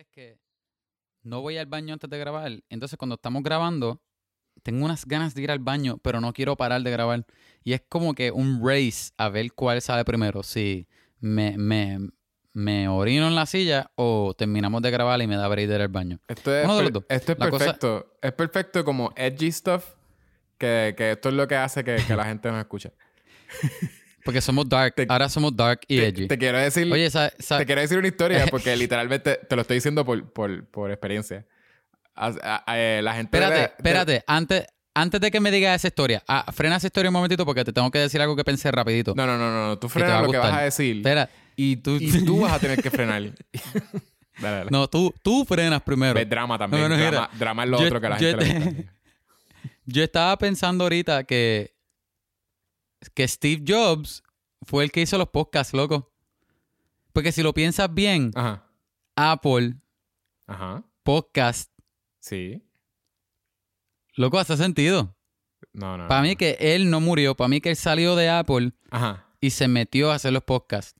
es que no voy al baño antes de grabar. Entonces, cuando estamos grabando, tengo unas ganas de ir al baño, pero no quiero parar de grabar. Y es como que un race a ver cuál sale primero. Si me, me, me orino en la silla o terminamos de grabar y me da break de ir al baño. Esto es, Uno de per- los dos. esto es La cosa- perfecto. Es perfecto como edgy stuff. Que, que esto es lo que hace que, que la gente nos escuche. Porque somos dark. Te- Ahora somos dark y Te, edgy. te quiero decir, Oye, te quiero decir una historia porque literalmente te lo estoy diciendo por, por, por experiencia. As- a- a- eh, la gente. espérate, de- de- espérate. Antes, antes de que me digas esa historia, ah, frena esa historia un momentito porque te tengo que decir algo que pensé rapidito. No, no, no, no. Tú te va frenas a lo que vas a decir. Espera. Y tú, y tú vas a tener que frenar. dale, dale. No, tú, tú frenas primero. Ves drama también. No, no, mira. drama, drama es lo Yo- otro que la yo gente le te- gusta. Yo estaba pensando ahorita que, que Steve Jobs fue el que hizo los podcasts, loco. Porque si lo piensas bien, Ajá. Apple, Ajá. podcast, Sí. loco, hace sentido. No, no. Para no. mí que él no murió, para mí que él salió de Apple Ajá. y se metió a hacer los podcasts.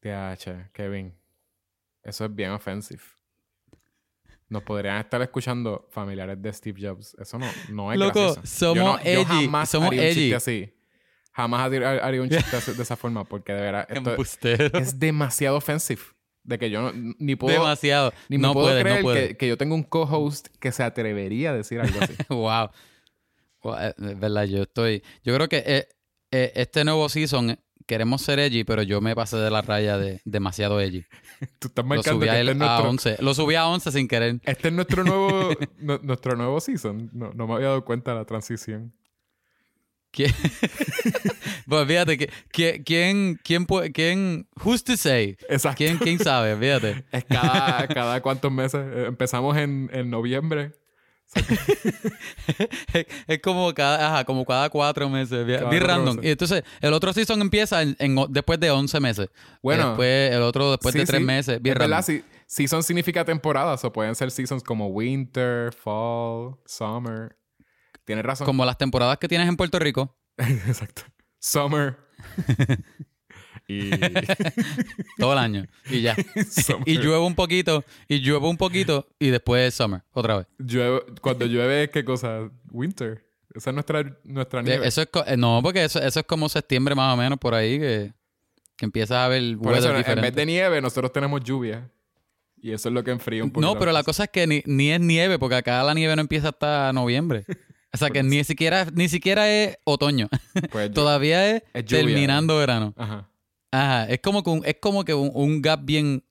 TH, Kevin. Eso es bien offensive. Nos podrían estar escuchando familiares de Steve Jobs. Eso no, no es Loco, gracioso. somos yo no, yo edgy, jamás somos haría un edgy. chiste así. Jamás haría, un chiste de esa forma porque de verdad esto es demasiado offensive. De que yo no, ni puedo, Demasiado. ni me no puedo puede, creer no puede. Que, que yo tengo un co-host que se atrevería a decir algo así. wow. Wow, eh, Es verdad, yo estoy. Yo creo que eh, eh, este nuevo season queremos ser edgy, pero yo me pasé de la raya de demasiado edgy. Tú estás Lo marcando subí que a, este él es, a nuestro, 11. Lo subí a 11 sin querer. este es nuestro nuevo, nu- nuestro nuevo season. No, no me había dado cuenta de la transición. ¿Quién? pues fíjate, ¿quién, quién, puede, quién, who's to say? Exacto. ¿Quién, quién sabe? Fíjate. Es cada, cada cuántos meses. Eh, Empezamos en, en noviembre. Es, es como cada, ajá, como cada cuatro meses. Cada random. meses. Y entonces, el otro season empieza en, en después de 11 meses. Bueno. Y después, el otro después Sí, de tres sí. meses. Bien es verdad, random. sí. Season significa temporadas. O pueden ser seasons como winter, fall, summer. Tienes razón. Como las temporadas que tienes en Puerto Rico. Exacto. Summer. y. Todo el año. Y ya. y llueve un poquito. Y llueve un poquito. Y después summer. Otra vez. Llueve- cuando llueve, ¿qué cosa? Winter. Esa es nuestra, nuestra nieve. Eso es eh, no, porque eso, eso es como septiembre más o menos por ahí que, que empiezas a ver Por eso, en vez de nieve, nosotros tenemos lluvia. Y eso es lo que enfría un poco. No, pero la cosa es que ni, ni es nieve, porque acá la nieve no empieza hasta noviembre. O sea que ni siquiera, ni siquiera es otoño. Pues, Todavía es, Es lluvia. terminando verano. Ajá. Ajá. Es como que un, es como que un, un gap bien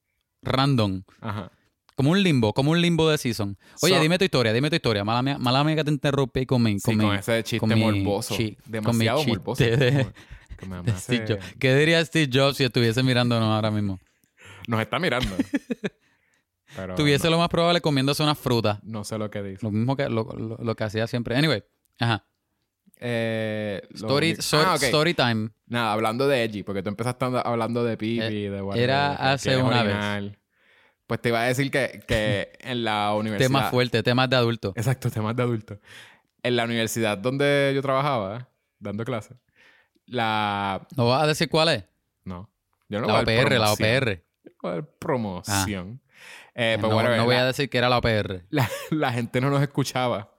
random. Ajá. Como un limbo, como un limbo de season. Oye, So- dime tu historia, dime tu historia. Mala mía, mala mía que te interrumpí con mi. Sí, con, con, mi- ese chiste con mi morboso. con mi Demasiado chiste morboso. de- que me- hace-. ¿Qué diría Steve Jobs si estuviese mirándonos ahora mismo? Nos está mirando. Pero Tuviese lo más probable comiéndose una fruta. no, sé lo que dice. Lo mismo que lo, lo- lo que hacía siempre. Anyway, ajá. Eh, Story, so- Ah, story time. Nada, hablando de Edgy, porque tú empezaste hablando de pipi, Eh, de whatever, era hace una orinar. Pues te iba a decir que, que en la universidad... Temas fuertes, temas de adulto. Exacto, temas de adultos. En la universidad donde yo trabajaba, dando clases, la... ¿No vas a decir cuál es? No. Yo no La voy a dar OPR, la. OPR. Yo voy a dar promoción. Eh, no, pues whatever, no voy la- a decir que era la OPR. la, la gente no nos escuchaba.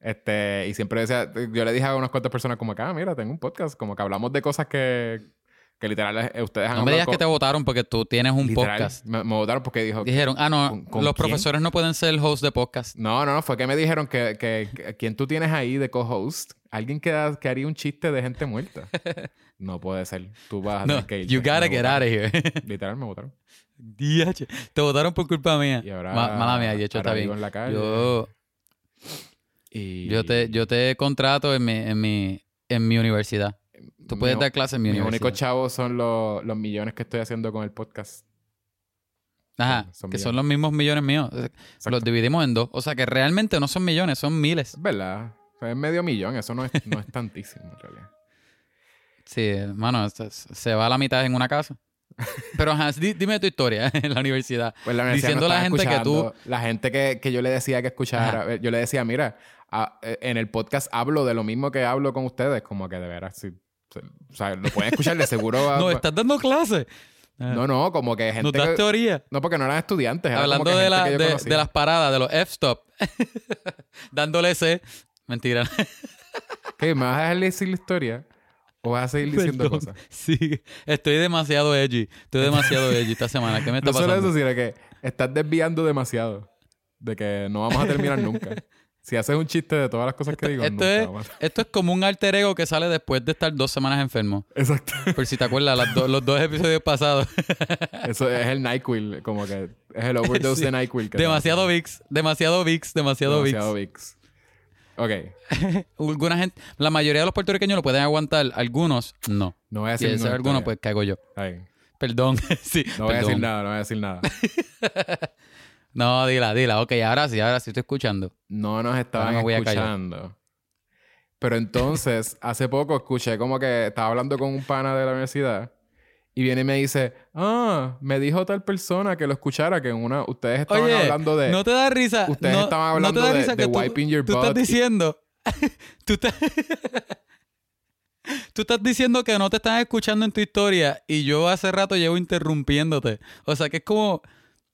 Este, y siempre decía, yo le dije a unas cuantas personas como que, ah, mira, tengo un podcast, como que hablamos de cosas que, que literal eh, ustedes han No me digas con- que te votaron porque tú tienes un literal, podcast. Me, me votaron porque dijo, Dijeron, ah, no, ¿Con- con los quién? profesores no pueden ser host de podcast. no, no, no, fue que me dijeron que, que, que quién tú tienes ahí de co-host, alguien que, que haría un chiste de gente muerta. no puede ser, tú vas a No, tener que you gotta get votaron. out of here. Literal, me votaron. DH, te votaron por culpa mía. Y ahora, Ma- mala mía, y hecho está bien. en la calle. Yo, Y yo, te, yo te contrato en mi, en mi, en mi universidad. Tú puedes mi- dar clases en mi Mis universidad. únicos chavos son los, los millones que estoy haciendo con el podcast. Ajá, son- son que son los mismos millones míos. Exacto. Los dividimos en dos. O sea que realmente no son millones, son miles. Es verdad. O sea, es medio millón. Eso no es, no es tantísimo, en realidad. Sí, hermano, se, se va a la mitad en una casa. Pero ajá, di- dime tu historia en la universidad. Pues la universidad Diciendo a la gente que tú-. La gente que, que yo le decía que escuchara... Ajá. eh, Yo le decía, mira, a- eh, en el podcast hablo de lo mismo que hablo con ustedes. Como que de veras, sí. O sea, lo pueden escuchar de seguro. No, estás dando clases. Ah. No, no, como que gente ¿Nos das que- teoría? No, porque no eran estudiantes. era Hablando de, la- de, las paradas, de los F-stop. Dándole ese. Mentira. ¿Qué? ¿Me vas a dejar decir la historia? ¿O vas a seguir diciendo Perdón. cosas? Sí, estoy demasiado edgy. Estoy demasiado edgy esta semana. ¿Qué me está No solo pasando? eso, sino que estás desviando demasiado. De que no vamos a terminar nunca. Si haces un chiste de todas las cosas que digo, esto, nunca es, esto es como un alter ego que sale después de estar dos semanas enfermo. Exacto. Por si te acuerdas, las do- los dos episodios pasados. Eso es el NyQuil, como que es el overdose Sí. de NyQuil. que demasiado. VIX, demasiado VIX, demasiado, Demasiado VIX. Vicks. Ok. Alguna gente, la mayoría de los puertorriqueños lo pueden aguantar, algunos no. No voy a Si decir ninguna alguno, pues caigo yo. Perdón. sí, No voy a decir nada, no voy a decir nada. No, dila, dila. Ok, ahora sí, ahora sí estoy escuchando. No nos estaban escuchando. Pero entonces, hace poco escuché como que estaba hablando con un pana de la universidad y viene y me dice, ah, me dijo tal persona que lo escuchara, que en una, ustedes estaban Oye, hablando de... no te da risa. ustedes no, estaban no hablando te da de- risa de que tú- wiping your tú estás butt diciendo. tú estás. Tú estás diciendo que no te están escuchando en tu historia y yo hace rato llevo interrumpiéndote. O sea que es como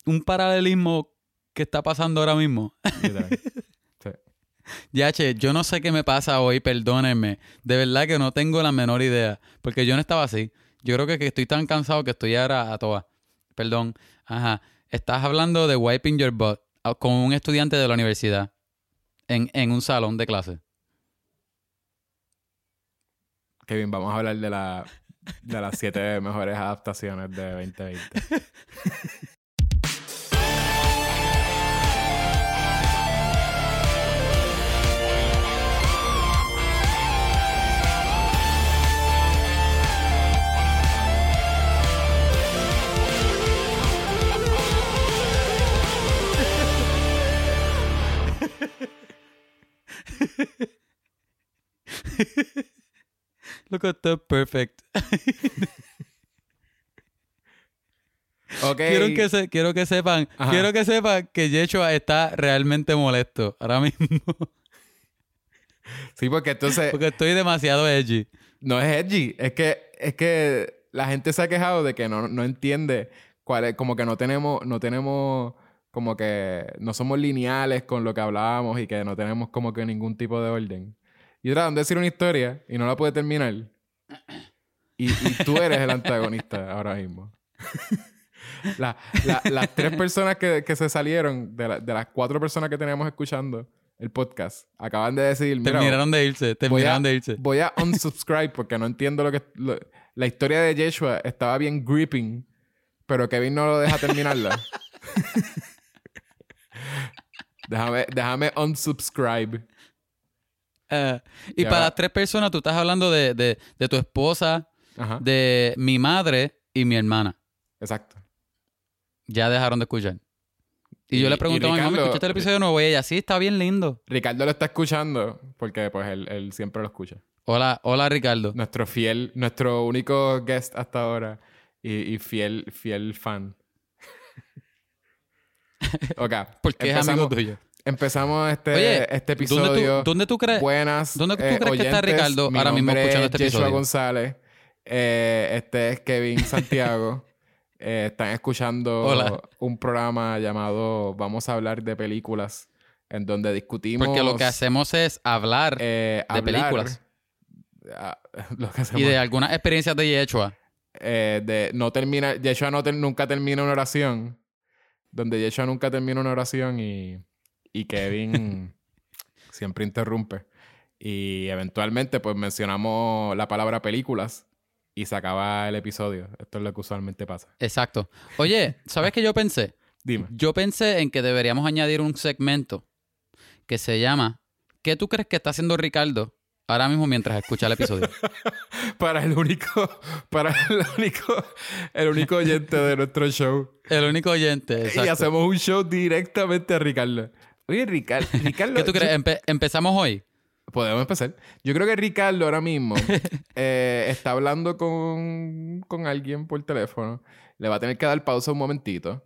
un paralelismo que está pasando ahora mismo. Ya, che, yo no sé qué me pasa hoy, perdónenme. De verdad que no tengo la menor idea. Porque yo no estaba así. Yo creo que, que estoy tan cansado que estoy ahora a toa. Perdón. Ajá. Estás hablando de wiping your butt ah, con un estudiante de la universidad. En, en un salón de clase. Kevin, vamos a hablar de, la, de las siete mejores adaptaciones de 2020. Look at the perfect. Ok. Quiero que, se- quiero que sepan, Ajá. quiero que sepan que Yeshua está realmente molesto ahora mismo. Sí, porque entonces... porque estoy demasiado edgy. No es edgy, es que, es que la gente se ha quejado de que no, no entiende cuál es, como que no tenemos, no tenemos, como que no somos lineales con lo que hablábamos y que no tenemos como que ningún tipo de orden. Y tratan de decir una historia y no la puede terminar. Y, y tú eres el antagonista ahora mismo. La- la- las tres personas que, que se salieron, de, la- de las cuatro personas que teníamos escuchando el podcast, acaban de decir, Terminaron de irse, voy a, terminaron de irse. voy a unsubscribe porque no entiendo lo que... lo- la historia de Yeshua estaba bien gripping, pero Kevin no lo deja terminarla. déjame, déjame unsubscribe. Eh, y para las tres personas, tú estás hablando de, de- de tu esposa, Ajá. de mi madre y mi hermana. Exacto. Ya dejaron de escuchar. Y, Y- yo le pregunto a mi mamá, ¿escuchaste el episodio nuevo? Y ella, sí, está bien lindo. Ricardo lo está escuchando porque pues él, él siempre lo escucha. Hola, hola Ricardo. Nuestro fiel, nuestro único guest hasta ahora y, y fiel, fiel fan. ok. Porque es amigo tuyo. Empezamos este, Oye, este ¿dónde episodio. ¿dónde tú crees? Buenas. ¿Dónde tú eh, crees que está oyentes. Ricardo ahora mismo escuchando es este Yeshua episodio? González. Eh, este es Kevin Santiago. Eh, están escuchando Hola. un programa llamado Vamos a hablar de películas, en donde discutimos. Porque lo que hacemos es hablar de hablar- películas. Ah, lo que hacemos y de algunas experiencias de Yeshua. de no termina, Yeshua no ter- nunca termina una oración, donde Yeshua nunca termina una oración y, y Kevin siempre interrumpe. Y eventualmente pues mencionamos la palabra películas y se acaba el episodio. Esto es lo que usualmente pasa. Exacto. Oye, ¿sabes qué yo pensé? Dime. Yo pensé en que deberíamos añadir un segmento que se llama ¿Qué tú crees que está haciendo Ricardo ahora mismo mientras escucha el episodio? Para el único, para el único, el único oyente de nuestro show. El único oyente, Y exacto. hacemos un show directamente a Ricardo. Oye, Ricardo, Ricardo ¿Qué tú crees? Empe- ¿Empezamos hoy? Podemos empezar. Yo creo que Ricardo ahora mismo eh, está hablando con, con alguien por teléfono. Le va a tener que dar pausa un momentito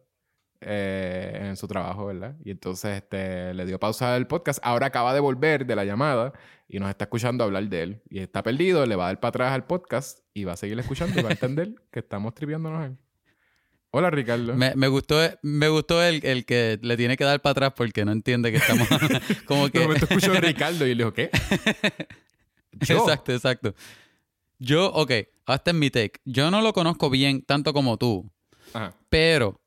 eh, en su trabajo, ¿verdad? Y entonces este, le dio pausa al podcast. Ahora acaba de volver de la llamada y nos está escuchando hablar de él. Y está perdido, le va a dar para atrás al podcast y va a seguir escuchando y va a entender que estamos triviándonos él. Hola, Ricardo. Me, me gustó, me gustó el, el que le tiene que dar para atrás porque no entiende que estamos como De que... momento escuchó a Ricardo y le dijo, ¿qué? Yo. Exacto, exacto. Yo, ok, hasta en mi take. Yo no lo conozco bien tanto como tú, Ajá. pero,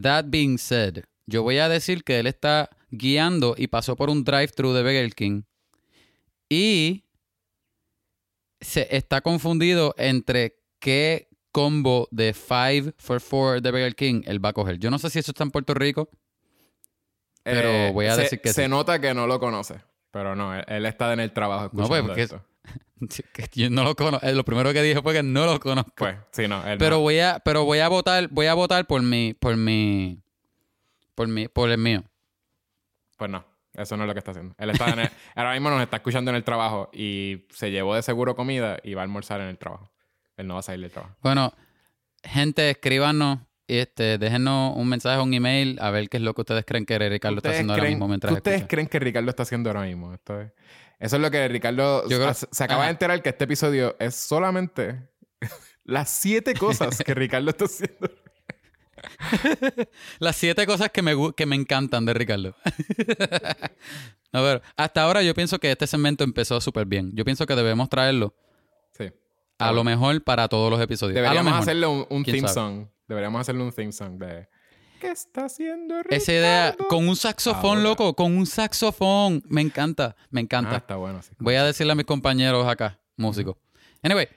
that being said, yo voy a decir que él está guiando y pasó por un drive-thru de Burger King y se está confundido entre qué combo de 5 for 4 de Burger King él va a coger. Yo no sé si eso está en Puerto Rico. Pero voy a Eh, se- decir que Se sí. nota que no lo conoce. Pero no, él, él está en el trabajo No, pues, porque esto. Yo no lo conozco. Lo primero que dije fue que no lo conozco. Pues, sí, no. Él Pero no. voy a, pero voy a votar, voy a votar por mi, por mi, por mi, por el mío. Pues no. Eso no es lo que está haciendo. Él está en el- ahora mismo nos está escuchando en el trabajo y se llevó de seguro comida y va a almorzar en el trabajo. Él no va a salir del trabajo. Bueno, gente, escríbanos, este, déjenos un mensaje, un email, a ver qué es lo que ustedes creen que Ricardo está ¿Ustedes haciendo ahora mismo mientras ¿qué ustedes escucha. creen que Ricardo está haciendo ahora mismo? Esto es- eso es lo que Ricardo creo- se, acaba Ajá. de enterar que este episodio es solamente las siete cosas que Ricardo está haciendo. Las siete cosas que me, que me encantan de Ricardo. A ver, hasta ahora yo pienso que este segmento empezó súper bien. Yo pienso que debemos traerlo Sí. a lo mejor para todos los episodios. a lo Deberíamos mejor. hacerle un, un ¿Quién theme sabe? song. Deberíamos hacerle un theme song de ¿Qué está haciendo Ricardo? Esa idea con un saxofón, Ahora. loco, con un saxofón. Me encanta, me encanta. Ah, está bueno, sí. Voy a decirle a mis compañeros acá, músicos. Anyway,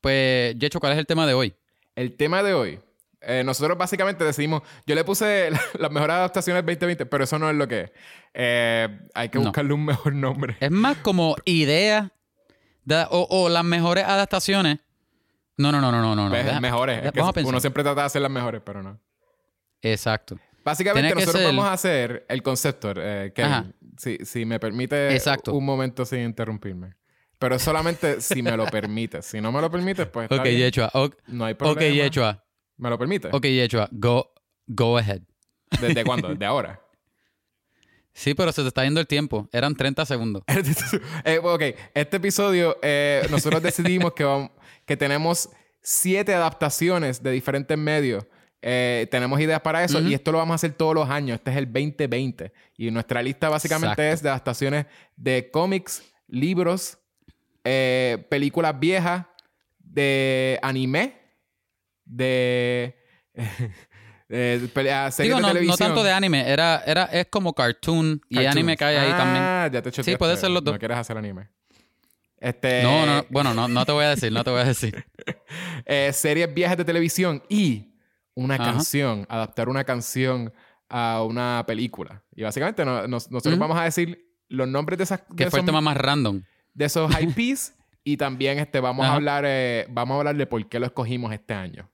pues, Yecho, ¿cuál es el tema de hoy? El tema de hoy. eh, nosotros básicamente decidimos. Yo le puse la- las mejores adaptaciones 2020, pero eso no es lo que es. Eh, hay que No. buscarle un mejor nombre. Es más como idea de- o, o las mejores adaptaciones. No, no, no, no, no, no. Deja- mejores. deja- Es que vamos a pensar. uno siempre trata de hacer las mejores, pero no. Exacto. Básicamente, nosotros ser- vamos a hacer el concepto. Eh, Kevin, si, si me permite Exacto. un momento sin interrumpirme. Pero solamente si me lo permites. Si no me lo permites, pues. está Ok, bien. Yechua. Ok, No hay ok, problema. Yechua. ¿Me lo permites? Ok, Yechua. Go, go ahead. ¿Desde cuándo? ¿Desde ahora? Sí, pero se te está yendo el tiempo. Eran 30 segundos. Eh, ok, este episodio eh, nosotros decidimos que, vam- que tenemos siete adaptaciones de diferentes medios. Eh, tenemos ideas para eso y esto lo vamos a hacer todos los años. Este es el 2020 y nuestra lista básicamente Exacto. es de adaptaciones de cómics, libros, eh, películas viejas, de anime, de, de pele- ah, series Digo, de no, tanto de anime. Era, era, es como cartoon y anime cae ahí también. Ah, ya te choteaste. puede ser los dos. No quieres hacer anime. Este, No, no, bueno, no, no te voy a decir, no te voy a decir. eh, series viejas de televisión y una Ajá. canción, adaptar una canción a una película. Y básicamente no- nos- nosotros vamos a decir los nombres de, esas, de, Que fue el tema más random. de esos IPs y también este, vamos, a hablar, eh, vamos a hablar de por qué lo escogimos este año.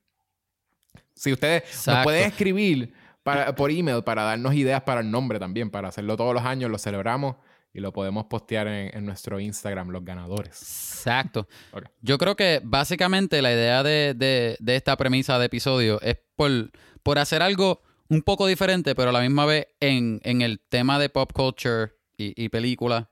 Si ustedes nos pueden escribir para, por email para darnos ideas para el nombre también, para hacerlo todos los años, lo celebramos y lo podemos postear en, en nuestro Instagram, los ganadores. Exacto. Yo creo que básicamente la idea de, de- de esta premisa de episodio es por, por hacer algo un poco diferente, pero a la misma vez en, en el tema de pop culture y, y película,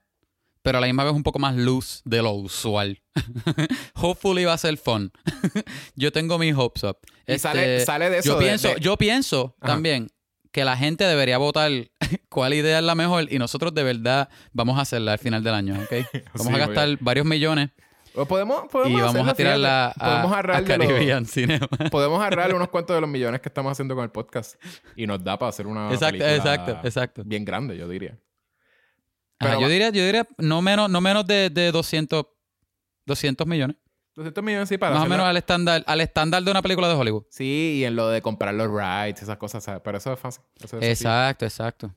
pero a la misma vez un poco más loose de lo usual. Hopefully va a ser fun. yo tengo mis hopes up. Y sale, Este, sale de eso. yo de- pienso, de- yo pienso Ajá. también que la gente debería votar cuál idea es la mejor y nosotros de verdad vamos a hacerla al final del año, ¿ok? Vamos Sí, a gastar varios millones O podemos, y podemos vamos hacerlo, a tirarla fíjate. podemos a, ahorrar a los- Caribbean Cinema. podemos ahorrar unos cuantos de los millones que estamos haciendo con el podcast y nos da para hacer una exacto, película exacto, exacto. bien grande, yo diría. Ajá, Pero yo diría, yo diría no menos, no menos de, de 200, 200 millones. 200 millones sí para Más o menos al estándar, al estándar de una película de Hollywood. Sí, y en lo de comprar los rights, esas cosas, ¿sabes? pero eso es fácil. Eso es sencillo. Exacto, exacto.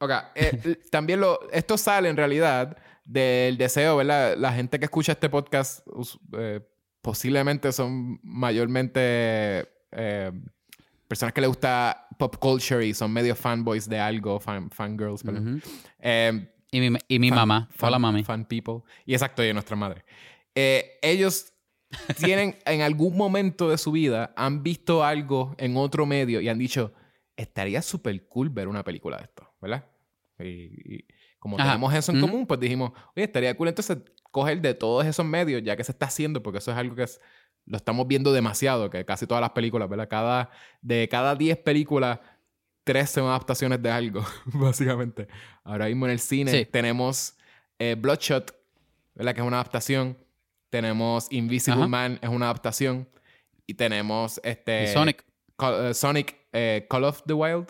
Ok, eh, también lo, esto sale en realidad del deseo, ¿verdad? La gente que escucha este podcast eh, posiblemente son mayormente eh, personas que les gusta pop culture y son medio fanboys de algo, fan, fangirls, perdón. Eh, Y mi, y mi fan- mamá. fan- Hola, mami. Fan people. Y exacto, y nuestra madre. Ellos tienen, en algún momento de su vida, han visto algo en otro medio y han dicho, estaría súper cool ver una película de esto, ¿verdad? Y, y como Ajá. tenemos eso en común, pues dijimos, oye, estaría cool entonces coger de todos esos medios, ya que se está haciendo, porque eso es algo que es lo estamos viendo demasiado, que casi todas las películas, ¿verdad? Cada, de cada 10 películas, 3 son adaptaciones de algo, básicamente. Ahora mismo en el cine Sí. tenemos eh, Bloodshot, ¿verdad? Que es una adaptación. Tenemos Invisible Ajá. Man, es una adaptación. Y tenemos este... Y Sonic. Call, eh, Sonic eh, Call of the Wild,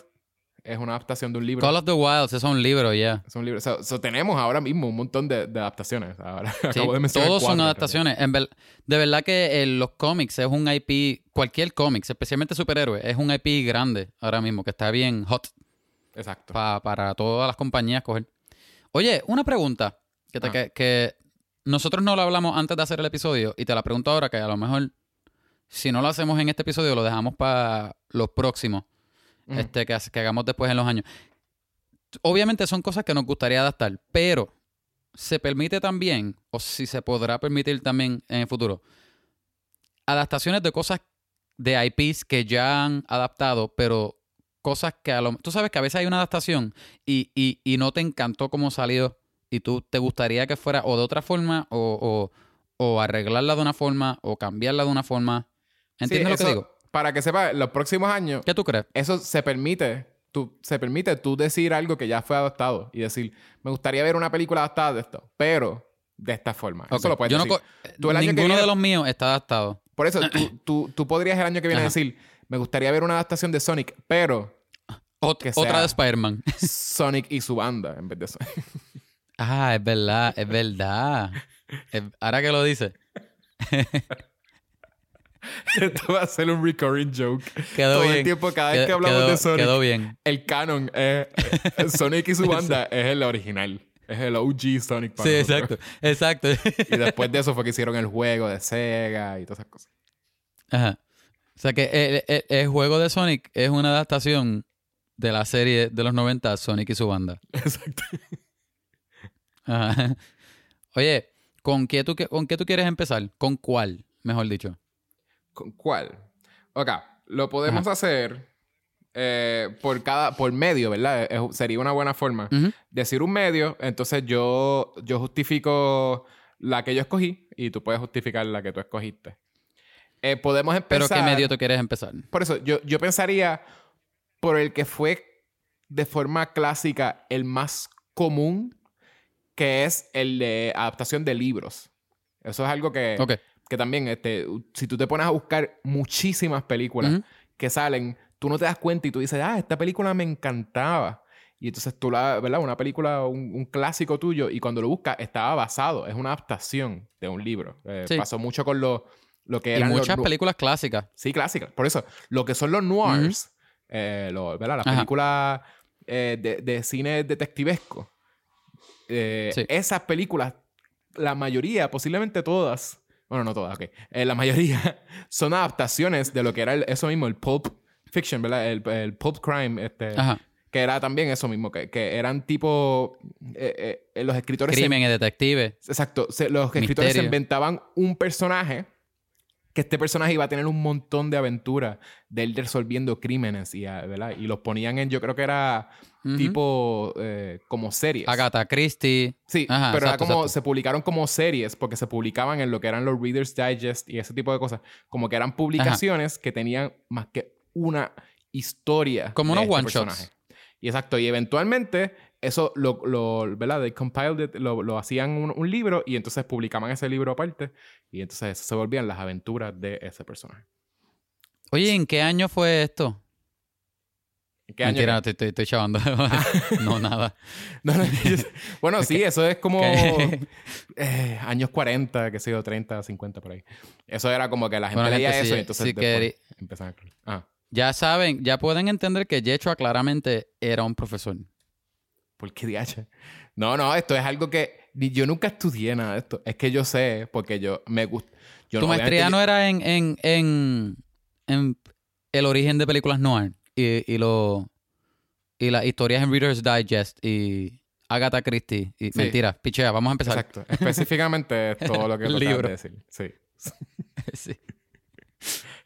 es una adaptación de un libro. Call of the Wilds, eso es un libro ya. Es un libro. So, so tenemos ahora mismo un montón de, de adaptaciones. Ahora Sí, acabo de mencionar todos son adaptaciones. En ver- de verdad que eh, los cómics es un IP, cualquier cómics, especialmente superhéroes, es un IP grande ahora mismo, que está bien hot Exacto. pa- para todas las compañías coger. Oye, una pregunta que, te- Ah. que, que nosotros no lo hablamos antes de hacer el episodio y te la pregunto ahora que a lo mejor si no lo hacemos en este episodio lo dejamos para los próximos este, que, que hagamos después en los años. Obviamente son cosas que nos gustaría adaptar, pero se permite también, o si se podrá permitir también en el futuro, adaptaciones de cosas de IPs que ya han adaptado, pero cosas que a lo... Tú sabes que a veces hay una adaptación y, y, y no te encantó cómo salió y tú te gustaría que fuera o de otra forma o, o, o arreglarla de una forma o cambiarla de una forma. ¿Entiendes Sí, lo que eso, digo? Para que sepa, los próximos años, ¿Qué tú crees? eso se permite. Tú, se permite tú decir algo que ya fue adaptado y decir, me gustaría ver una película adaptada de esto, pero de esta forma. Eso lo puedes yo no decir. Tú el que ninguno viene- de los míos está adaptado. Por eso, tú, tú, tú podrías el año que viene Ajá. decir, me gustaría ver una adaptación de Sonic, pero Ot- Que otra sea- de Spider-Man. Sonic y su banda en vez de Sonic. Ah, es verdad, es verdad. Es- ahora que lo dice, Esto va a ser un recurring joke. quedó Todo bien. el tiempo, cada vez que hablamos quedó- de Sonic, Quedó bien. el canon es Sonic y su banda es el original. Es el OG Sonic para Sí, nosotros. exacto, exacto. Y después de eso fue que hicieron el juego de Sega y todas esas cosas. Ajá. O sea que el, el- el juego de Sonic es una adaptación de la serie de los 90, Sonic y su banda. Exacto. Ajá. Oye, ¿con qué, tú, ¿con qué tú quieres empezar? ¿Con cuál, mejor dicho? ¿Con cuál? Ok, lo podemos hacer eh, por cada, por medio, ¿verdad? Es- sería una buena forma. Ujú. Decir un medio, entonces yo, yo justifico la que yo escogí y tú puedes justificar la que tú escogiste. Eh, podemos ¿Pero empezar... qué medio tú quieres empezar? Por eso, yo, yo pensaría por el que fue de forma clásica el más común, que es el de adaptación de libros. Eso es algo que, Ok. que también, este, si tú te pones a buscar muchísimas películas Ujú. que salen, tú no te das cuenta y tú dices, ah, esta película me encantaba. Y entonces tú la, ¿verdad? Una película, un, un clásico tuyo, y cuando lo buscas, estaba basado, es una adaptación de un libro. Eh, Sí. Pasó mucho con lo, lo que Y eran los muchas nu- películas clásicas. Sí, clásicas. Por eso, lo que son los noirs, eh, lo- ¿verdad? Las películas eh, de, de cine detectivesco, eh, Sí. esas películas, la mayoría, posiblemente todas, bueno, no todas, ok, eh, la mayoría son adaptaciones de lo que era el- eso mismo, el pulp fiction, ¿verdad? El, el pulp crime, este, Ajá. que era también eso mismo, que, que eran tipo, eh, los escritores... se- Crímenes, detectives. Exacto. Se- los escritores se inventaban un personaje que este personaje iba a tener un montón de aventuras de él resolviendo crímenes y, ah, ¿verdad? y los ponían en, yo creo que era tipo eh, como series. Agatha Christie. Sí, Ajá, pero era como, exacto. se publicaron como series porque se publicaban en lo que eran los Reader's Digest y ese tipo de cosas. Como que eran publicaciones que tenían más que una historia. Como de unos este one shots. personaje. Y exacto, y eventualmente eso lo, lo ¿verdad? They compiled it, lo, lo hacían un, un libro y entonces publicaban ese libro aparte y entonces se volvían las aventuras de ese personaje. Oye, ¿en qué año fue esto? ¿En qué año Mentira, no, te estoy, estoy chavando. no, nada. No, no, bueno, sí, eso es como eh, años 40, que sé yo, 30, 50 por ahí. Eso era como que la gente Bueno, leía gente, eso y entonces después querí- empezaban a... Ah, Ya saben, ya pueden entender que Yechua claramente era un profesor. ¿Por qué DH? No, no, esto es algo que yo nunca estudié nada de esto. Es que yo sé, porque yo me gusta... Tu no- maestría no yo- era en, en, en, en el origen de películas noir y, y, lo, y las historias en Reader's Digest y Agatha Christie. Y, Sí. Mentira, pichea, vamos a empezar. Exacto. Específicamente es todo lo que libro. de decir. Sí. Sí.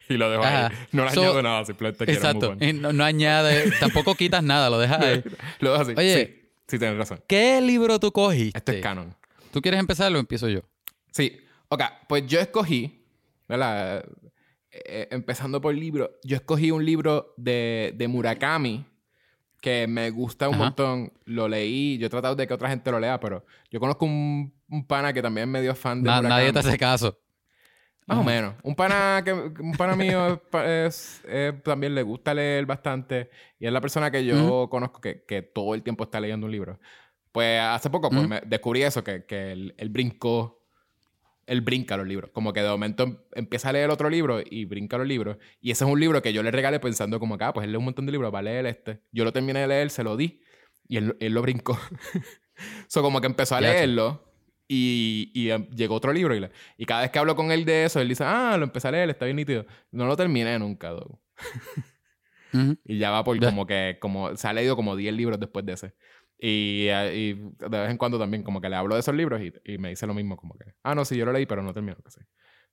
Y lo dejo Ajá. ahí. No le So- añado nada, simplemente quiero Exacto. Y no, no añade, tampoco quitas nada, lo dejas ahí. Lo dejo así. Oye. Sí, sí, tienes razón. ¿Qué libro tú cogiste? Esto es canon. ¿Tú quieres empezar o empiezo yo? Sí. Ok, pues yo escogí ¿verdad? Eh, empezando por el libro, yo escogí un libro de, de Murakami que me gusta un Ajá. montón. Lo leí, yo he tratado de que otra gente lo lea, pero yo conozco un, un pana que también es medio fan de Na- Murakami. nadie te hace caso. Más o Ajá. menos. Un pana, que, un pana mío es también le gusta leer bastante y es la persona que yo conozco que, que todo el tiempo está leyendo un libro. Pues hace poco pues, me descubrí eso, que, que él, él brincó, él brinca los libros. Como que de momento em- empieza a leer otro libro y brinca los libros. Y ese es un libro que yo le regalé pensando como que, ah, pues él lee un montón de libros, va a leer este. Yo lo terminé de leer, se lo di y él, él lo brincó. so como que empezó a leerlo y, y em, llegó otro libro y, le- y cada vez que hablo con él de eso, él dice, ah, lo empecé a leer, está bien nítido. No lo terminé nunca. Y ya va por Ya. como que, como, se ha leído como 10 libros después de ese. Y, eh, y de vez en cuando también como que le hablo de esos libros y, y me dice lo mismo, como que, ah, no, sí, yo lo leí, pero no termino, que sí.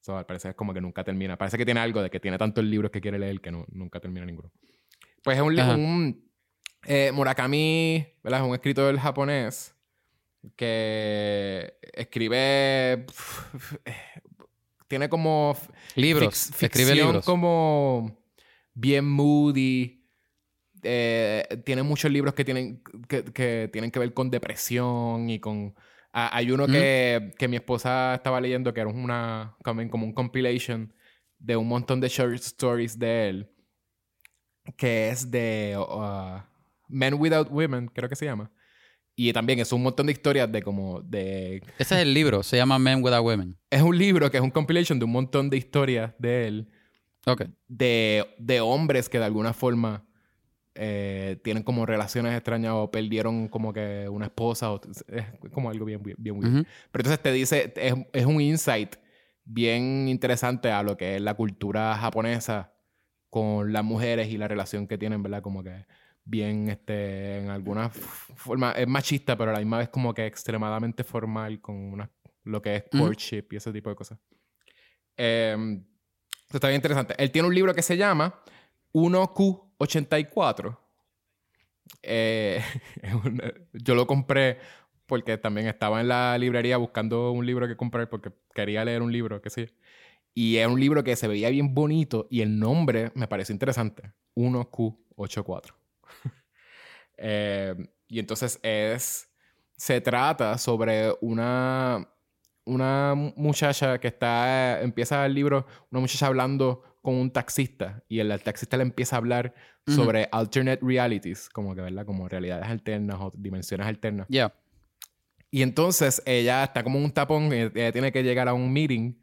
So, al parecer es como que nunca termina. Parece que tiene algo de que tiene tantos libros que quiere leer que no, nunca termina ninguno. Pues es un, li- Ajá. un eh, Murakami, ¿verdad? Es un escritor japonés que escribe... tiene como Libros. Fix- Escribe libros. como bien moody. Eh, tiene muchos libros que tienen que, que tienen que ver con depresión y con... ah, hay uno que, que mi esposa estaba leyendo que era una como, como un compilation de un montón de short stories de él que es de uh, Men Without Women, creo que se llama. Y también es un montón de historias de como de Ese es el libro. Se llama Men Without Women. es un libro que es un compilation de un montón de historias de él Ok. de, de hombres que de alguna forma eh, tienen como relaciones extrañas o perdieron como que una esposa o es como algo bien, bien, bien weird. Ujú. Pero entonces te dice, es, es un insight bien interesante a lo que es la cultura japonesa con las mujeres y la relación que tienen, ¿verdad? Como que bien, este, en alguna forma, es machista, pero a la misma vez como que extremadamente formal con una, lo que es courtship y ese tipo de cosas. Eh, está bien interesante. Él tiene un libro que se llama 1Q84. Eh, yo lo compré porque también estaba en la librería buscando un libro que comprar porque quería leer un libro, que sí. Y es un libro que se veía bien bonito y el nombre me pareció interesante. 1Q84. Eh, y entonces es... Se trata sobre una, una muchacha que está... Empieza el libro, una muchacha hablando con un taxista y el, el taxista le empieza a hablar sobre alternate realities, como que, ¿verdad? Como realidades alternas o dimensiones alternas. Yeah. Y entonces ella está como en un tapón, ella tiene que llegar a un meeting.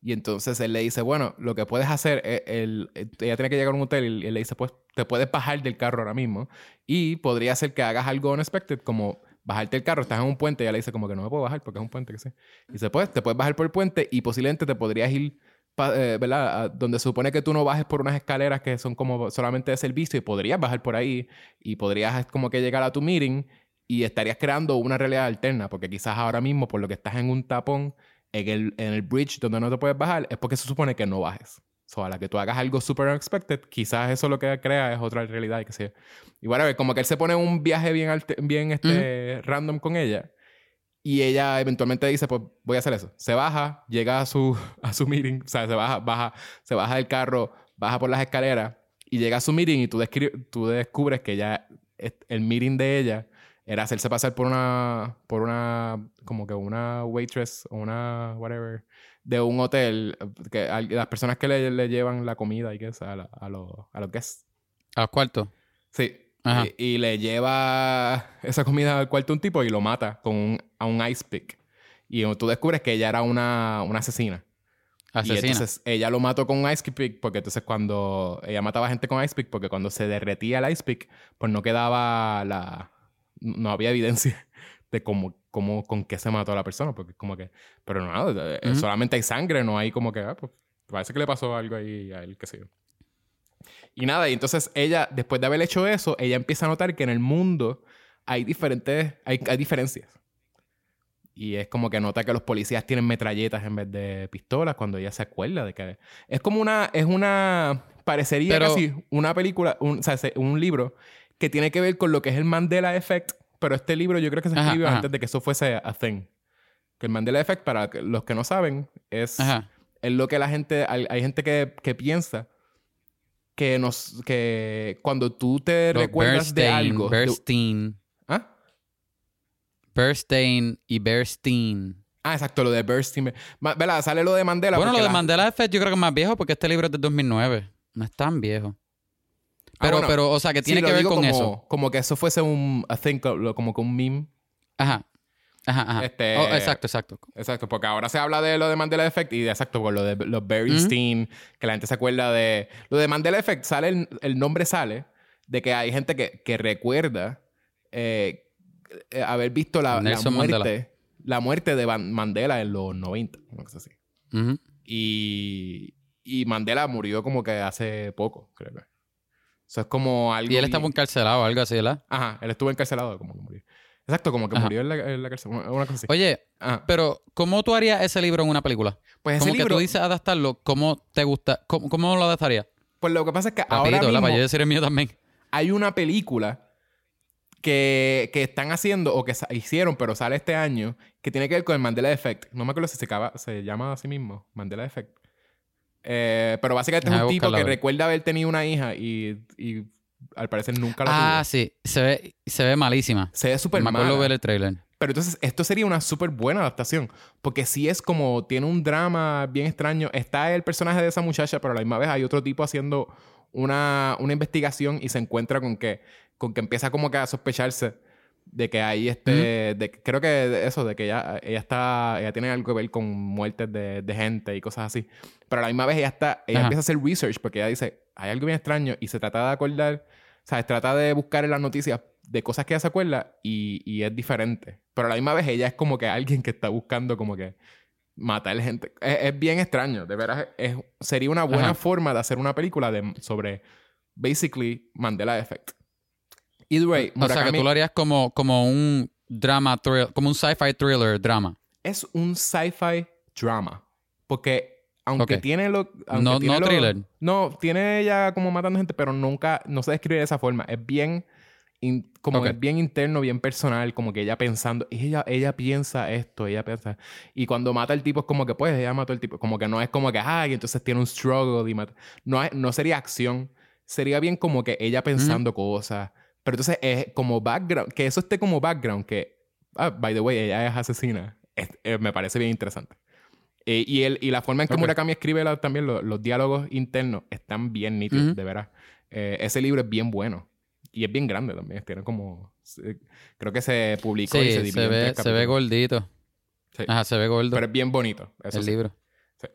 Y entonces él le dice, bueno, lo que puedes hacer, es el, eh, ella tiene que llegar a un hotel y él le dice, pues te puedes bajar del carro ahora mismo. Y podría ser que hagas algo unexpected, como bajarte el carro, estás en un puente y ella le dice como que no me puedo bajar porque es un puente, que sí. Y dice, pues te puedes bajar por el puente y posiblemente te podrías ir, eh, ¿verdad? Donde se supone que tú no bajes por unas escaleras que son como solamente de servicio y podrías bajar por ahí y podrías como que llegar a tu meeting y estarías creando una realidad alterna, porque quizás ahora mismo, por lo que estás en un tapón en el, en el bridge donde no te puedes bajar, es porque se supone que no bajes. So, a la que tú hagas algo super unexpected, quizás eso lo que crea es otra realidad y que sea. Y bueno, como que él se pone un viaje bien, alte- bien este, random con ella. Y ella eventualmente dice, pues voy a hacer eso. Se baja, llega a su, a su meeting, o sea, se baja, baja, se baja del carro, baja por las escaleras y llega a su meeting y tú, tú descubres que ya el meeting de ella era hacerse pasar por una, por una, como que una waitress o una, whatever, de un hotel, que a- las personas que le, le llevan la comida y que es a, la- a, los, a los guests. A los cuartos. Sí. Ajá. Y, y le lleva esa comida al cuarto a un tipo y lo mata con un, a un ice pick. Y tú descubres que ella era una, una asesina. Y Asesina. entonces ella lo mató con un ice pick porque entonces cuando ella mataba gente con ice pick porque cuando se derretía el ice pick pues no quedaba la no había evidencia de cómo, cómo con qué se mató a la persona porque como que pero no eh, Ujú. solamente hay sangre no hay como que ah, pues, parece que le pasó algo ahí a él qué sé yo y nada y entonces ella después de haber hecho eso ella empieza a notar que en el mundo hay diferentes hay, hay diferencias y es como que nota que los policías tienen metralletas en vez de pistolas cuando ella se acuerda de que... Es como una... Es una... Parecería Pero- casi una película, un, o sea, se- un libro que tiene que ver con lo que es el Mandela Effect, pero este libro yo creo que se escribió ajá. antes de que eso fuese a thing. Que el Mandela Effect, para los que no saben, es es lo que la gente, hay, hay gente que, que piensa que nos, que cuando tú te recuerdas de Bernstein, algo, de- Bernstein, ¿ah? Bernstein y Bernstein. Ah, exacto, lo de Bernstein. ¿Verdad? Sale lo de Mandela. Bueno, lo de la- Mandela Effect yo creo que es más viejo porque este libro es de 2009. No es tan viejo. Ah, Pero, bueno, pero o sea, que tiene que ver con como, eso. Como que eso fuese un, I think, como que un meme. Ajá. Ajá, ajá. Este- Oh, exacto, exacto. Exacto, porque ahora se habla de lo de Mandela Effect y de exacto, por lo de los Bernstein, que la gente se acuerda de. Lo de Mandela Effect, sale el, el nombre sale de que hay gente que, que recuerda eh, eh, haber visto la, la muerte. Mandela. La muerte de Van- Mandela en los 90, una cosa así. Ujú. Y, y Mandela murió como que hace poco, creo que. Eso es como algo. Y él estaba encarcelado o algo así, ¿verdad? Ajá, él estuvo encarcelado, como que murió. Exacto, como que Ajá. murió en la, en la cárcel, una una cosa así. Oye, Ajá. pero ¿cómo tú harías ese libro en una película? Pues ese Como que libro, tú dices adaptarlo, ¿cómo te gusta? ¿Cómo, cómo lo adaptarías? pues lo que pasa es que ahora Rapidito, ¿verdad? mismo Para yo decir el mío también. hay una película que, que están haciendo o que hicieron, pero sale este año, que tiene que ver con el Mandela Effect. No me acuerdo si se, acaba- se llama así mismo, Mandela Effect. Eh, pero básicamente es un tipo que recuerda haber tenido una hija y, y al parecer nunca la Ah, tuvo. sí. Se ve, se ve malísima. Se ve súper Me acuerdo mala. ver el trailer. Pero entonces, esto sería una súper buena adaptación. Porque sí es como, tiene un drama bien extraño. Está el personaje de esa muchacha, pero a la misma vez hay otro tipo haciendo una, una investigación y se encuentra con que, con que empieza como que a sospecharse de que hay este, de, creo que eso, de que ella, ella está, ella tiene algo que ver con muertes de, de gente y cosas así. Pero a la misma vez ella está, ella Ajá. empieza a hacer research porque ella dice, hay algo bien extraño y se trata de acordar, ¿sabes? Trata de buscar en las noticias de cosas que ella se acuerda y, y es diferente. Pero a la misma vez ella es como que alguien que está buscando como que matar gente. Es, es bien extraño, de veras. Es, sería una buena Ajá. forma de hacer una película de, sobre, basically, Mandela Effect. Either way, O sea, que tú lo harías como, como un drama thriller, como un sci-fi thriller drama. es un sci-fi drama. Porque aunque tiene lo... aunque No- tiene no lo- thriller. No, tiene ella como matando gente, pero nunca... No se describe de esa forma. Es bien... in- como Ok. es bien interno, bien personal, como que ella pensando, y ella, ella piensa esto, ella piensa. Y cuando mata al tipo es como que, pues, ella mató al tipo. Como que no es como que, ay, entonces tiene un struggle y mata. No, no sería acción. Sería bien como que ella pensando cosas. Pero entonces es como background, que eso esté como background, que, ah, by the way, ella es asesina. Es- eh, me parece bien interesante. Eh, y, el, y la forma en que Ok. Murakami escribe la- también lo- los diálogos internos están bien nítidos, de veras. Eh, ese libro es bien bueno. Y es bien grande también. Tiene como... eh, Creo que se publicó y se dividió se en ve, tres se ve gordito. Sí. Ajá, se ve gordo Pero es bien bonito. Eso el sí. libro. Sí.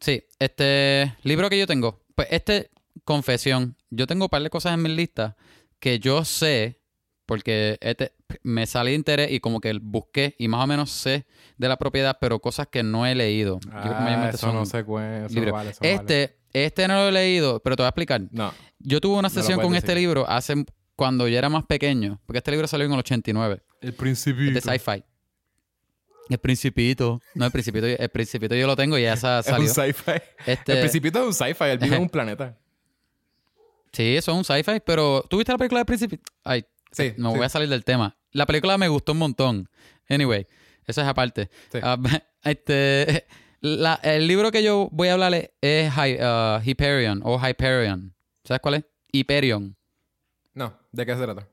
Sí, este libro que yo tengo, pues este, confesión, yo tengo un par de cosas en mi lista que yo sé, porque este, me sale de interés y como que busqué y más o menos sé de la propiedad, pero cosas que no he leído. Ah, eso son no se. Eso vale, eso vale. Este, este no lo he leído, pero te voy a explicar. No. Yo tuve una sesión con este libro hace cuando yo era más pequeño, porque este libro salió en el 89, El principio. es de sci-fi. El Principito, no el Principito, el Principito yo lo tengo y ya sa- Es un salió. sci-fi. Este, El principito es un sci-fi. Él vive en un planeta. Sí, eso es un sci-fi, pero ¿tú viste la película de Principito? Ay, Sí, no sí. voy a salir del tema. La película me gustó un montón. Anyway, eso es aparte. Sí. Ah, este, la- el libro que yo voy a hablar es, Hy- ah, Hyperion o Hyperion. ¿Sabes cuál es? Hyperion. No. ¿De qué se trata?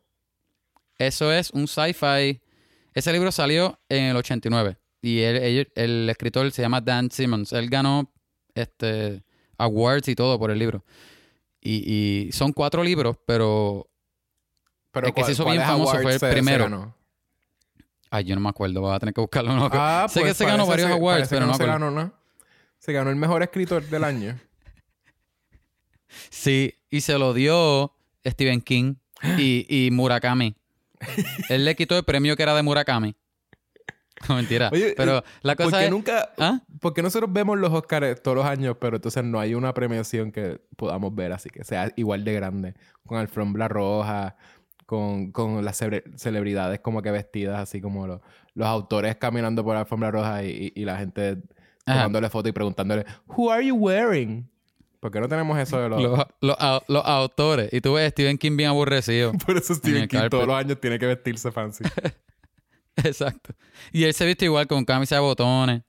Eso es un sci-fi. Ese libro salió en el 89 y él- él- el escritor se llama Dan Simmons. Él ganó este, awards y todo por el libro. Y, y son cuatro libros, pero Pero El que se ¿cuál- hizo bien famoso fue el se- se primero. Ay, yo no me acuerdo, voy a tener que buscarlo. no. Ah, sé pues que se ganó varios ser- awards, pero no me se ganó, ¿no? Se ganó el mejor escritor del año. Sí, y se lo dio Stephen King y, y Murakami. Él le quitó el premio que era de Murakami. No, mentira. Oye, pero la ¿Por cosa qué es... nunca... ¿Ah? Porque nosotros vemos los Oscars todos los años, pero entonces no hay una premiación que podamos ver así que sea igual de grande. Con alfombra roja, con, con las celebridades como que vestidas así como los, los autores caminando por la alfombra roja y, y- y la gente tomándole foto y preguntándole, ¿Who are you wearing? ¿Por qué no tenemos eso de los... Los, los au- los autores. Y tú ves a Stephen King bien aburrecido. Por eso En Stephen King carpet. todos los años tiene que vestirse fancy. Exacto. Y él se viste igual con camisa de botones.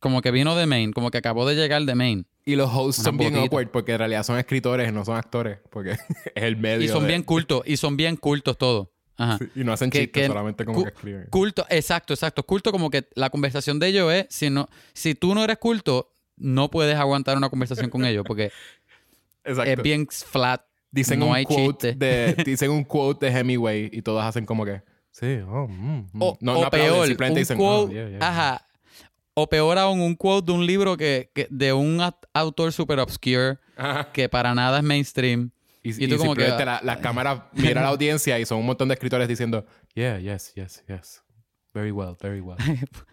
como que vino de Maine, como que acabó de llegar de Maine. Y los hosts son bien awkward porque en realidad son escritores, no son actores. Porque es el medio. Y son de- bien cultos, y son bien cultos todos. Ajá. Sí, Y no hacen Que- chistes, que- solamente como que escriben. Culto, exacto, exacto. Culto como que la conversación de ellos es, si no, si tú no eres culto, no puedes aguantar una conversación con ellos, porque Exacto. es bien flat. dicen no un hay quote chiste. de dicen un quote de Hemingway y todos hacen como que sí, oh, mm, mm". O, no, o no aplauden, peor, simplemente dicen quote, oh, yeah, yeah, yeah". ajá. O peor aún, un quote de un libro que, que- de un aut- autor super obscure Ajá. que para nada es mainstream. Y, Y y tú como que- simplemente la, la cámara mira a la audiencia y son un montón de escritores diciendo yeah, yes, yes, yes. Very well, very well.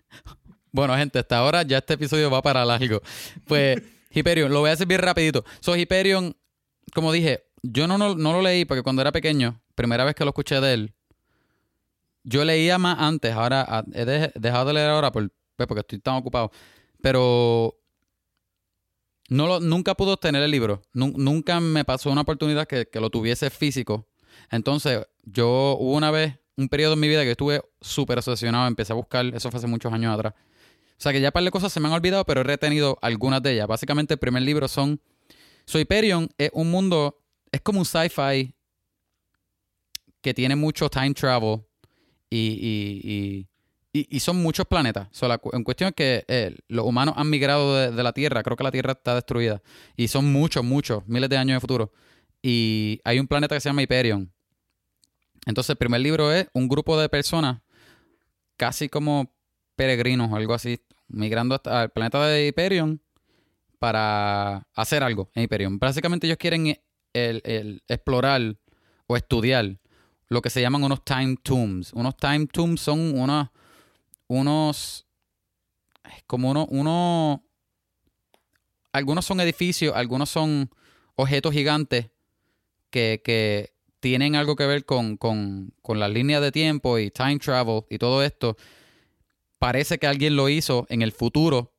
Bueno, gente, hasta ahora ya este episodio va para largo. Pues, Hyperion, lo voy a hacer bien rapidito. So, Hyperion, como dije, yo no, no, no lo leí porque cuando era pequeño, primera vez que lo escuché de él, yo leía más antes, ahora ah, he de- dejado de leer ahora pues, porque estoy tan ocupado. Pero no lo, nunca pude obtener el libro. Nun- nunca me pasó una oportunidad que, que lo tuviese físico. Entonces, yo hubo una vez, un periodo en mi vida que estuve súper obsesionado, empecé a buscar, eso fue hace muchos años atrás. O sea que ya un par de cosas se me han olvidado, pero he retenido algunas de ellas. Básicamente, el primer libro son. So Hyperion es un mundo. Es como un sci-fi que tiene mucho time travel y, y, y- y- son muchos planetas. So, la en cuestión es que eh, los humanos han migrado de, la Tierra. Creo que la Tierra está destruida. Y son muchos, muchos, miles de años de futuro. Y hay un planeta que se llama Hyperion. Entonces, el primer libro es un grupo de personas, casi como peregrinos o algo así, migrando hasta al planeta de Hyperion para hacer algo en Hyperion. Básicamente ellos quieren el- el explorar o estudiar lo que se llaman unos time tombs. Unos time tombs son unos, unos, como unos, unos, algunos son edificios, algunos son objetos gigantes que, que tienen algo que ver con, con, con las líneas de tiempo y time travel y todo esto. Parece que alguien lo hizo en el futuro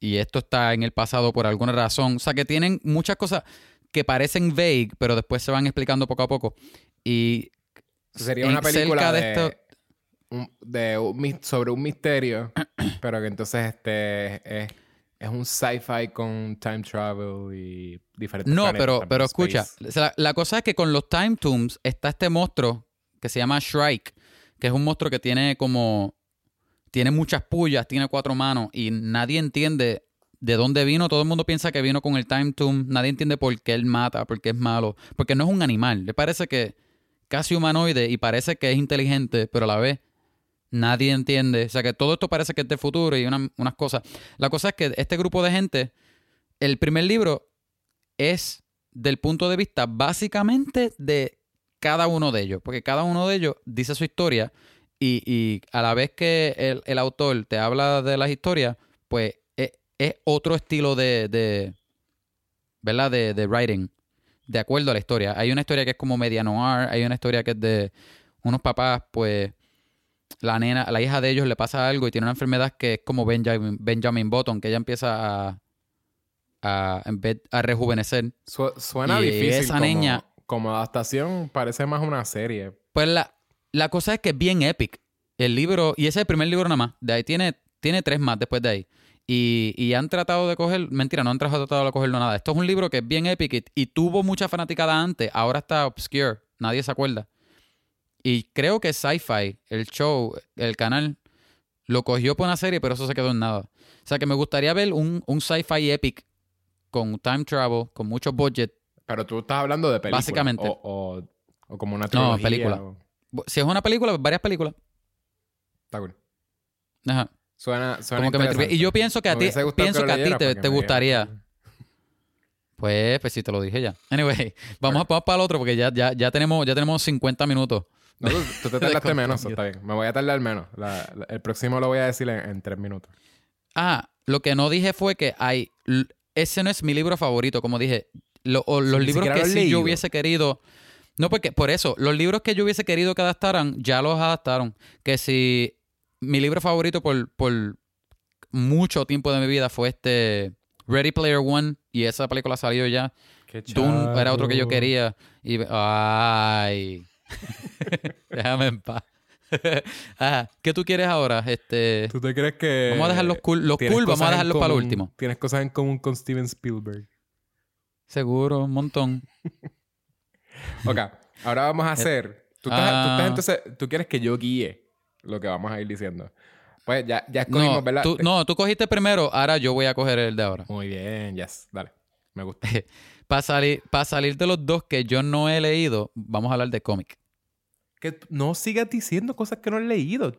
y esto está en el pasado por alguna razón. O sea, que tienen muchas cosas que parecen vague, pero después se van explicando poco a poco. Y Sería una película de, de esto- un- de un mis- sobre un misterio, pero que entonces este es, es un sci-fi con time travel y diferentes No, planetas, pero, pero space. escucha, o sea, la cosa es que con los Time Tombs está este monstruo que se llama Shrike, que es un monstruo que tiene como, tiene muchas pullas, tiene cuatro manos y nadie entiende de dónde vino. Todo el mundo piensa que vino con el Time Tomb, nadie entiende por qué él mata, por qué es malo, porque no es un animal, le parece que casi humanoide y parece que es inteligente, pero a la vez nadie entiende. O sea que todo esto parece que es del futuro y una- unas cosas. La cosa es que este grupo de gente, el primer libro es del punto de vista básicamente de cada uno de ellos, porque cada uno de ellos dice su historia y, a la vez que el, el autor te habla de las historias, pues es, es otro estilo de, de ¿verdad? De, de writing, de acuerdo a la historia. Hay una historia que es como media noir, hay una historia que es de unos papás, pues la nena, la hija de ellos le pasa algo y tiene una enfermedad que es como Benjamin, Benjamin Button, que ella empieza a, a, en vez- a rejuvenecer. Su- suena Y difícil esa como, niña- como adaptación, parece más una serie. Pues la, la cosa es que es bien epic. El libro, y ese es el primer libro nada más. De ahí tiene, tiene tres más después de ahí. Y, y han tratado de coger, mentira, no han tratado de cogerlo nada. Esto es un libro que es bien epic y, y tuvo mucha fanaticada antes. Ahora está obscure. Nadie se acuerda. Y creo que Sci-Fi, el show, el canal, lo cogió por una serie, pero eso se quedó en nada. O sea que me gustaría ver un, un sci-fi epic con time travel, con mucho budget. Pero tú estás hablando de película. Básicamente. O, o, o como una trilogía. película. o- Si es una película, varias películas. Está cool. Ajá. Suena, suena Como que me interesante. tripe- y yo pienso que a ti, pienso que a ti te, te gustaría. Pues, pues sí, te lo dije ya. Anyway, vamos, vamos para el otro porque ya, ya, ya, tenemos, ya tenemos 50 minutos. No, tú, tú te tardaste menos, está bien. Me voy a tardar menos. La- la- el próximo lo voy a decir en, en tres minutos. Ah, lo que no dije fue que hay. Ese no es mi libro favorito, como dije. Lo- o los Ni libros que sí yo hubiese querido. No, porque por eso, los libros que yo hubiese querido que adaptaran, ya los adaptaron. Que si mi libro favorito por, por mucho tiempo de mi vida fue este Ready Player One, y esa película salió ya. Dune era otro que yo quería. Y, ay. Déjame en paz. Ajá. ¿Qué tú quieres ahora? Este, ¿Tú te crees que. vamos a dejar los cool, los cool vamos a dejarlos para común- último. Tienes cosas en común con Steven Spielberg. Seguro, un montón. Ok, ahora vamos a hacer. Tú, estás, tú Ah. estás entonces. Tú quieres que yo guíe lo que vamos a ir diciendo. Pues ya, ya escogimos, No ¿verdad? tú, no, tú cogiste primero, ahora yo voy a coger el de ahora. Muy bien, yes. Dale. Me gusta. Para salir, para salir de los dos que yo no he leído, vamos a hablar de cómic. que no sigas diciendo cosas que no has leído.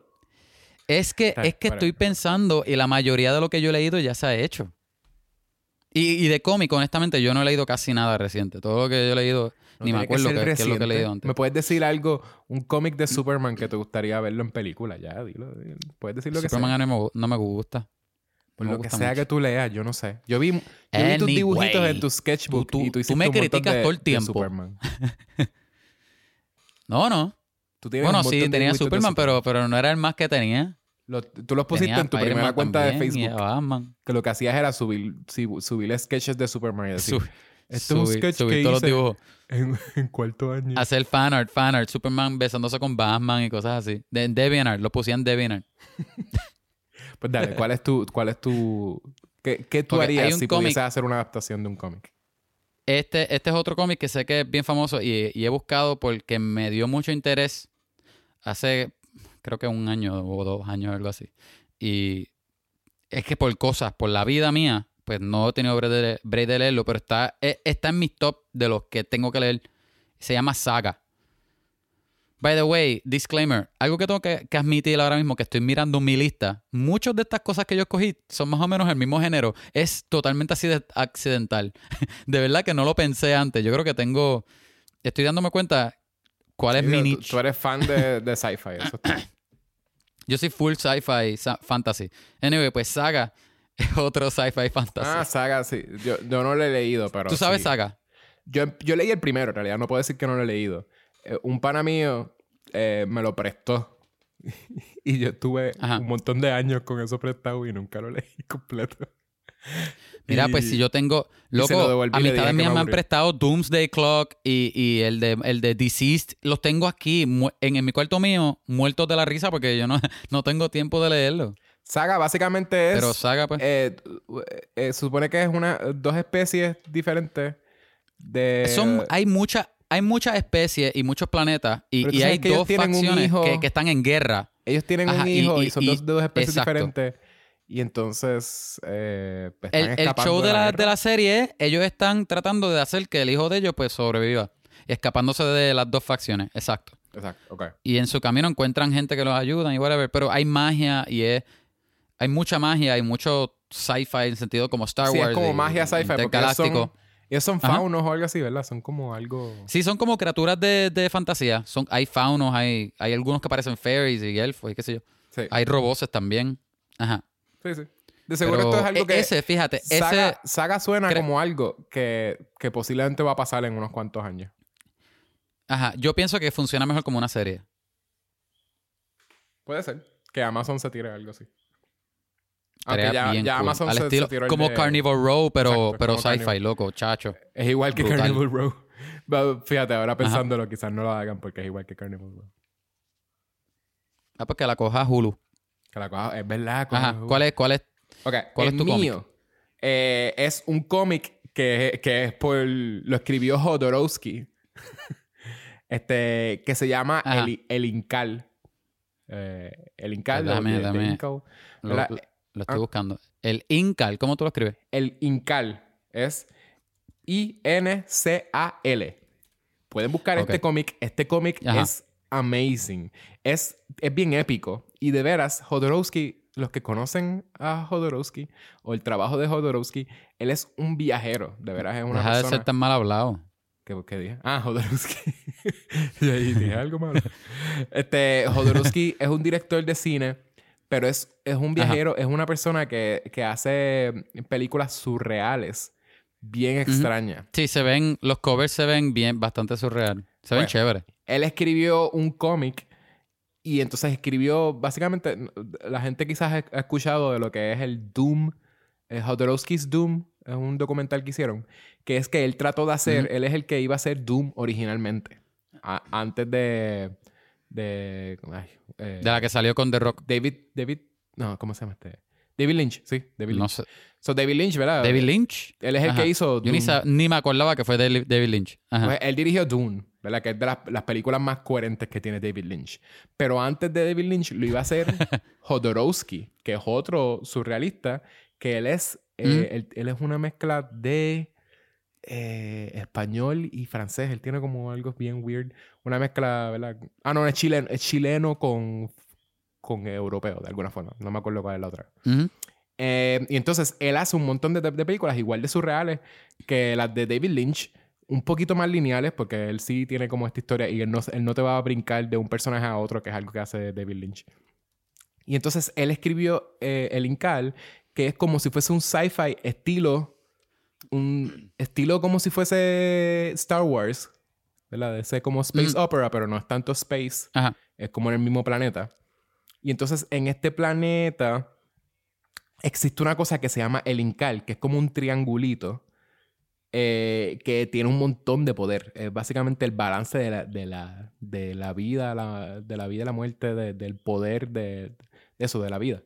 Es que, Está es que estoy pensando y la mayoría de lo que yo he leído ya se ha hecho. Y, y de cómic, honestamente, yo no he leído casi nada reciente. Todo lo que yo he leído, No ni me que acuerdo qué es lo que he leído antes. ¿Me puedes decir algo? Un cómic de Superman que te gustaría verlo en película. Ya, dilo. dilo. Puedes decir lo que sea. Superman no me, gu- no me gusta. Por me lo que sea mucho. que tú leas, yo no sé. Yo vi, yo vi tus dibujitos en tu sketchbook tú- tú- y tú tú me un criticas de- todo el tiempo. Superman. No, no. Tú Bueno, sí, tenía Superman, pero, pero no era el más que tenía. Lo- tú los pusiste Tenía en tu primera cuenta de también Facebook. Que lo que hacías era subir, subir sketches de Superman y decir, este es un sketch que todos los hice dibujos. en, en cuarto año. Hacer fanart, fanart. Superman besándose con Batman y cosas así. De, en DeviantArt. Lo pusían en DeviantArt. Pues dale, ¿cuál es tu, cuál es tu, qué, qué tú harías si cómic- pudieses hacer una adaptación de un cómic? Este, este es otro cómic que sé que es bien famoso y, y he buscado porque me dio mucho interés hace, creo que un año o dos años, algo así. Y es que por cosas, por la vida mía, pues no he tenido break de, leerlo, pero está, e- está en mis top de los que tengo que leer. Se llama Saga. By the way, disclaimer, algo que tengo que, que admitir ahora mismo que estoy mirando mi lista, muchas de estas cosas que yo escogí son más o menos el mismo género. Es totalmente así de accidental. de verdad que no lo pensé antes. Yo creo que tengo, estoy dándome cuenta cuál es mi niche. Tú, eres fan de, de sci-fi, eso está. Yo soy full sci-fi fantasy. Anyway, pues Saga es otro sci-fi fantasy. Ah, Saga, sí. Yo, yo no lo he leído, pero ¿Tú sabes sí. Saga? Yo, yo leí el primero, en realidad. No puedo decir que no lo he leído. Eh, un pana mío eh, me lo prestó. y yo tuve Ajá. un montón de años con eso prestado y nunca lo leí completo. Mira, Y- pues si yo tengo. Loco, amistades mías me me han prestado Doomsday Clock y, y el, de, el de Deceased. Los tengo aquí en, en mi cuarto mío, muertos de la risa porque yo no, no tengo tiempo de leerlo. Saga básicamente es... Pero Saga, pues. eh, eh, supone que es una dos especies diferentes de... son, hay muchas hay muchas especies y muchos planetas y, hay dos facciones que, que están en guerra. Ellos tienen Ajá, un hijo y, y- son dos, dos especies exacto. diferentes. Y entonces eh, pues, están El, el show de la, de la serie es, ellos están tratando de hacer que el hijo de ellos pues sobreviva. Escapándose de las dos facciones, exacto. Exacto, ok. Y en su camino encuentran gente que los ayuda y whatever. Pero hay magia y es... Hay mucha magia y mucho sci-fi en sentido como Star Sí, Wars. es como y- magia sci-fi porque ellos son, ellos son Ajá. faunos o algo así, ¿verdad? Son como algo... Sí, son como criaturas de, de fantasía. Son, hay faunos, hay, hay algunos que parecen fairies y elfos y qué sé yo. Sí, Hay roboces también. Ajá. sí, sí. De seguro Pero esto es algo e- que... Ese, fíjate, Saga, ese... Saga suena como algo que, que posiblemente va a pasar en unos cuantos años. Ajá, yo pienso que funciona mejor como una serie. Puede ser. Que Amazon se tire algo así. Aunque ya, bien ya cool. Amazon Al se, estilo, se tiró el como de- Carnival Row, pero, Exacto, pero sci-fi, loco, chacho. Es igual que Brutal. Carnival Row. Pero Fíjate, ahora pensándolo, quizás no lo hagan porque es igual que Carnival Row. Ah, porque la coja Hulu. Que la cosa, es verdad. Ajá, coño. ¿cuál es, cuál es? Ok, ¿Cuál el es tu mío eh, es un cómic que, que es por... Lo escribió Jodorowsky. este, que se llama Ajá. el, el Incal. Eh, el Incal. Pues Dame, de- de dame. Incal. Lo, lo- estoy ah. buscando. El Incal, ¿cómo tú lo escribes? El Incal es I-N-C-A-L. Pueden buscar este cómic. Este cómic es amazing. Es, es bien épico. Y de veras, Jodorowsky, los que conocen a Jodorowsky o el trabajo de Jodorowsky, él es un viajero. De veras, es una Deja de persona... ser tan mal hablado. ¿Qué, qué dije? Ah, Jodorowsky. y ahí dije algo malo. Este, Jodorowsky es un director de cine, pero es, es un viajero, es una persona que, que hace películas surreales, bien extrañas. Sí, se ven, los covers se ven bien, bastante surreal. Se ven Bueno. chéveres. Él escribió un cómic y entonces escribió, básicamente, la gente quizás ha ha escuchado de lo que es el Doom, el Jodorowsky's Doom, es un documental que hicieron, que es que él trató de hacer, él es el que iba a hacer Doom originalmente, a- antes de, de ay, eh, De la que salió con The Rock. David David no cómo se llama este David Lynch sí David No Lynch sé. so David Lynch verdad David Lynch. él es el Ajá. que hizo Yo ni, Dune. sa- ni me acordaba que fue David David Lynch. Ajá. Pues él dirigió Dune, ¿verdad? Que es de las, las películas más coherentes que tiene David Lynch. Pero antes de David Lynch lo iba a hacer Jodorowsky, que es otro surrealista, que él es, eh, Mm. él, él es una mezcla de eh, español y francés. Él tiene como algo bien weird. Una mezcla, ¿verdad? Ah, no, es chileno, es chileno con, con europeo, de alguna forma. No me acuerdo cuál es la otra. Eh, y entonces él hace un montón de, de películas igual de surreales que las de David Lynch, un poquito más lineales, porque él sí tiene como esta historia y él no, él no te va a brincar de un personaje a otro, que es algo que hace David Lynch. Y entonces él escribió eh, El Incal, que es como si fuese un sci-fi estilo, un estilo como si fuese Star Wars, ¿verdad? De ese como space opera, pero no es tanto space Ajá. es como en el mismo planeta. Y entonces en este planeta existe una cosa que se llama el Incal, que es como un triangulito eh, que tiene un montón de poder. Es básicamente el balance de la, de la, de la vida, la- de la vida y la muerte, de- del poder de, de eso, de la vida.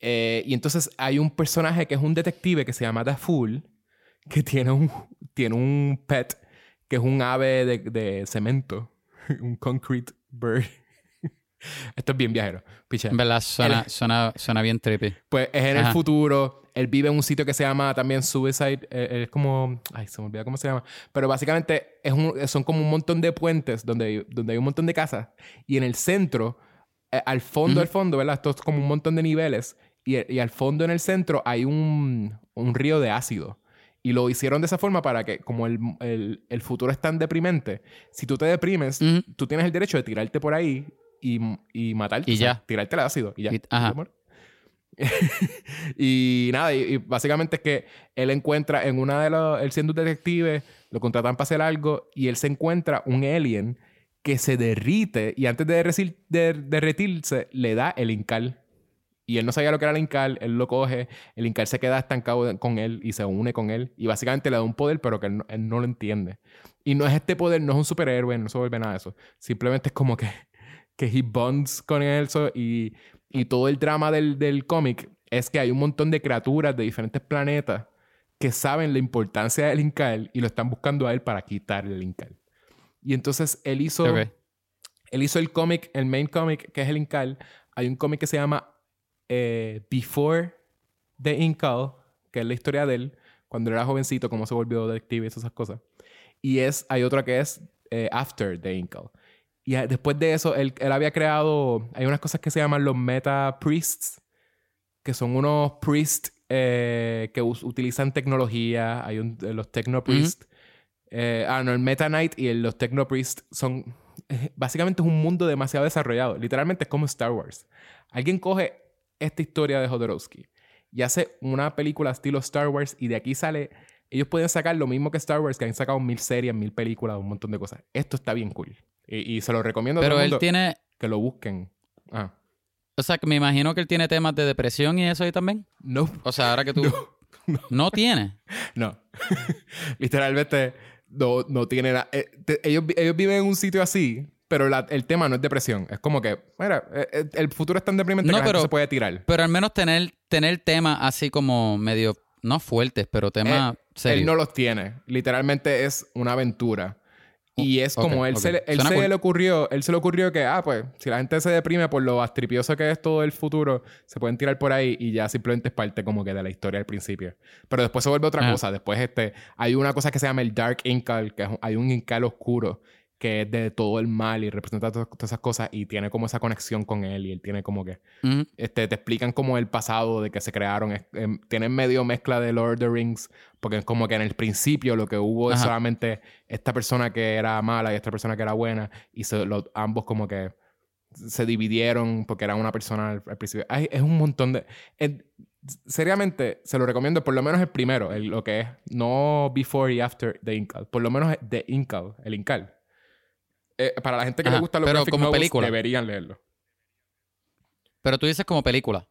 Eh, y entonces hay un personaje que es un detective que se llama The Fool, que tiene un, tiene un pet que es un ave de, de cemento, un concrete bird. Esto es bien viajero. Picha. En verdad suena, Él- suena, suena bien trippy. Pues es en el Ajá. futuro. Él vive en un sitio que se llama también Suicide. eh, eh, es como. Ay, se me olvida cómo se llama. Pero básicamente es un- son como un montón de puentes donde, donde hay un montón de casas. Y en el centro, eh, al fondo, Ujú. al fondo, ¿verdad? Esto es como un montón de niveles. Y, y al fondo, en el centro, hay un, un río de ácido. Y lo hicieron de esa forma para que, como el, el- el futuro es tan deprimente, si tú te deprimes, tú tienes el derecho de tirarte por ahí y, y matarte. Y o sea, ya. tirarte el ácido y ya. Y- ajá. Nada, y, y básicamente es que él encuentra en una de los. Él siendo un detective, lo contratan para hacer algo y él se encuentra un alien que se derrite y antes de, de derretirse le da el incal. Y él no sabía lo que era el incal, él lo coge, el incal se queda estancado con él y se une con él y básicamente le da un poder pero que él no, él no lo entiende. Y no es este poder, no es un superhéroe, no se vuelve nada de eso. Simplemente es como que, que he bonds con él so- y, y todo el drama del, del cómic es que hay un montón de criaturas de diferentes planetas que saben la importancia del Incal y lo están buscando a él para quitarle el Incal. Y entonces él hizo, Ok. él hizo el cómic, el main cómic, que es el Incal. Hay un cómic que se llama eh, Before the Incal, que es la historia de él, cuando era jovencito, cómo se volvió detective y esas cosas. Y es, hay otra que es eh, After the Incal. Y eh, después de eso, él, él había creado, hay unas cosas que se llaman los Meta Priests, que son unos priests eh, que utilizan tecnología. Hay un, eh, los Techno Priests. Eh, ah, no, el Meta Knight y el- los Techno Priests son. eh, básicamente es un mundo demasiado desarrollado. Literalmente es como Star Wars. Alguien coge esta historia de Jodorowsky y hace una película estilo Star Wars y de aquí sale. Ellos pueden sacar lo mismo que Star Wars, que han sacado mil series, mil películas, un montón de cosas. Esto está bien cool. Y, y se lo recomiendo a Pero todo el él mundo tiene... que lo busquen. Ah. O sea, que me imagino que él tiene temas de depresión y eso ahí también. No, O sea, ahora que tú... No, tiene. No. Literalmente no, no tiene nada. eh, ellos, ellos viven en un sitio así, pero la- el tema no es depresión. Es como que, mira, eh, eh, el futuro es tan deprimente No, que la gente pero- se puede tirar. Pero al menos tener, tener temas así como medio... No fuertes, pero temas serios. Él no los tiene. Literalmente es una aventura. Y es como él, ok. se, él se cool. le ocurrió, él se le ocurrió que, ah, pues, si la gente se deprime por lo astripioso que es todo el futuro, se pueden tirar por ahí y ya simplemente es parte como que de la historia al principio. Pero después se vuelve otra Ajá. cosa. Después este, hay una cosa que se llama el Dark Incal, que es hay un Incal oscuro que es de todo el mal y representa to- todas esas cosas y tiene como esa conexión con él y él tiene como que Ujú. este, te explican como el pasado de que se crearon. Es- em, tienen medio mezcla de Lord of the Rings, porque es como que en el principio lo que hubo es Ajá. solamente esta persona que era mala y esta persona que era buena, y se, lo- ambos como que se dividieron porque era una persona al, al principio. Ay, es un montón de. es- seriamente, se lo recomiendo, por lo menos el primero, el- lo que es, no Before y After the Incal, por lo menos The Incal, el Incal. Eh, para la gente que Ajá, le gusta los pero como novels, película. deberían leerlo. Pero tú dices como película.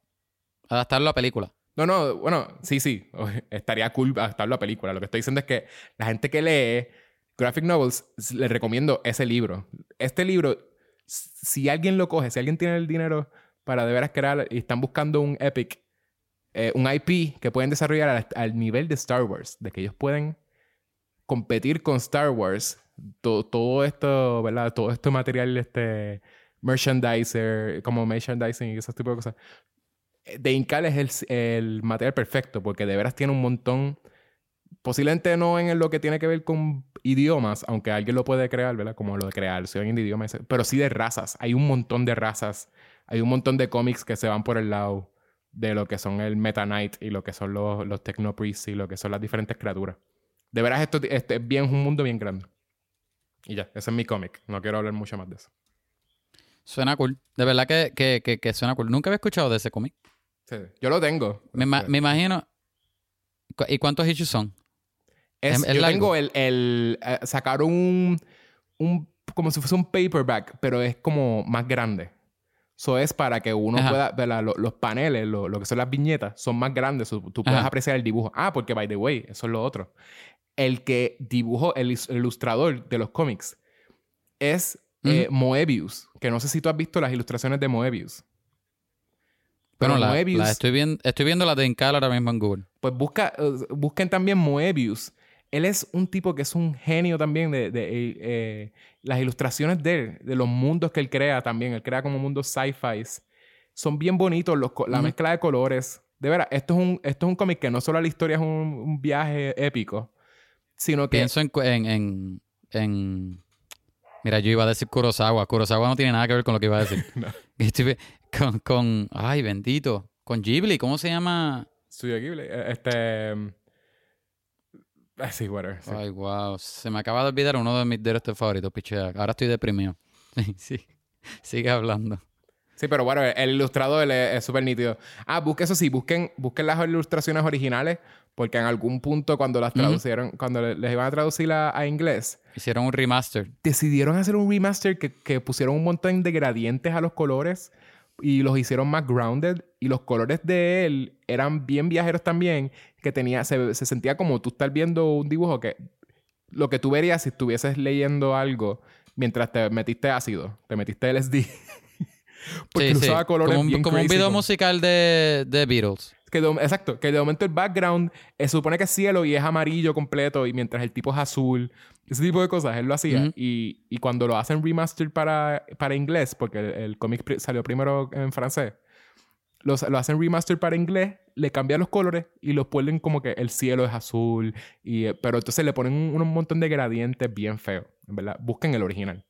Adaptarlo a película. No, no, bueno, sí, sí. Estaría cool adaptarlo a película. Lo que estoy diciendo es que la gente que lee graphic novels, les recomiendo ese libro. Este libro si alguien lo coge, si alguien tiene el dinero para de veras crear y están buscando un Epic, eh, un IP que pueden desarrollar al, al nivel de Star Wars, de que ellos pueden competir con Star Wars, to- todo esto, ¿verdad? Todo este material, este merchandiser, como merchandising y ese tipo de cosas. Eh, De Incal es el, el material perfecto porque de veras tiene un montón, posiblemente no en lo que tiene que ver con idiomas, aunque alguien lo puede crear, ¿verdad? Como lo de crear, si alguien de idiomas, pero sí de razas. Hay un montón de razas, hay un montón de cómics que se van por el lado de lo que son el Meta Knight y lo que son los, los Technopriests y lo que son las diferentes criaturas. De veras, esto, este es bien, un mundo bien grande. Y ya, ese es mi cómic. No quiero hablar mucho más de eso. Suena cool. De verdad que, que, que, que suena cool. Nunca había escuchado de ese cómic. Sí, yo lo tengo. Me, ma- me imagino. ¿Y cuántos issues son? Es- es- es yo largo. tengo el... el eh, sacaron un, un... Como si fuese un paperback, pero es como más grande. Eso es para que uno Ajá. pueda... ¿verdad? Lo- Los, paneles, lo, lo que son las viñetas, son más grandes. tú puedes Ajá. apreciar el dibujo. Ah, porque, by the way, eso es lo otro. El que dibujó, el ilustrador de los cómics, es eh, Moebius. Que no sé si tú has visto las ilustraciones de Moebius. Pero Bueno, la, Moebius... la estoy, viendo, estoy viendo la de Incal ahora mismo en Google. Pues busca, eh, busquen también Moebius. Él es un tipo que es un genio también de, de, eh, las ilustraciones de él, de los mundos que él crea también. Él crea como mundos sci-fi. Son bien bonitos, los, la mezcla de colores. De veras, esto es un, esto es un cómic que no solo la historia es un, un viaje épico, sino que... Pienso en, en, en, en- Mira, yo iba a decir Kurosawa. Kurosawa no tiene nada que ver con lo que iba a decir. No. Con, con... Ay, bendito. Con Ghibli. ¿Cómo se llama? Studio Ghibli, eh, Este... mm, ah, sí, whatever. sí. Ay, wow. Se me acaba de olvidar uno de mis directores favoritos, pichea. Ahora estoy deprimido. sí. Sigue hablando. Sí, pero bueno, el ilustrador es es súper nítido. Ah, busquen eso sí, busquen, busquen las ilustraciones originales, porque en algún punto cuando las traducieron, cuando le- les iban a traducir a, a inglés, Hicieron un remaster. decidieron hacer un remaster que, que pusieron un montón de gradientes a los colores y los hicieron más grounded. Y los colores de él eran bien viajeros también, que tenía, se, se sentía como tú estar viendo un dibujo que lo que tú verías si estuvieses leyendo algo mientras te metiste ácido, te metiste LSD. Porque Sí, sí. usaba colores Como un, bien como un crazy, video como- musical de, de Beatles. Que de- exacto, que de momento el background se supone que es cielo y es amarillo completo y mientras el tipo es azul, ese tipo de cosas, él lo hacía. Ujú. y, y cuando lo hacen remaster para, para inglés, porque el, el cómic pri- salió primero en francés, los- lo hacen remaster para inglés, le cambian los colores y los ponen como que el cielo es azul, y, eh, pero entonces le ponen un, un montón de gradientes bien feos, verdad. Busquen el original.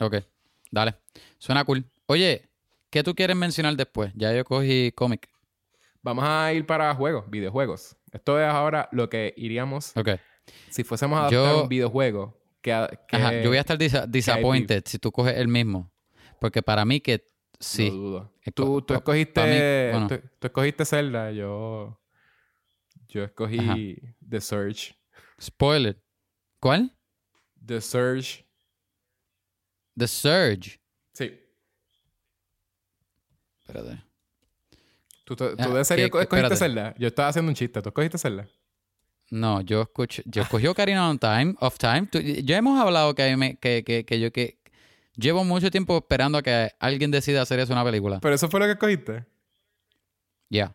Ok, dale. Suena cool. Oye, ¿qué tú quieres mencionar después? Ya yo cogí cómic. Vamos a ir para juegos, videojuegos. Esto es ahora lo que iríamos Ok. si fuésemos a adaptar Yo- un videojuego. Que, Ajá, yo voy a estar disa- disappointed si tú coges el mismo. Porque para mí que sí. No dudo. Tú, tú escogiste. pa' mí, bueno. tú, tú escogiste Zelda, yo. Yo escogí Ajá. The Surge. Spoiler. ¿Cuál? The Surge. The Surge. Sí. Espérate. ¿Tú, tú, tú Ah, de serio ¿qué- qué- escogiste espérate. Zelda? Yo estaba haciendo un chiste. ¿Tú escogiste Zelda? No, yo escucho, yo escogí Ocarina of Time, of Time. Tú- ya hemos hablado que, a mí me- que, que, que yo que llevo mucho tiempo esperando a que alguien decida hacer eso una película. ¿Pero eso fue lo que escogiste? Ya.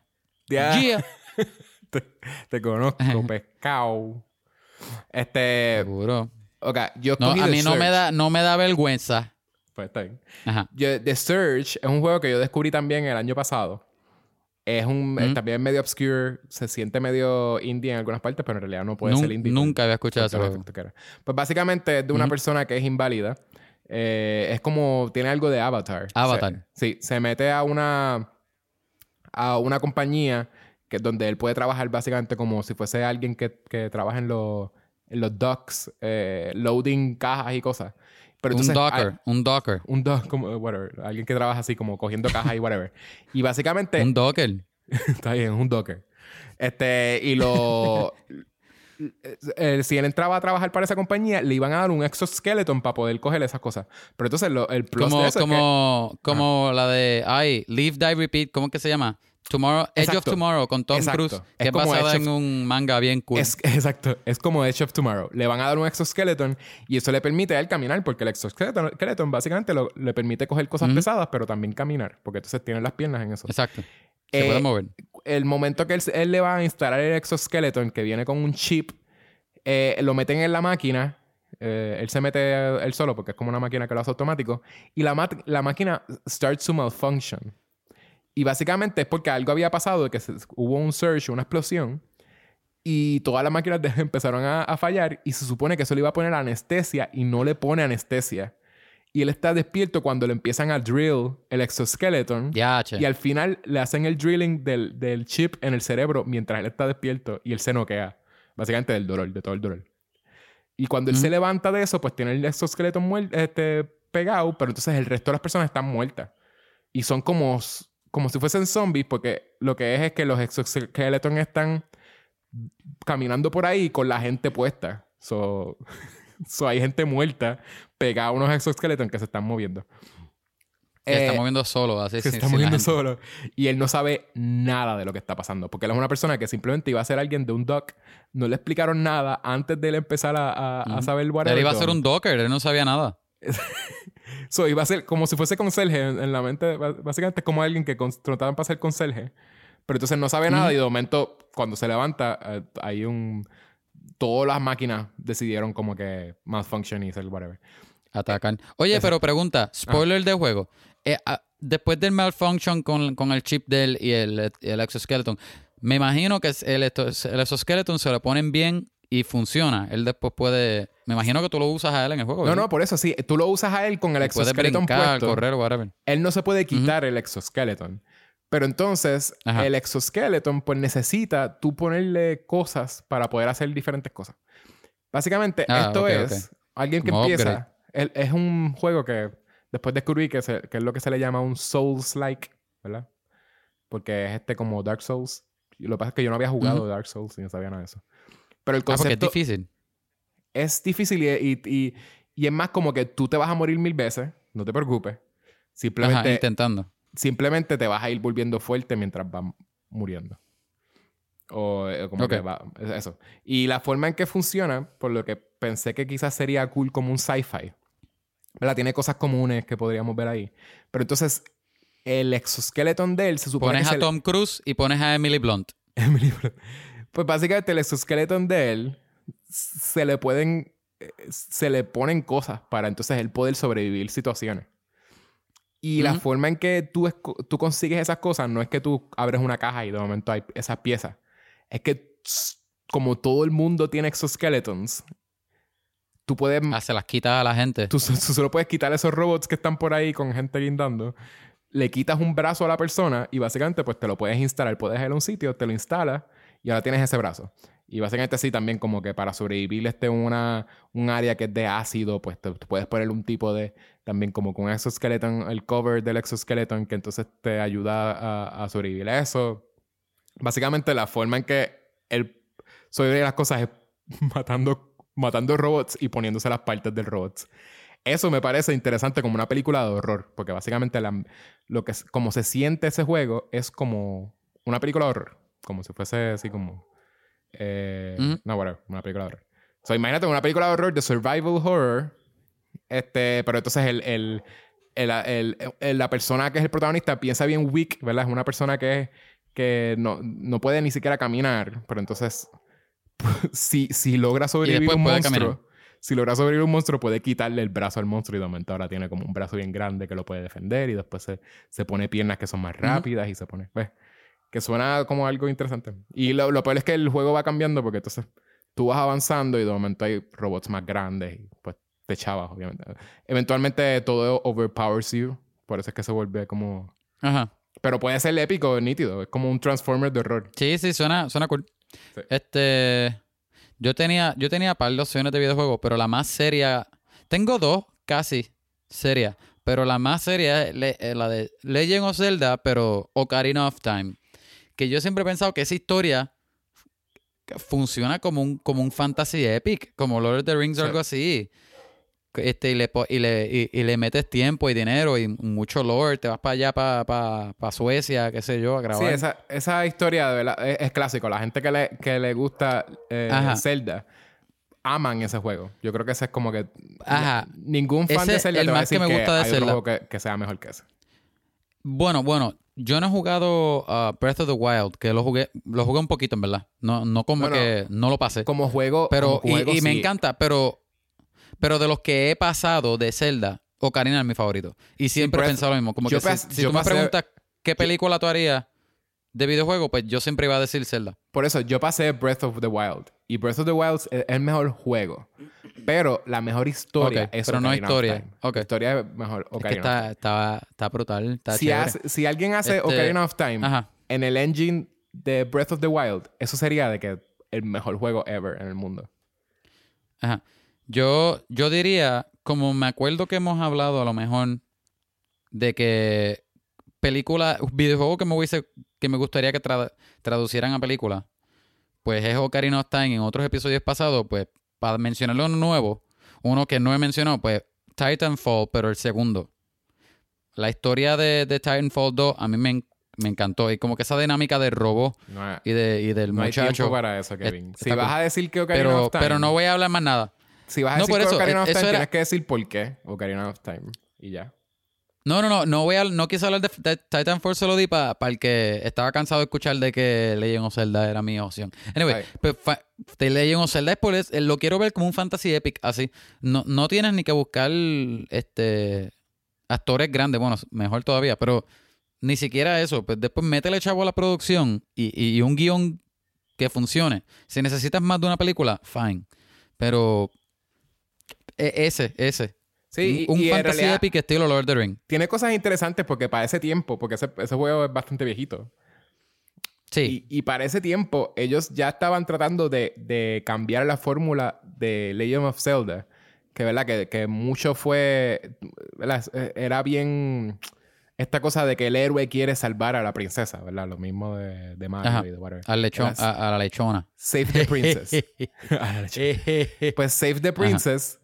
Ya. Yeah. Te, te conozco, pescado. Este. Seguro. Ok, yo No, escogí a The mí no me da, no me da vergüenza. Pues está bien. Ajá. Yo- The Surge es un juego que yo descubrí también el año pasado. Es un es también medio obscure, se siente medio indie en algunas partes, pero en realidad no puede Nun- ser indie. nunca había escuchado era. Pues básicamente es de una persona que es inválida. Eh, es como tiene algo de Avatar. Avatar. Se- sí, se mete a una a una compañía que donde él puede trabajar básicamente como si fuese alguien que, que trabaja en los en los docks, eh, loading cajas y cosas. Pero un docker, ah, un docker. un dock, como, whatever. Alguien que trabaja así como cogiendo cajas y whatever. Y básicamente... Un docker. Está bien, un docker. Este, y lo... eh, si él entraba a trabajar para esa compañía, le iban a dar un exoskeleton para poder coger esas cosas. Pero entonces lo- el plus Como, de eso es que- como, como la de, ay, Leave, Die, Repeat, ¿cómo es que se llama? Tomorrow, Edge of. Tomorrow con Tom Exacto. Cruise, Es que es, basada en un manga bien cool. Es, exacto, es como Edge of Tomorrow. Le van a dar un exoskeleton y eso le permite a él caminar porque el exoskeleton skeleton básicamente lo- le permite coger cosas pesadas, pero también caminar, porque entonces tiene las piernas en eso. Exacto. Se Eh, puede mover. el momento que él, él le va a instalar el exoskeleton que viene con un chip, eh, lo meten en la máquina. eh, él se mete él solo porque es como una máquina que lo hace automático. Y la, la máquina starts to malfunction. Y básicamente es porque algo había pasado, de que se- hubo un surge, una explosión. Y todas las máquinas de- empezaron a, a fallar. Y se supone que eso le iba a poner anestesia y no le pone anestesia. Y él está despierto cuando le empiezan a drill el exoskeleton. Ya. Y al final le hacen el drilling del, del chip en el cerebro mientras él está despierto y él se noquea. Básicamente del dolor, de todo el dolor. Y cuando él se levanta de eso, pues tiene el exoesqueleto muer- este, pegado, pero entonces el resto de las personas están muertas. Y son como, como si fuesen zombies, porque lo que es es que los exoesqueletos están caminando por ahí con la gente puesta. So, so hay gente muerta pegada a unos exoesqueletos que se están moviendo. Se está Eh, moviendo solo, así se sin- está sin moviendo solo. Y él no sabe nada de lo que está pasando. Porque él es una persona que simplemente iba a ser alguien de un doc. No le explicaron nada antes de él empezar a, a- a Ujú. saber. Él iba a ser un docker, él no sabía nada. So, iba a ser como si fuese conserje en, en la mente. Bá- Básicamente es como alguien que cons- trataban para ser conserje. Pero entonces no sabe nada y de momento, cuando se levanta, eh, hay un... Todas las máquinas decidieron como que malfunction y hacer whatever. Atacan. Oye, pero pregunta, spoiler de juego. Eh, ah, después del malfunction con, con el chip del y el, el exoskeleton, me imagino que el exoskeleton se lo ponen bien y funciona. Él después puede. Me imagino que tú lo usas a él en el juego. No, ¿verdad? no, por eso sí. Tú lo usas a él con el exoskeleton puesto. correr, whatever. él no se puede quitar el exoskeleton. Pero entonces, Ajá. el exoskeleton, pues necesita tú ponerle cosas para poder hacer diferentes cosas. Básicamente, Ah, esto es alguien que Como empieza. él- es un juego que después descubrí que, se- que es lo que se le llama un Souls-like, ¿verdad? Porque es este como Dark Souls. Y Lo que pasa es que yo no había jugado. Dark Souls y no sabía nada de eso. Pero el Ah, porque es concepto difícil. es difícil y, y, y- y es más como que tú te vas a morir mil veces, no te preocupes. Ajá, Simplemente intentando. simplemente te vas a ir volviendo fuerte mientras vas muriendo. O eh, como que va, es- eso. Y la forma en que funciona, por lo que pensé que quizás sería cool como un sci-fi. ¿Verdad? Tiene cosas comunes que podríamos ver ahí. Pero entonces, el exoskeleton de él se supone Pones que a se- Tom Cruise y pones a Emily Blunt. Emily Blunt. Pues básicamente el exoskeleton de él se le pueden se le ponen cosas para entonces él poder sobrevivir situaciones. Y la Ujú. forma en que tú, tú consigues esas cosas no es que tú abres una caja y de momento hay esas piezas. Es que como todo el mundo tiene exoskeletons, tú puedes Ah, se las quita a la gente. Tú, tú solo puedes quitar esos robots que están por ahí con gente guindando. Le quitas un brazo a la persona y básicamente pues te lo puedes instalar. Puedes ir a un sitio, te lo instalas y ahora tienes ese brazo. Y básicamente así también como que para sobrevivir este una, un área que es de ácido, pues te, te puedes poner un tipo de... También como con exoskeleton, el cover del exoskeleton que entonces te ayuda a, a sobrevivir a eso. Básicamente la forma en que él sobrevive a las cosas es matando, matando robots y poniéndose las partes del robot. Eso me parece interesante como una película de horror, porque básicamente la- lo que como se siente ese juego es como una película de horror, como si fuese así como eh, Ujú. no, whatever, una película de horror. So, imagínate una película de horror de survival horror, este, pero entonces el, el, el- el- la persona que es el protagonista piensa bien weak, ¿verdad? Es una persona que, que no, no puede ni siquiera caminar, pero entonces si, si logra sobrevivir un monstruo, caminar. si logra sobrevivir un monstruo, puede quitarle el brazo al monstruo y de momento ahora tiene como un brazo bien grande que lo puede defender y después se, se pone piernas que son más rápidas y se pone, pues, que suena como algo interesante. Y lo, lo peor es que el juego va cambiando porque entonces tú vas avanzando y de momento hay robots más grandes y pues te chavas, obviamente. Eventualmente todo overpowers you, por eso es que se vuelve como... Ajá. Pero puede ser épico, nítido, es como un Transformer de horror. Sí, sí, suena, suena cool. Sí. Este. Yo tenía, yo tenía par de opciones de videojuegos, pero la más seria. Tengo dos casi serias. Pero la más seria es eh, la de Legend of Zelda, pero Ocarina of Time. Que yo siempre he pensado que esa historia funciona como un, como un fantasy epic, como Lord of the Rings o Sí. algo así. este, y, le, y, le, y, y le metes tiempo y dinero y mucho lore, te vas para allá, para pa, pa Suecia, qué sé yo, a grabar. Sí, esa, esa historia de verdad es, es clásico. La gente que le, que le gusta eh. Zelda aman ese juego. Yo creo que ese es como que Ajá. ningún fan Ese de Zelda el te va a más que decir me gusta de hay otro Zelda. juego que, que sea mejor que ese. Bueno, bueno, yo no he jugado uh, Breath of the Wild, que lo jugué, lo jugué un poquito, en verdad. No, no como Bueno, que no lo pasé. Como juego, Pero, como y, juego, y me sí. encanta, pero, pero de los que he pasado de Zelda, Ocarina es mi favorito. Y siempre he pensado lo mismo. Como yo que si, si yo tú me preguntas qué película tú harías de videojuego, pues yo siempre iba a decir Zelda. Por eso, yo pasé Breath of the Wild. Y Breath of the Wild es el mejor juego. Pero la mejor historia Ok, es pero no Ocarina of historia. Historia es mejor Es que está, está, está brutal, está si, chévere. hace- si alguien hace Este- Ocarina of Time Ajá. en el engine de Breath of the Wild, eso sería de que el mejor juego ever en el mundo. Ajá. Yo, yo diría, como me acuerdo que hemos hablado a lo mejor de que película, videojuego que me hubiese, que me gustaría que tra- traducieran a película, pues es Ocarina of Time en otros episodios pasados, pues para mencionarlo nuevo, uno que no he mencionado, pues Titanfall, pero el segundo. La historia de, de Titanfall 2 a mí me, en- me encantó y como que esa dinámica de robo No y, de, y del no hay muchacho. tiempo para eso, Kevin. Si vas a decir que Ocarina Pero, of Time... pero no voy a hablar más nada. Si vas a No, decir por que eso, Ocarina of Time, era- tienes que decir por qué Ocarina of Time. Y ya. No, no, no, no voy a, no quise hablar de, de Titanfall, se lo di para el que estaba cansado de escuchar de que Legend of Zelda era mi opción. Anyway, Ay. pues Legend of Zelda es por eso, eh, lo quiero ver como un fantasy epic, así. No, no tienes ni que buscar este actores grandes, bueno, mejor todavía, pero ni siquiera eso. Pues después métele chavo a la producción y, y- y un guion que funcione. Si necesitas más de una película, fine. Pero e- ese, ese. Sí, y, un y fantasy realidad epic estilo Lord of the Ring. tiene cosas interesantes porque para ese tiempo, porque ese, ese juego es bastante viejito. Sí. Y, y para ese tiempo, ellos ya estaban tratando de, de cambiar la fórmula de Legend of Zelda. Que, ¿verdad? Que, que mucho fue... ¿verdad? Era bien... Esta cosa de que el héroe quiere salvar a la princesa, ¿verdad? Lo mismo de, de Mario Ajá. y de whatever. Al lechón, a, a la lechona. Save the Princess. A la lechona. pues Save the Princess.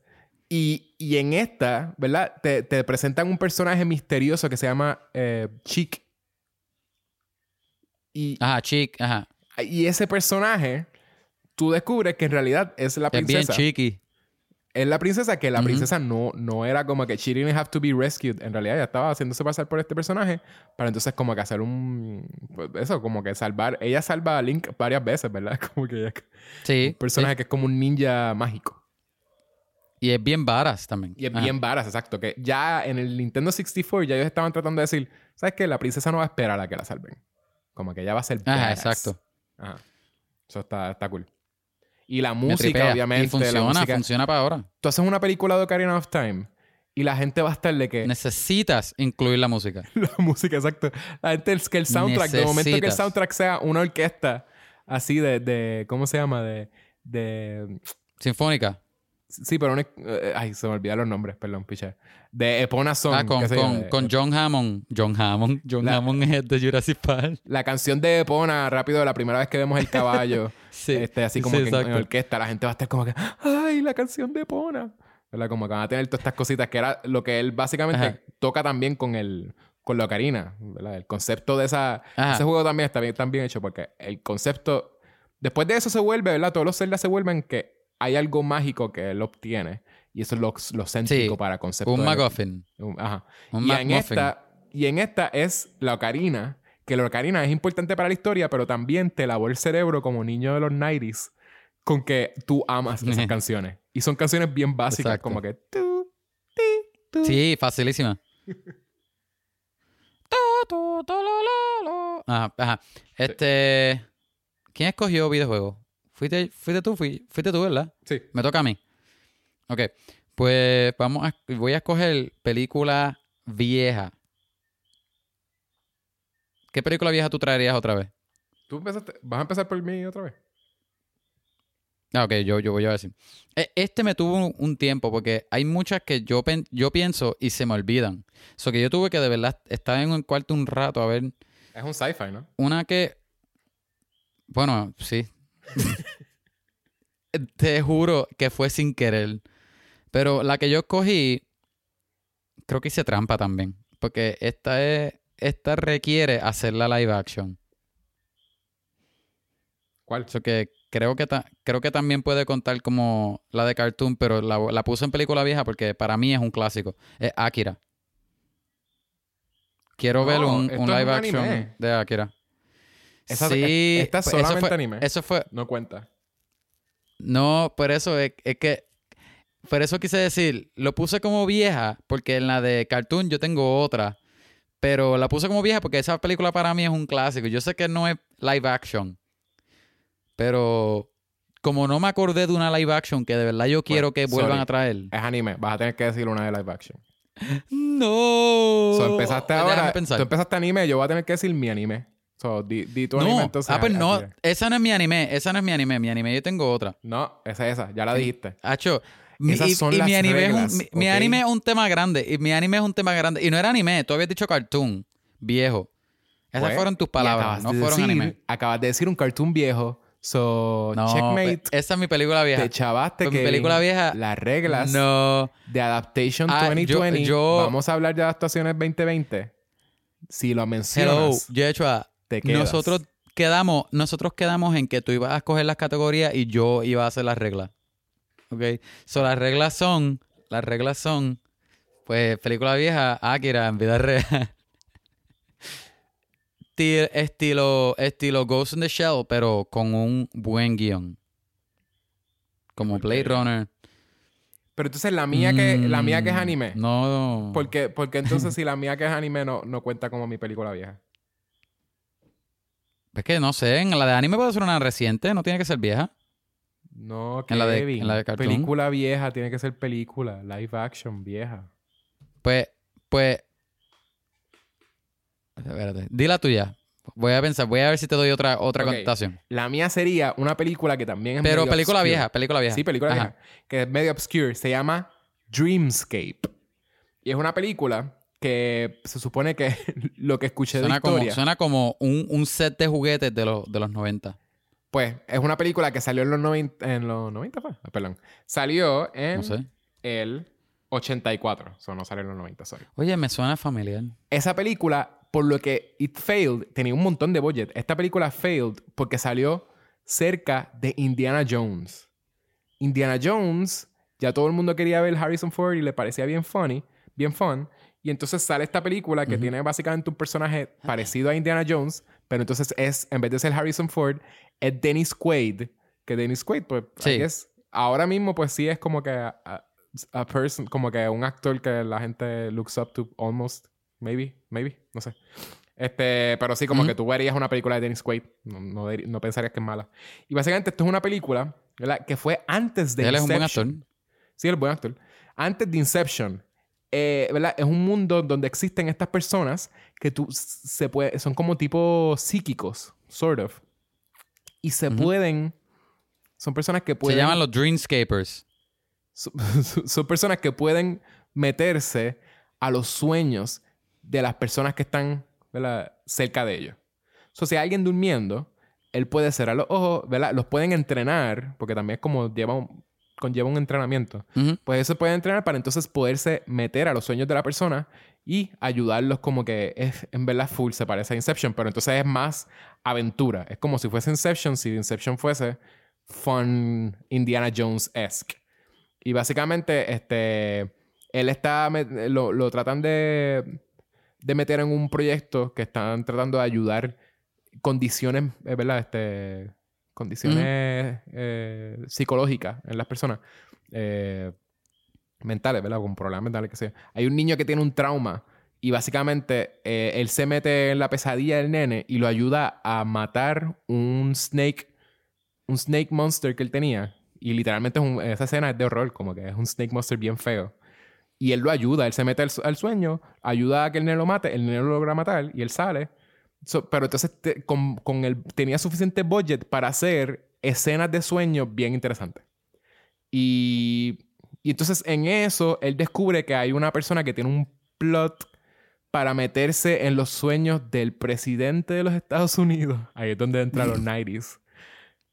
Y, y en esta, ¿verdad? Te, te presentan un personaje misterioso que se llama eh, Chick. Y, Ajá, chic, ajá. y ese personaje, tú descubres que en realidad es la Es bien princesa. chiqui. es la princesa que la princesa no, no era como que she didn't have to be rescued. En realidad ella estaba haciéndose pasar por este personaje para entonces como que hacer un... pues, eso, como que salvar... Ella salva a Link varias veces, ¿verdad? Como que ella... Sí. Un personaje que es como un ninja mágico. Y es bien varas también. Y es Ajá. bien varas, exacto. Que ya en el Nintendo 64 ya ellos estaban tratando de decir, ¿sabes qué? La princesa no va a esperar a que la salven. Como que ella va a ser Ajá, badass. exacto. Ajá. Eso está, está cool. Y la música, obviamente. Y funciona, la música. funciona para ahora. Tú haces una película de Ocarina of Time y la gente va a estar de que... Necesitas incluir la música. la música, exacto. La gente, es que el soundtrack, de momento que el Necesitas. soundtrack sea una orquesta así de... de ¿Cómo se llama? De... de Sinfónica. Sí, pero una... eh, ay, se me olvidaron los nombres, perdón, picha. De Epona Song. Ah, con, con, de- con John Hammond. John Hammond. John La- Hammond es de Jurassic Park. La canción de Epona, rápido, la primera vez que vemos el caballo, Sí. este, así como Sí, que en, en orquesta, la gente va a estar como que, ¡ay, la canción de Epona! ¿Verdad? Como que van a tener todas estas cositas, que era lo que él básicamente Ajá. toca también con el con la ocarina, ¿verdad? El concepto de esa... Ajá. Ese juego también está bien, está bien hecho porque el concepto... Después de eso se vuelve, ¿verdad? Todos los Zelda se vuelven que hay algo mágico que él obtiene. Y eso es lo, lo céntrico Sí. para concepto. Un de- MacGuffin. Ajá. Un y, en esta, y en esta es la ocarina, que la ocarina es importante para la historia, pero también te lavó el cerebro como niño de los 90s con que tú amas esas canciones. Y son canciones bien básicas, Exacto. como que... tu, ti, tu. Sí, facilísima. Ajá, ajá. Este. ¿Quién escogió videojuego? ¿Fuiste, fuiste tú? Fui- fuiste tú, ¿verdad? Sí. Me toca a mí. Ok. Pues vamos a. Voy a escoger película vieja. ¿Qué película vieja tú traerías otra vez? ¿Tú empezaste- vas a empezar por mí otra vez? Ah, ok, yo, yo voy a decir. E- Este me tuvo un, un tiempo porque hay muchas que yo, pen- yo pienso y se me olvidan. So que yo tuve que de verdad estar en un cuarto un rato a ver Es un sci-fi, ¿no? una que. Bueno, sí. Te juro que fue sin querer. Pero la que yo escogí, creo que hice trampa también. Porque esta es. Esta requiere hacerla live action. ¿Cuál? Eso que creo que, ta- creo que también puede contar como la de cartoon, pero la, la puse en película vieja porque para mí es un clásico. Es Akira. Quiero No, ver un, esto un live un action de Akira. Esa- sí, esta es pues eso solamente fue- anime. Eso fue, No cuenta. No, por eso es, es que. Por eso quise decir, lo puse como vieja, porque en la de cartoon yo tengo otra. Pero la puse como vieja porque esa película para mí es un clásico. Yo sé que no es live action. Pero como no me acordé de una live action que de verdad yo quiero que vuelvan sorry. a traer. Es anime. Vas a tener que decir una de live action. No. So, empezaste ahora. Tú empezaste anime. Yo voy a tener que decir mi anime. So, di, di tu no. anime entonces. ah, pues no. Esa no es mi anime. Esa no es mi anime. Mi anime yo tengo otra. No, esa es esa. Ya la dijiste. Hacho, mi- Esas y, son y las mi anime reglas, es un, mi, mi ¿ok? anime es un tema grande. Y mi anime es un tema grande. Y no era anime, tú habías dicho cartoon, viejo. Esas Pues, fueron tus palabras, no de fueron decir- anime. Acabas de decir un cartoon viejo. So, No, checkmate. esa es mi película vieja. Te chavaste Pues mi que película vieja- las reglas No. de Adaptation Ah, yo- 2020. yo- Vamos a hablar de adaptaciones 2020. Si lo Hello, mencionas, Joshua. Te quedas. Nosotros quedamos, nosotros quedamos en que tú ibas a escoger las categorías y yo iba a hacer las reglas. ¿Ok? So, las reglas son, las reglas son, pues, película vieja, Akira, en vida real. Ti- estilo, estilo Ghost in the Shell, pero con un buen guion. Como Blade Runner. Pero entonces la mía que, la mía que es Mm, anime. No. Porque, porque entonces si la mía que es anime no, no cuenta como mi película vieja. Es que no sé, en la de anime puede ser una reciente, no tiene que ser vieja. No, En la de- Kevin. en la de cartoon. Película vieja tiene que ser película. Live action vieja. Pues, pues. Espérate, di la tuya. Voy a pensar, voy a ver si te doy otra, otra Ok. contestación. La mía sería una película que también es Pero medio película obscure. vieja, película vieja. Sí, película Ajá. vieja. Que es medio obscure. Se llama Dreamscape. Y es una película que se supone que lo que escuché de Suena como, suena como un, un set de juguetes de, los de los 90. Pues es una película que salió en los 90... ¿En los 90 fue? Ah, perdón. Salió en No sé. el 84. O sea, no salió en los 90, sorry. Oye, me suena familiar. Esa película, por lo que it failed, tenía un montón de budget. Esta película failed porque salió cerca de Indiana Jones. Indiana Jones, ya todo el mundo quería ver Harrison Ford y le parecía bien funny, bien fun. Y entonces sale esta película que tiene básicamente un personaje parecido a Indiana Jones, pero entonces es, en vez de ser Harrison Ford, es Dennis Quaid. Que Dennis Quaid, pues, Sí. Ahora mismo, pues sí es como que a, a- person, como que un actor que la gente looks up to almost. Maybe, maybe, no sé. Este, pero sí, como que tú verías una película de Dennis Quaid, no, no, pensarías que es mala. Y básicamente esto es una película, ¿verdad? Que fue antes de Él es un buen Inception. actor. Sí, el buen actor. Antes de Inception, eh, ¿verdad? Es un mundo donde existen estas personas que tú se puede, son como tipo psíquicos, sort of. Y se pueden, son personas que pueden, Se llaman los Dreamscapers. son, son personas que pueden meterse a los sueños de las personas que están ¿verdad? cerca de ellos. So, si hay alguien durmiendo, él puede cerrar los ojos, ¿verdad? Los pueden entrenar, porque también es como lleva un- conlleva un entrenamiento. Pues eso puede entrenar para entonces poderse meter a los sueños de la persona y ayudarlos como que es en verdad full, se parece a Inception, pero entonces es más aventura. Es como si fuese Inception, si Inception fuese fun Indiana Jones-esque. Y básicamente, este, él está, lo, lo tratan de, de meter en un proyecto que están tratando de ayudar condiciones, eh, ¿verdad? Este, condiciones eh, psicológicas en las personas. eh, mentales, ¿verdad? Con problemas mentales que sea. Hay un niño que tiene un trauma y básicamente eh, él se mete en la pesadilla del nene y lo ayuda a matar un snake, un snake monster que él tenía. Y literalmente es un- esa escena es de horror, como que es un snake monster bien feo. Y él lo ayuda, él se mete al, al sueño, ayuda a que el nene lo mate, el nene lo logra matar y él sale. So- pero entonces te- con, con el, tenía suficiente budget para hacer escenas de sueño bien interesantes. Y, y entonces en eso él descubre que hay una persona que tiene un plot para meterse en los sueños del presidente de los Estados Unidos. Ahí es donde entran los 90s.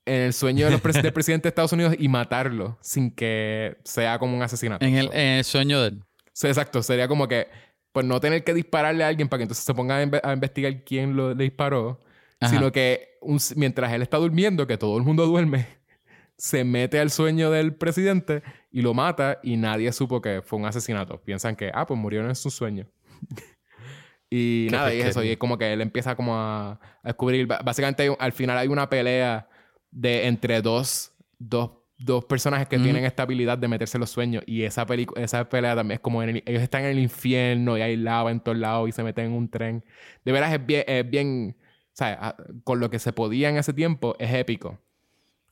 en el sueño de los pres- del presidente de Estados Unidos y matarlo sin que sea como un asesinato. En el, en el sueño de él. Sí, exacto. Sería como que, pues no tener que dispararle a alguien para que entonces se ponga a, inve- a investigar quién lo le disparó, Ajá. sino que un- mientras él está durmiendo, que todo el mundo duerme, se mete al sueño del presidente y lo mata y nadie supo que fue un asesinato. Piensan que, ah, pues murió en su sueño. y Qué nada, y eso, y es como que él empieza como a, a descubrir, básicamente hay al final hay una pelea de entre dos, dos, dos personajes que tienen esta habilidad de meterse en los sueños y esa, esa pelea también es como en el- ellos están en el infierno y hay lava en todos lados y se meten en un tren. De veras es bien, es bien o sea, a- con lo que se podía en ese tiempo es épico.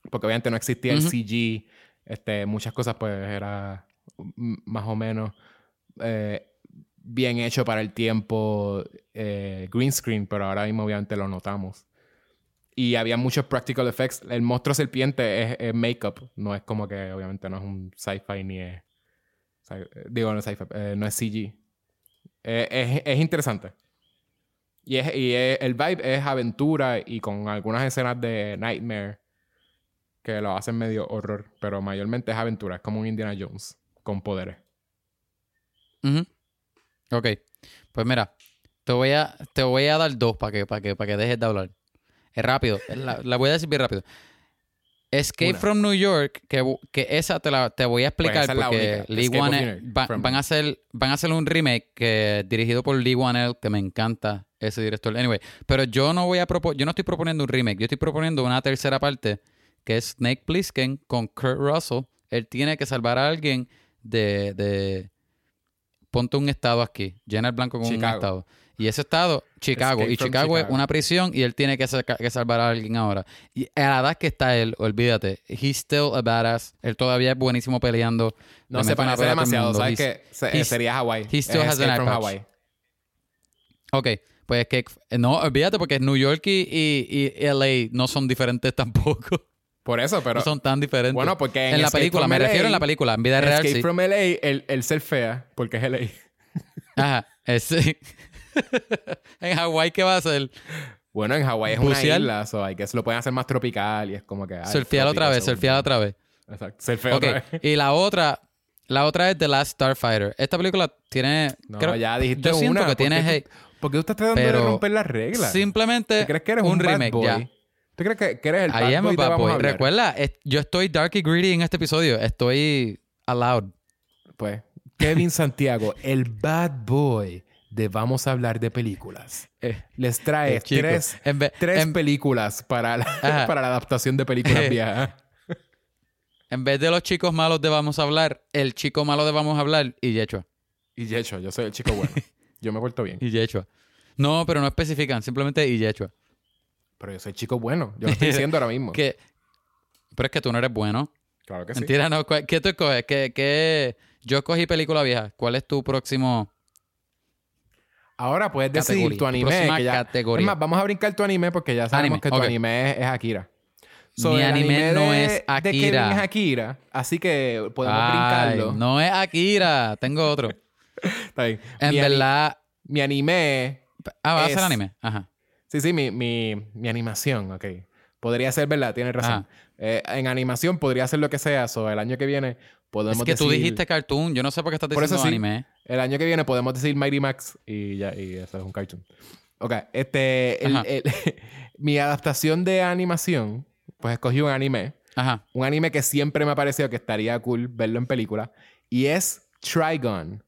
Porque obviamente no existía el. CG, este, muchas cosas pues era más o menos eh, bien hecho para el tiempo eh, green screen, pero ahora mismo obviamente lo notamos. Y había muchos practical effects. El monstruo serpiente es, make-up, no es como que obviamente no es un sci-fi ni es... digo, no es sci-fi, eh, no es CG. Eh, es, es interesante. Y, es, y es- el vibe es aventura y con algunas escenas de Nightmare que lo hacen medio horror, pero mayormente es aventura, es como un Indiana Jones con poderes. Ok. Pues mira, te voy a, te voy a dar dos para que, para que, para que dejes de hablar. Es rápido. La, la voy a decir bien rápido. Escape Una. from New York, que, que esa te, la, te voy a explicar esa es la porque. Lee Wanell- va- from- van, a hacer, van a hacer un remake que, dirigido por Lee Wanell, que me encanta ese director. Anyway, pero yo no voy a propo- yo no estoy proponiendo un remake, yo estoy proponiendo una tercera parte que es Snake Plissken con Kurt Russell. Él tiene que salvar a alguien de, de ponte un estado aquí, llena el blanco con un estado. Y ese estado, Chicago. Escape y Chicago, es una prisión y él tiene que, saca- que salvar a alguien ahora. Y a la edad que está él, olvídate, he's still a badass. Él todavía es buenísimo peleando. No se parece demasiado. ¿sabes? Se- he's- sería Hawaii. he still has an from. Hawaii. Ok, pues es que no, olvídate porque New York y, y, y LA no son diferentes tampoco. Por eso, pero... no son tan diferentes. bueno, porque en en la película, me LA, refiero en la película, en vida en real Escape sí. from LA, el, el ser fea, porque es LA. Ajá, es- sí. en Hawái, ¿qué va a hacer? Bueno, en Hawái es Bucear. una isla, so hay que lo pueden hacer más tropical y es como que... ay, Surfear otra vez, surfear otra vez. Exacto, surfear otra vez. y la otra, la otra es The Last Starfighter. Esta película tiene. No, creo- ya dijiste Yo siento una. que ¿por tiene. qué hate. tú- ¿Por qué tú estás tratando de romper las reglas? Simplemente ¿Tú crees que eres un, un, bad remake boy? ya. ¿Tú crees que, que eres el bad I am a boy bad boy. Recuerda, es- yo estoy dark y greedy en este episodio. Estoy allowed. Pues, Kevin Santiago, el bad boy de Vamos a hablar de películas. Eh, Les trae eh, tres, en vez- tres en- películas para la, para la adaptación de películas viejas. En vez de los chicos malos de Vamos a hablar, el chico malo de Vamos a hablar y Yechua. Y hecho, yo soy el chico bueno. Yo me he puesto bien. Y Yechua. No, pero no especifican, simplemente y Yechua. Pero yo soy chico bueno. Yo lo estoy diciendo ahora mismo. Que, pero es que tú no eres bueno. Claro que sí. Mentira, no. ¿Cuál- ¿Qué tú escoges? ¿Qué, qué... Yo cogí película vieja. ¿Cuál es tu próximo? Ahora puedes decir Categoría. tu anime. Próxima Que ya... categoría. Es más, vamos a brincar tu anime porque ya sabemos Anime, que tu anime es, es Akira. Mi anime no de- es De Akira. Kevin es Akira. Así que podemos Ay, brincarlo. No es Akira. Tengo otro. Está bien. En mi, verdad. mi anime... Ah, va a es- ser anime. Ajá. Sí, sí, mi, mi, mi animación, ok. Podría ser, ¿verdad? Tienes razón. Eh, en animación podría ser lo que sea. So, el año que viene podemos Es que decir... tú dijiste cartoon. Yo no sé por qué estás Por eso diciendo sí. anime. El año que viene podemos decir Mighty Max y ya, y eso es un cartoon. Ok, este... el- Ajá. el- mi adaptación de animación, pues escogí un anime. Ajá. Un anime que siempre me ha parecido que estaría cool verlo en película. Y es Trigon.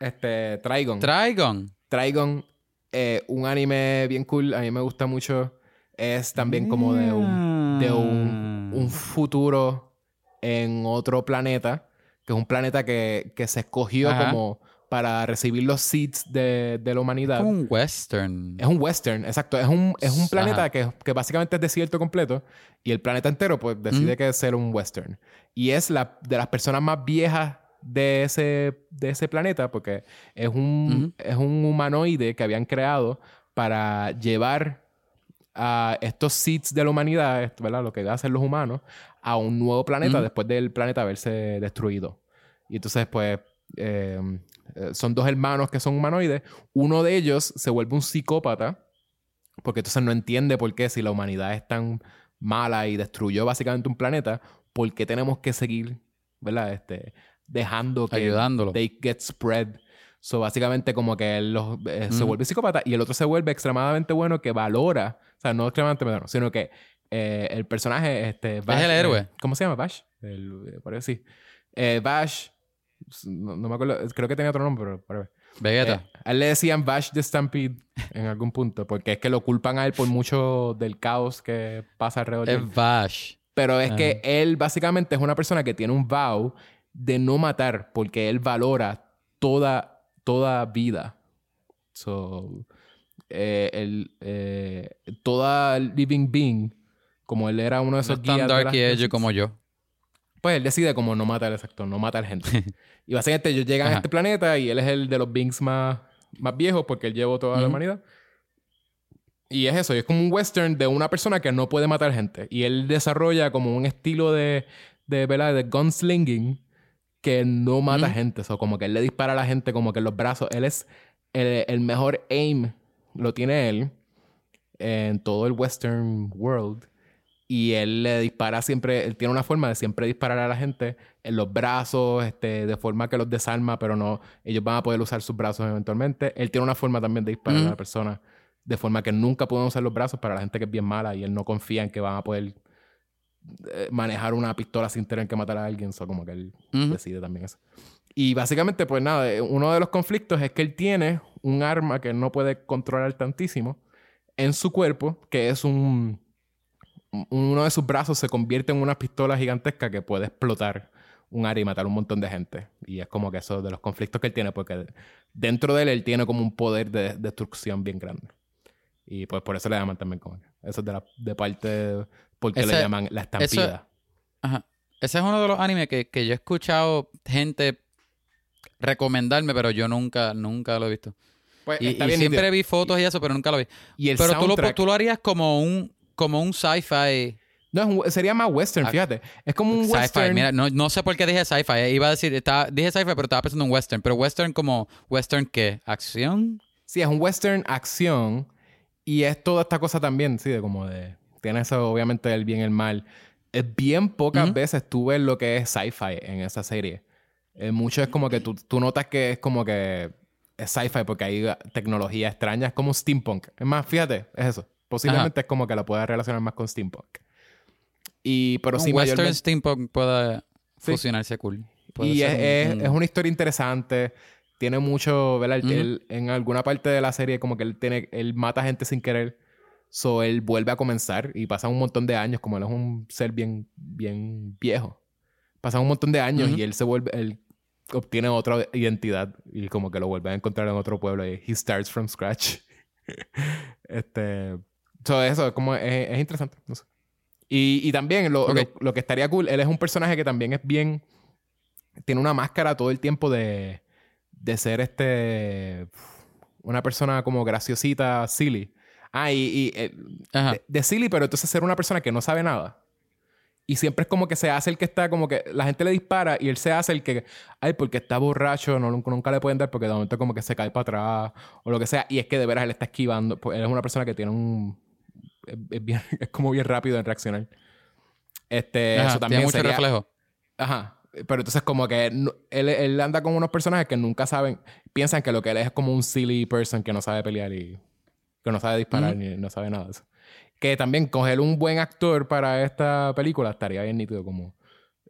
Este, Trigon. Trigon. Trigon, eh, un anime bien cool. A mí me gusta mucho. Es también como de un, de un, un futuro en otro planeta. Que es un planeta que, que se escogió Ajá. como para recibir los seeds de, de la humanidad. Un western. Es un western, exacto. Es un, es un planeta que, que básicamente es desierto completo y el planeta entero pues decide que es ser un western. Y es la, de las personas más viejas de ese, de ese planeta porque es un, es un humanoide que habían creado para llevar a estos seeds de la humanidad, ¿verdad? Lo que hacen los humanos, a un nuevo planeta después del planeta haberse destruido. Y entonces, pues, eh, eh, son dos hermanos que son humanoides. Uno de ellos se vuelve un psicópata porque entonces no entiende por qué si la humanidad es tan mala y destruyó básicamente un planeta, ¿por qué tenemos que seguir, ¿verdad? Este, dejando que Ayudándolo. they get spread. So, básicamente como que él los- eh, se vuelve psicópata y el otro se vuelve extremadamente bueno que valora, o sea, no extremadamente bueno, sino que eh, el personaje, este, Vash, el eh, héroe. ¿Cómo se llama? Vash. El, eh, parece sí. Eh, Vash, no, no me acuerdo, creo que tenía otro nombre, pero whatever. Vegeta. Eh, a él le decían Vash the Stampede en algún punto, porque es que lo culpan a él por mucho del caos que pasa alrededor es Vash. Pero es que él básicamente es una persona que tiene un vow de no matar, porque él valora toda, toda vida. So, eh, eh, toda living being, como él era uno de No esos es tan guías de dark y edgy como yo. pues él decide como no matar exacto, no matar gente. y básicamente ellos llegan a este planeta y él es el de los beings más, más viejos porque él llevó toda la humanidad. Y es eso, y es como un western de una persona que no puede matar gente. Y él desarrolla como un estilo de, de, ¿verdad? de gunslinging que no mata gente. O sea, como que él le dispara a la gente como que en los brazos. Él es el, el mejor aim, lo tiene él en todo el western world. Y él le dispara siempre, él tiene una forma de siempre disparar a la gente en los brazos, este, de forma que los desarma, pero no, ellos van a poder usar sus brazos eventualmente. Él tiene una forma también de disparar a la persona, de forma que nunca pueden usar los brazos para la gente que es bien mala y él no confía en que van a poder eh, manejar una pistola sin tener que matar a alguien, so como que él decide también eso. Y básicamente, pues nada, eh, uno de los conflictos es que él tiene un arma que él no puede controlar tantísimo en su cuerpo, que es un... Uno de sus brazos se convierte en una pistola gigantesca que puede explotar un área y matar un montón de gente. Y es como que eso de los conflictos que él tiene, porque dentro de él él tiene como un poder de destrucción bien grande. Y pues por eso le llaman también como... Eso es de, la, de parte... porque le Ese- llaman la estampida. Ajá. Ese es uno de los animes que, que yo he escuchado gente recomendarme, pero yo nunca, nunca lo he visto. Pues Y, y siempre vi fotos y eso, pero nunca lo vi. Y el pero tú lo, tú lo harías como un, como un sci-fi. No, es un- sería más western, Ah, fíjate. Es como un Sci-fi. western. Mira, no, no sé por qué dije sci-fi. eh. Iba a decir, estaba, dije sci-fi, pero estaba pensando en western. Pero western como, ¿western qué? ¿Acción? Sí, es un western acción. Y es toda esta cosa también, sí, de como de. Tiene eso, obviamente, el bien y el mal. Es bien pocas veces tú ves lo que es sci-fi en esa serie. Eh, mucho es como que tú, tú notas que es como que es sci-fi porque hay tecnología extraña. Es como steampunk. Es más, fíjate, es eso. Posiblemente es como que la puedas relacionar más con steampunk. Y, pero un sí, western mayormente- steampunk puede Sí. fusionarse cool. Puede Y es, un- es- un- es una historia interesante. Tiene mucho, ¿verdad? Él- en alguna parte de la serie como que él tiene, él mata gente sin querer. So él vuelve a comenzar y pasa un montón de años, como él es un ser bien, bien viejo. Pasan un montón de años y él se vuelve, él obtiene otra identidad y como que lo vuelve a encontrar en otro pueblo y he starts from scratch. este, so eso, como es, es interesante, no sé. Y, y también lo, Ok. lo- lo que estaría cool, él es un personaje que también es bien, tiene una máscara todo el tiempo de, de ser este, una persona como graciosita, silly. Ah, y, y, eh, de, de silly, pero entonces ser una persona que no sabe nada. Y siempre es como que se hace el que está, como que la gente le dispara y él se hace el que, ay, porque está borracho, no, nunca le pueden dar porque de momento como que se cae para atrás o lo que sea. Y es que de veras él está esquivando. Pues él es una persona que tiene un. Es, bien- es como bien rápido en reaccionar. Este, Ajá, eso también tiene mucho sería- reflejo. Ajá. Pero entonces como que él, él anda con unos personajes que nunca saben, piensan que lo que él es es como un silly person que no sabe pelear y que no sabe disparar Ujú. ni no sabe nada de eso. Que también coger un buen actor para esta película estaría bien nítido como...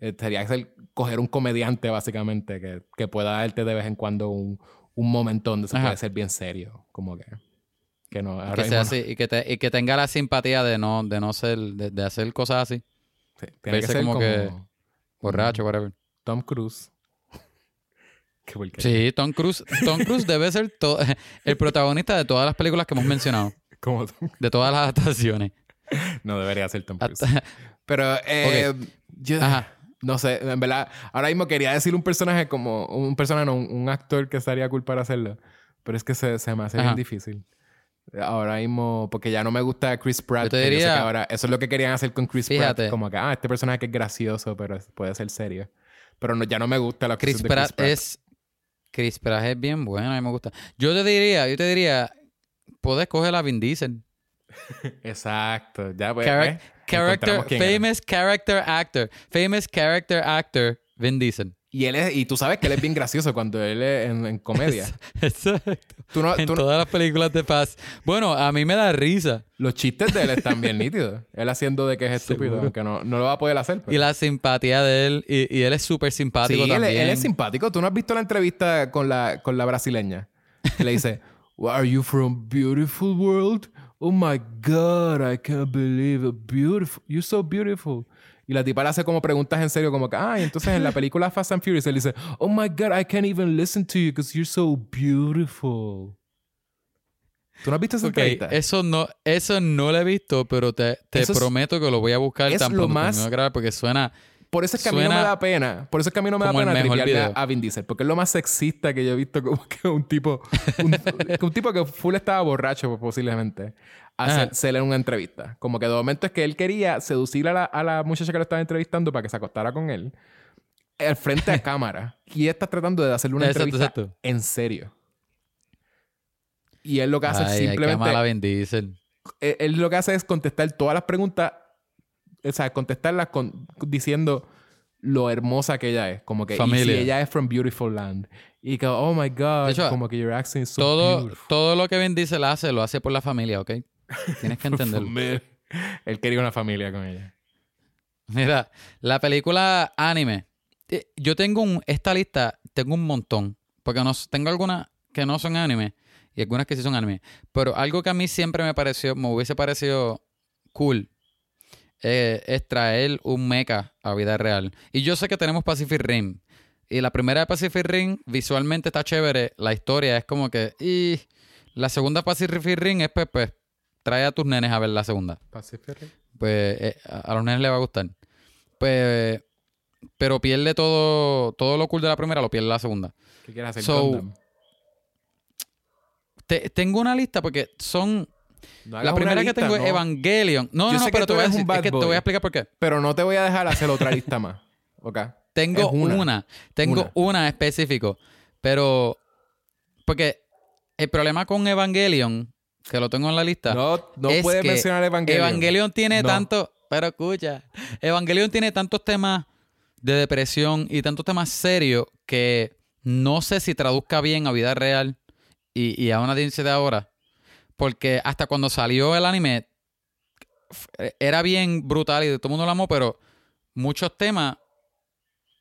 eh, sería ser- coger un comediante básicamente que, que pueda darte de vez en cuando un, un momento donde se puede ser bien serio. Como que... Que no, ahora Que sea no. así y que, te- y que tenga la simpatía de no, de no ser, de, de hacer cosas así. Sí, tiene que ser como como, que- Borracho, whatever. Tom Cruise. Qué. Sí, Tom Cruise. Tom Cruise debe ser el protagonista de todas las películas que hemos mencionado. Como Tom- De todas las adaptaciones. No debería ser Tom Cruise. Hasta- Pero, eh, yo- Ajá. no sé, en verdad, ahora mismo quería decir un personaje como, un personaje, no, un, un actor que estaría cool para hacerlo, pero es que se, se me hace Ajá. bien difícil. Ahora mismo, porque ya no me gusta Chris Pratt. Yo te que sé diría- que ahora, eso es lo que querían hacer con Chris Pratt. Como que, ah, este personaje es gracioso, pero puede ser serio. Pero no, ya no me gusta la Chris de Pratt es. Chris Pratt es bien bueno, a mí me gusta. Yo te diría, yo te diría, puedes coger a Vin Diesel. Exacto. Ya pues. Charac- ¿eh? character, era. famous character actor. Famous character actor, Vin Diesel. Y él es, y tú sabes que él es bien gracioso cuando él es en, en comedia. Exacto. Tú no, En tú no- todas las películas de Fast. Bueno, a mí me da risa. los chistes de él están bien nítidos. Él haciendo de que es estúpido, Seguro. aunque no, no lo va a poder hacer. pero- Y la simpatía de él. Y, y él es súper simpático Sí, él, también. él es simpático. ¿Tú no has visto la entrevista con la, con la brasileña? Que le dice, "Well, ¿Are you from beautiful world? Oh my God, I can't believe it. Beautiful. You're so beautiful. Y la tipa le hace como preguntas en serio, como que, ah, y entonces en la película Fast and Furious él dice, Oh my God, I can't even listen to you because you're so beautiful. ¿Tú no has visto esa Ok, entrevista? eso no, eso no lo he visto, pero te, te Eso es- prometo que lo voy a buscar es tan lo pronto más- termine de grabar porque suena. Por eso es que a mí no me da pena. Por eso es que a mí no me da pena tripearle a, a Vin Diesel. Porque es lo más sexista que yo he visto como que un tipo... Un, un tipo que full estaba borracho posiblemente. Ajá. Hacerle una entrevista. Como que de momento es que él quería seducir a la, a la muchacha que lo estaba entrevistando para que se acostara con él. Al frente a cámara. Y ella está tratando de hacerle una Exacto, entrevista exacto. en serio. Y él lo que hace es Ay, que simplemente... amar a Vin Diesel. él, él lo que hace es contestar todas las preguntas, o sea, contestarlas con, diciendo lo hermosa que ella es. Como que, y si ella es from Beautiful Land. Y que, oh my God, hecho, como que your accent is so Todo, beautiful. todo lo que Vin Diesel hace, lo hace por la familia, ¿ok? Tienes que entenderlo. Él quería una familia con ella. Mira, la película anime. eh, Yo tengo un, esta lista, tengo un montón. Porque no, tengo algunas que no son anime y algunas que sí son anime. Pero algo que a mí siempre me pareció, me hubiese parecido cool, eh, es traer un mecha a vida real. Y yo sé que tenemos Pacific Rim. Y la primera de Pacific Rim visualmente está chévere. La historia es como que... Y la segunda Pacific Rim es pues, pues, trae a tus nenes a ver la segunda Pacific Rim. pues eh, a los nenes les va a gustar. Pues, pero pierde todo, todo lo cool de la primera, lo pierde la segunda. ¿Qué quieres hacer? So? Te- tengo una lista porque son. No La primera que tengo es. Evangelion. No, no, no, pero te voy a decir, bad es que te boy. voy a explicar por qué. Pero no te voy a dejar hacer otra lista más. ¿Ok? Tengo una. una. Tengo Una. una. específico. Pero. Porque el problema con Evangelion, que lo tengo en la lista. No, no es puedes que mencionar Evangelion. Evangelion tiene No. tanto, pero escucha, Evangelion tiene tantos temas de depresión y tantos temas serios que no sé si traduzca bien a vida real y, y a una audiencia de ahora. Porque hasta cuando salió el anime f- era bien brutal y todo el mundo lo amó, pero muchos temas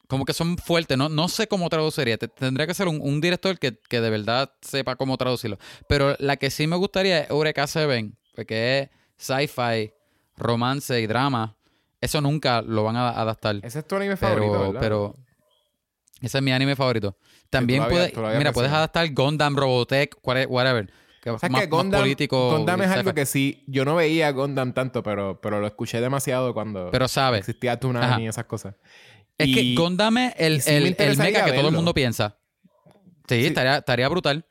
como que son fuertes. No, no sé cómo traduciría. Te- tendría que ser un, un director que, que de verdad sepa cómo traducirlo. Pero la que sí me gustaría es Eureka Seven, porque es sci-fi, romance y drama. Eso nunca lo van a adaptar. Ese es tu anime favorito, ¿verdad? pero ese es mi anime favorito. También puedes, mira, puedes adaptar Gundam, Robotech, whate- whatever. Que es ¿Sabes más, que más Gundam, político. Gundam es algo que sí... Yo no veía Gundam tanto, pero, pero lo escuché demasiado cuando Pero sabes, existía Toonami Ajá. y esas cosas. Es que Gundam es el, sí el, mecha que todo el mundo piensa. Sí, Sí. Estaría, estaría brutal.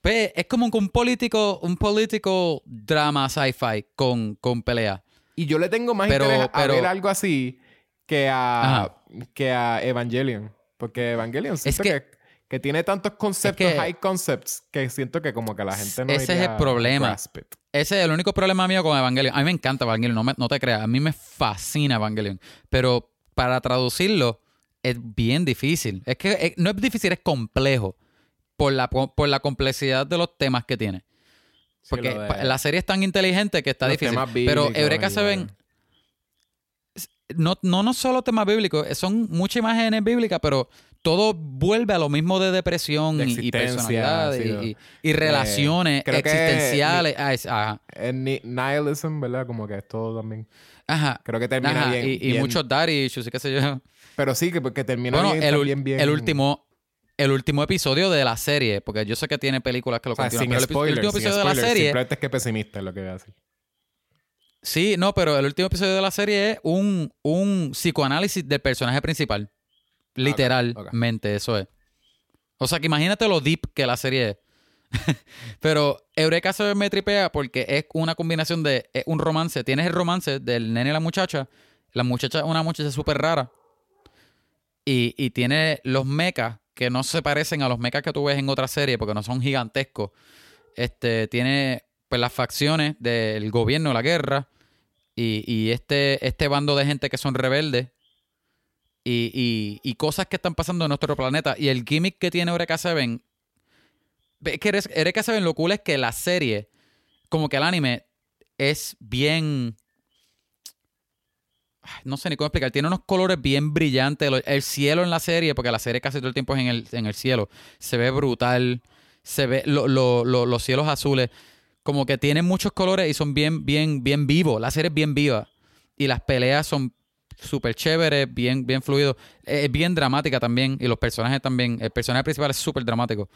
Pues es como un político, un político drama sci-fi con, con pelea. Y yo le tengo más Pero- interés a pero- ver algo así que a, Ajá. que a Evangelion. Porque Evangelion siento que- que, que tiene tantos conceptos, que- high concepts, que siento que como que la gente no Ese es el problema. Ese es el único problema mío con Evangelion. A mí me encanta Evangelion, no, me- no te creas. A mí me fascina Evangelion. Pero para traducirlo es bien difícil. Es que eh, no es difícil, es complejo. Por la, por la complejidad de los temas que tiene. Porque de- la serie es tan inteligente que está los difícil. Pero Eureka se ven. No, no, no solo temas bíblicos, eh, son muchas imágenes bíblicas, pero todo vuelve a lo mismo de depresión De y- personalidad sí, y, y- y relaciones que existenciales. Es- nihilism, ¿verdad? Como que es todo también. ajá, Creo que termina ajá, bien. y, bien- muchos daddy issues y qué sé yo. Pero sí, que, que termina Bueno, bien, el, bien. el último el último episodio de la serie, porque yo sé que tiene películas que lo O sea, continúan, sin pero el, último episodio de la serie Simplemente es que pesimista es lo que voy a decir. Sí, no, pero el último episodio de la serie es un, un psicoanálisis del personaje principal. Literalmente, eso es. O sea, que imagínate lo deep que la serie es. pero Eureka se me tripea porque es una combinación de es un romance. Tienes el romance del nene y la muchacha. La muchacha es una muchacha súper rara. Y, y tiene los mechas que no se parecen a los mechas que tú ves en otra serie porque no son gigantescos. Este, tiene, pues, las facciones del gobierno, la guerra, y, y este, este bando de gente que son rebeldes, y, y- cosas que están pasando en nuestro planeta. Y el gimmick que tiene Eureka Seven, es que Eureka Seven lo cool es que la serie, como que el anime, es bien... No sé ni cómo explicar. Tiene unos colores bien brillantes. El cielo en la serie, porque la serie casi todo el tiempo es en el, en el cielo, se ve brutal. Se ve lo- lo- lo- los cielos azules. Como que tienen muchos colores y son bien, bien, bien vivos. La serie es bien viva. Y las peleas son súper chéveres, bien, bien fluidos. Es bien dramática también. Y los personajes también. El personaje principal es súper dramático.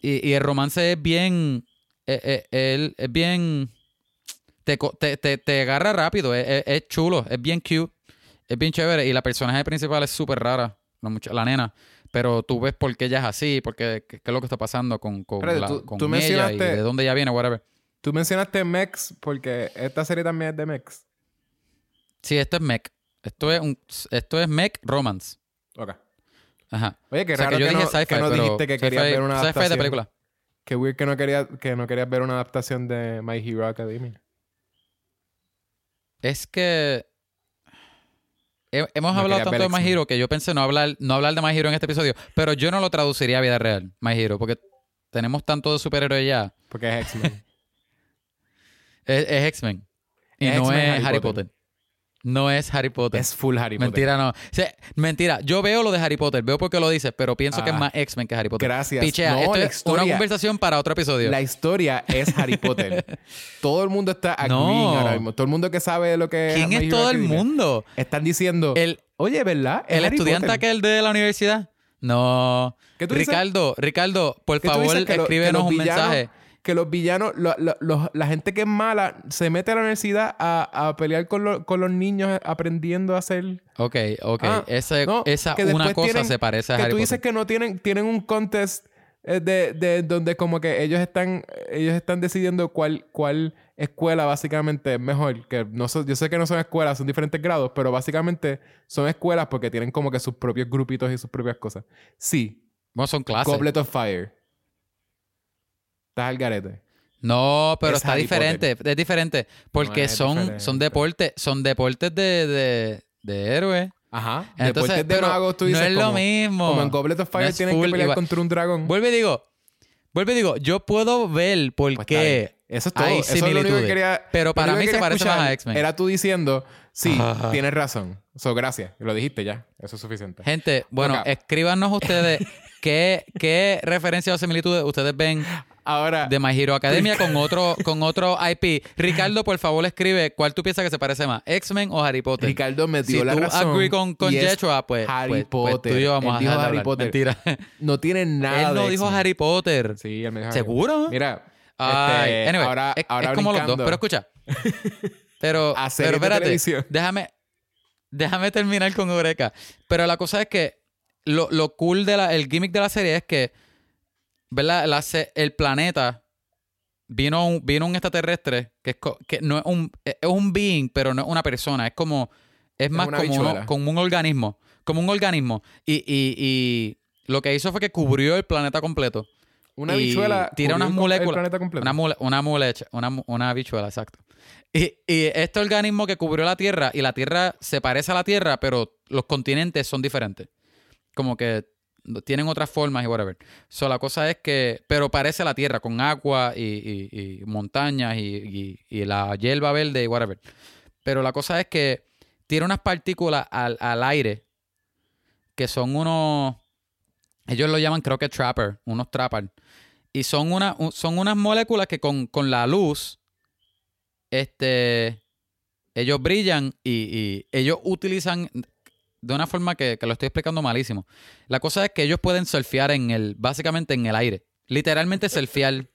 Y, y el romance es bien. eh, eh, él es bien. Te, te, te- agarra rápido. Es, es- es chulo. Es bien cute. Es bien chévere. Y la personaje principal es súper rara. La, mucha- la nena. Pero tú ves por qué ella es así. Porque, qué, qué es lo que está pasando con, con, la- tú- con tú ella y de dónde ella viene, whatever. Tú mencionaste Mex porque esta serie también es de Mex. Sí, esto es mech. Esto es un, esto es mech romance. Ok. Ajá. Oye, qué O sea, raro que yo que, dije no, que dijiste que querías ver una adaptación. de película. Qué weird que no, quería, que no querías ver una adaptación de My Hero Academia. Es que he- hemos No hablado tanto de My. Hero que yo pensé no hablar, no hablar de My Hero en este episodio, pero yo no lo traduciría a vida real, My Hero, porque tenemos tanto de superhéroes ya. Porque es X-Men. Es, es X-Men. Y Es no es Harry Harry Potter. Potter. No es Harry Potter. es full Harry Potter. Mentira, no. O sea, mentira. Yo veo lo de Harry Potter, veo porque lo dices, pero pienso que es Ah, más X-Men que Harry Potter. gracias. Pichea, No, esto es historia- una conversación para otro episodio. La historia es Harry Potter. todo el mundo está No. ahora mismo. Todo el mundo que sabe lo que ¿Quién es todo el mundo? Están diciendo, El, oye, ¿verdad? Es el Harry estudiante Potter. aquel de la universidad. No. ¿Qué tú dices? Ricardo, Ricardo, por ¿Qué tú favor, lo- escríbenos un villanos- mensaje. Que los villanos, lo- lo- los- la gente que es mala, se mete a la universidad a, a pelear con, lo- con los niños aprendiendo a hacer... Ok, ok. Ah, Ese- no, esa una cosa tienen- se parece a que Harry tú Potter. dices que no tienen, tienen un contest eh, de, de donde como que ellos están, ellos están decidiendo cuál, cuál escuela básicamente es mejor. Que no son- yo sé que no son escuelas, son diferentes grados, pero básicamente son escuelas porque tienen como que sus propios grupitos y sus propias cosas. Sí, Bueno, son clases. Goblet of Fire. Estás al garete. No, pero Es está Harry diferente. Es diferente. Porque es son, diferente. son deportes, son deportes de, de, de héroes. Ajá. Entonces, Deportes de magos, tú no dices es lo mismo. Como en Goblet of Fire No tienen que pelear igual. contra un dragón. Vuelve y digo, vuelve y digo, yo puedo ver por Pues qué Eso es todo. hay Eso es lo único que quería. Pero para mí que se parece más a X-Men. Era tú diciendo, sí, tienes razón. So, gracias. Lo dijiste ya. Eso es suficiente. Gente, bueno, escríbanos ustedes qué, qué referencias o similitudes ustedes ven Ahora, de My Hero Academia con otro, con otro IP. Ricardo, por favor, escribe cuál tú piensas que se parece más, X-Men o Harry Potter. Ricardo me si dio la tú razón. agree con, con y es Yeshua, pues, Harry pues, pues Potter. tú y yo vamos Él a de Harry hablar. Potter. Mentira. No tiene nada Él no de dijo. Harry Potter. Sí, él me dijo ¿Seguro? Potter. Mira, Ay, este, anyway, ahora, es, ahora es como los dos. Pero escucha. Pero, pero de espérate. Déjame, déjame terminar con Eureka. Pero la cosa es que lo, lo cool de la, el gimmick de la serie es que, ¿verdad? La el planeta vino un, vino un extraterrestre que, es que no es un, es un being, pero no es una persona. Es como, es más como, uno- como un organismo. Como un organismo. Y, y, y lo que hizo fue que cubrió el planeta completo. una bichuela tira unas moléculas. El planeta completo. Una, mole, una, molecha- una, una bichuela, exacto. Y, y este organismo que cubrió la Tierra, y la Tierra se parece a la Tierra, pero los continentes son diferentes. Como que tienen otras formas y whatever. So, la cosa es que, pero parece la Tierra, con agua y, y- montañas y, y- la hierba verde y whatever. Pero la cosa es que tiene unas partículas al, al aire que son unos, ellos lo llaman creo que trapper, unos trapper. Y son, una, un- son unas moléculas que con, con la luz, este, ellos brillan y ellos utilizan de una forma que, que lo estoy explicando malísimo. La cosa es que ellos pueden surfear en el, básicamente en el aire. Literalmente surfear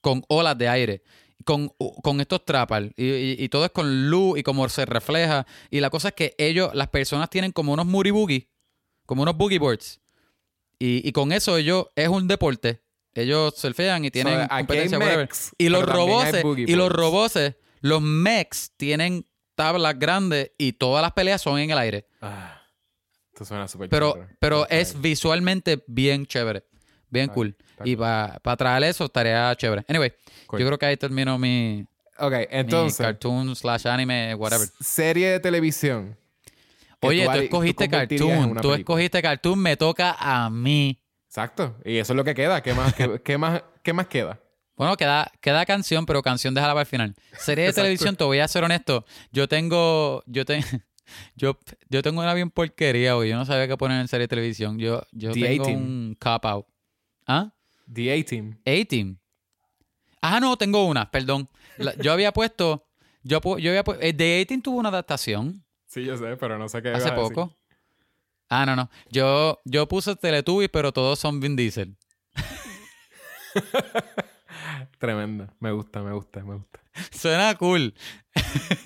con olas de aire. Con, con estos trappers. Y, y- y todo es con luz y como se refleja. Y la cosa es que ellos, las personas tienen como unos boogie, como unos boogie boards. Y, y con eso ellos, es un deporte. Ellos surfean y tienen So, competencia, mechs, Y los boogie y los robots, los mechs tienen tablas grandes y todas las peleas son en el aire. Ah, esto suena súper Pero, chévere. pero es visualmente bien chévere. bien cool. Y para traer eso estaría chévere. Anyway, Cool. yo creo que ahí termino mi, Ok, mi entonces, cartoon slash anime, whatever. serie de televisión. Oye, tú, escogiste cartoon. Tú película. escogiste cartoon, me toca a mí. Exacto. Y eso es lo que queda. ¿Qué más, qué, qué más, qué más queda? Bueno, queda, queda canción, pero canción déjala para el final. Serie de televisión, te voy a ser honesto. Yo tengo. Yo, te, yo, yo tengo una bien porquería, güey. Yo no sabía qué poner en serie de televisión. Yo, yo The tengo un cop out. ¿Ah? The A-Team. A-Team. Ah, no, tengo una, perdón. La- yo había puesto. Yo, yo había puesto. The A-Team tuvo una adaptación Sí, yo sé, pero no sé qué. hace decir. poco. Ah, no, no. Yo, yo puse Teletubbies, pero todos son Vin Diesel. Tremenda. Me gusta, me gusta, me gusta. Suena cool.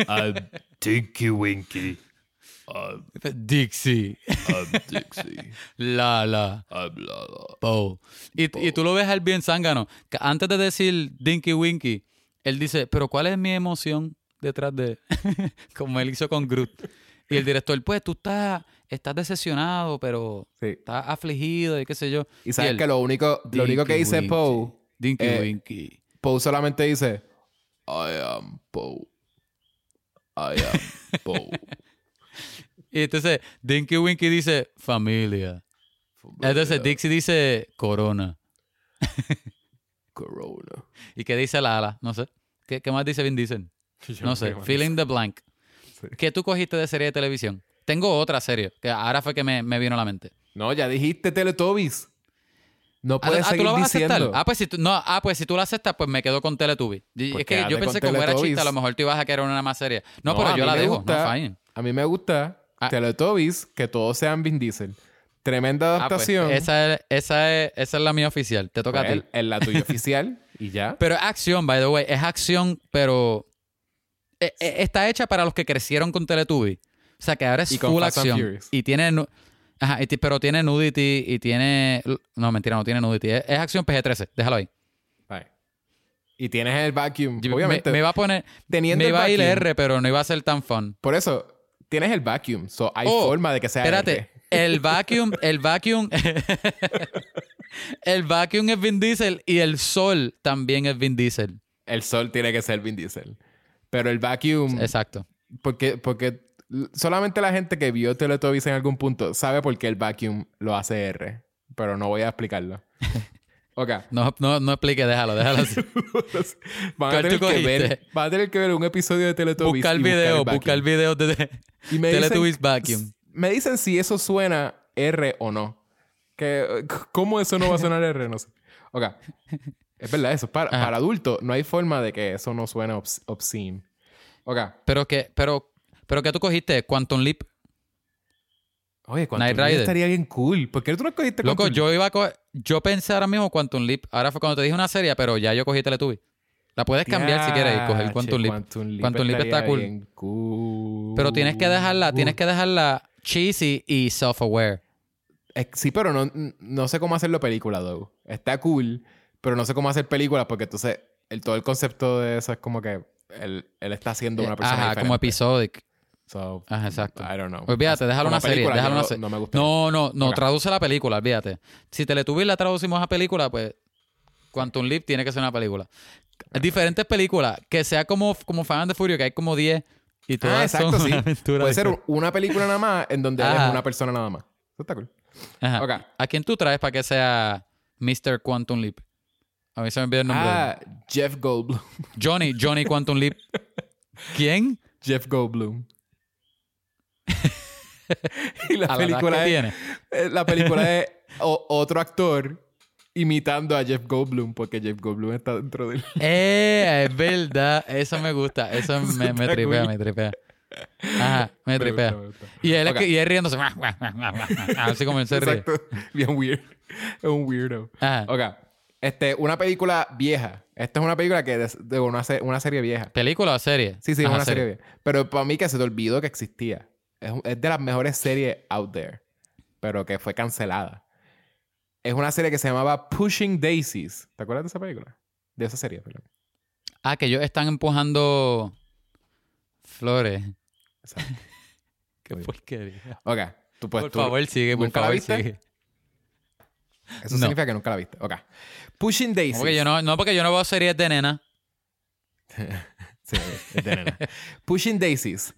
I'm Tinky Winky. I'm, Dixie. I'm Dixie. Lala. I'm Lala. Poe. Y, y tú lo ves al bien zángano. que antes de decir Dinky Winky, él dice, pero ¿cuál es mi emoción detrás de...? Como él hizo con Groot. Y el director, pues tú estás, estás decepcionado, pero Sí. estás afligido y qué sé yo. Y sabes él, que lo único, lo único que dice. Poe, Dinky eh, Winky. Poe solamente dice, I am Poe. I am Poe. Y entonces Dinky Winky dice, familia. Entonces Dixie dice, corona. Corona. ¿Y qué dice Lala? No sé. ¿Qué, qué más dice Vin? Yo No sé. Fill in the blank. Sí. ¿Qué tú cogiste de serie de televisión? Tengo otra serie, que ahora fue que me, me vino a la mente. No, ya dijiste Teletubbies. No Ah, puedes ah, ¿tú lo vas a aceptar? Ah, pues si tú, no, ah, pues si tú lo aceptas, pues me quedo con Teletubbies. Y Pues es que yo pensé que como era chiste, a lo mejor tú ibas a querer una más serie. No, No, pero yo la dejo. gusta. No, fine. A mí me gusta Ah. Teletubbies, que todos sean Vin Diesel. Tremenda Ah, pues, adaptación. esa, es, esa, es, esa es la mía oficial. Te toca Pues, a ti. el- el- la tuya oficial y ya. Pero es acción, by the way. Es acción, pero eh, eh, está hecha para los que crecieron con Teletubbies. O sea, que ahora es Y full acción. Y tiene... Ajá, y pero tiene nudity y tiene... No, mentira, no tiene nudity. Es, es acción PG-13. Déjalo ahí. Y tienes el vacuum. Yo- Obviamente. Me, me iba a poner... teniendo me iba a ir R, pero no iba a ser tan fun. Por eso, tienes el vacuum. So, hay Oh, forma de que sea Espérate, R. el vacuum, el vacuum, el vacuum es Vin Diesel y el sol también es Vin Diesel. El sol tiene que ser Vin Diesel. Pero el vacuum... Exacto. Porque, porque solamente la gente que vio Teletubbies en algún punto sabe por qué el vacuum lo hace R. Pero no voy a explicarlo. Ok. No, no, no explique, déjalo, déjalo así. van, a ¿Cuál tener que ver, van a tener que ver un episodio de Teletubbies. Buscar video, vacuum. buscar video de Y me dicen- Teletubbies Vacuum. Me dicen si eso suena R o no. Que, ¿Cómo eso no va a sonar R? No sé. Ok. Es verdad, eso. es Para, Ajá. para adultos no hay forma de que eso no suene obs- obscene. Ok. Pero que, pero, pero que tú cogiste Quantum Leap. Oye, Quantum Leap estaría bien cool. ¿Por qué tú no cogiste Loco, Quantum yo iba a co- yo pensé ahora mismo Quantum Leap. Ahora fue cuando te dije una serie, pero ya yo cogí Teletubbies. La puedes cambiar si quieres y coger Quantum Leap. Quantum Leap, Quantum Leap estaría está cool. Pero tienes que dejarla, tienes que dejarla cheesy y self-aware. Eh, Sí, pero no, no sé cómo hacerlo película, though. Está cool, pero no sé cómo hacer películas porque entonces el, todo el concepto de eso es como que él, él está siendo una persona Ajá, diferente. como episodic. So, Ajá, exacto. I don't know. Olvídate, déjalo una serie, película, déjalo yo una no- serie. No me gusta. No, no, no, traduce la película, olvídate. Si Teletubbies la traducimos a película, pues Quantum Leap tiene que ser una película. Diferentes películas, que sea como, como Fan and the Furious, que hay como 10 y todas Ah, exacto, son sí. una aventura Puede ser una película nada más en donde es una persona nada más. Eso está cool. Ajá. Ok. ¿A quién tú traes para que sea Mr. Quantum Leap? A mí se me olvidó el nombre. Ah, Jeff Goldblum. Johnny, Johnny Quantum Leap. ¿Quién? Jeff Goldblum. y la A película es, tiene. eh, la película es o- otro actor imitando a Jeff Goldblum porque Jeff Goldblum está dentro de él. Eh, es verdad. Eso me gusta. Eso me, me tripea, cool. me tripea. Ajá, me tripea. Me gusta, me gusta. Y él, es Ok. que- y él riéndose. Así como él se ríe. Exacto. Bien weird. Es un weirdo. Ajá. Ok. Este, una película vieja. Esta es una película que de, de una, una serie vieja. ¿Película o serie? Sí, sí, es una serie vieja. Pero para mí que se te olvidó que existía. Es, es de las mejores series out there. Pero que fue cancelada. Es una serie que se llamaba Pushing Daisies. ¿Te acuerdas de esa película? De esa serie, perdón. Ah, que ellos están empujando flores. Exacto. Qué porquería. Ok. Tú, pues, por tú- favor, sigue, por ¿nunca la favor, viste? sigue. Eso No. significa que nunca la viste. Ok. Pushing Daisies. Porque yo no, no, porque yo no veo series de nena. Sí, es de nena. Pushing Daisies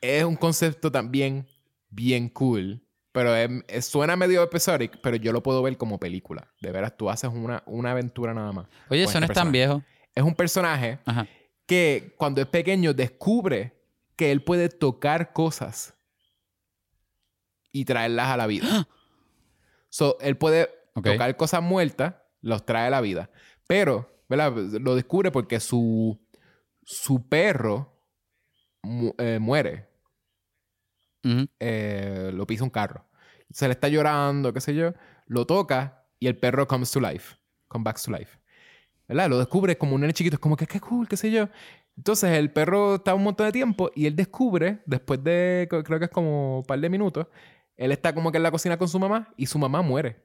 es un concepto también bien cool. Pero es- es- suena medio episodic, pero yo lo puedo ver como película. De veras, tú haces una, una aventura nada más. Oye, eso no este es tan viejo. Es un personaje Ajá. que cuando es pequeño descubre que él puede tocar cosas y traerlas a la vida. so, él puede Ok. tocar cosas muertas, los trae a la vida. Pero, ¿verdad? Lo descubre porque su, su perro mu- eh, muere. Eh, lo pisa un carro. Se le está llorando, qué sé yo. Lo toca y el perro comes to life. Come back to life. ¿Verdad? Lo descubre como un nene chiquito. Es como que qué cool, qué sé yo. Entonces el perro está un montón de tiempo y él descubre, después de, creo que es como un par de minutos, él está como que en la cocina con su mamá y su mamá muere.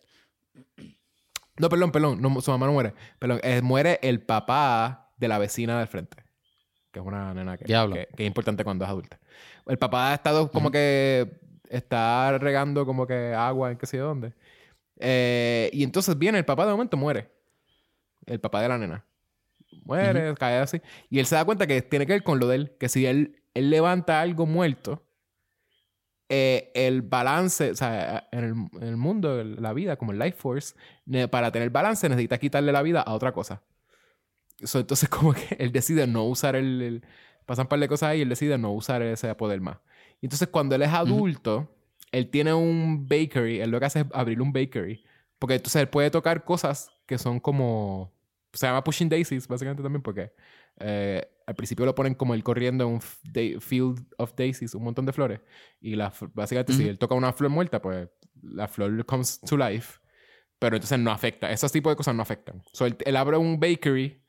No, perdón, perdón. No, su mamá no muere. Perdón, eh, muere el papá de la vecina del frente. Que es una nena que, que- que es importante cuando es adulta. El papá ha estado como que está regando como que agua en qué sé yo dónde. Eh, y entonces viene el papá de momento muere. El papá de la nena. Muere, cae así. Y él se da cuenta que tiene que ver con lo de él. Que si él, él levanta algo muerto, eh, el balance, o sea, en el, en el mundo, el- la vida, como el life force, para tener balance necesita quitarle la vida a otra cosa. So, entonces como que él decide no usar el, el- Pasan un par de cosas ahí y él decide no usar ese poder más. Y entonces cuando él es adulto, él tiene un bakery, él lo que hace es abrir un bakery. Porque entonces él puede tocar cosas que son como... Se llama Pushing Daisies, básicamente también, porque eh, al principio lo ponen como él corriendo en un field of daisies, un montón de flores. Y la, básicamente, si él toca una flor muerta, pues la flor comes to life. Pero entonces no afecta. Esos tipos de cosas no afectan. So, él, él abre un bakery,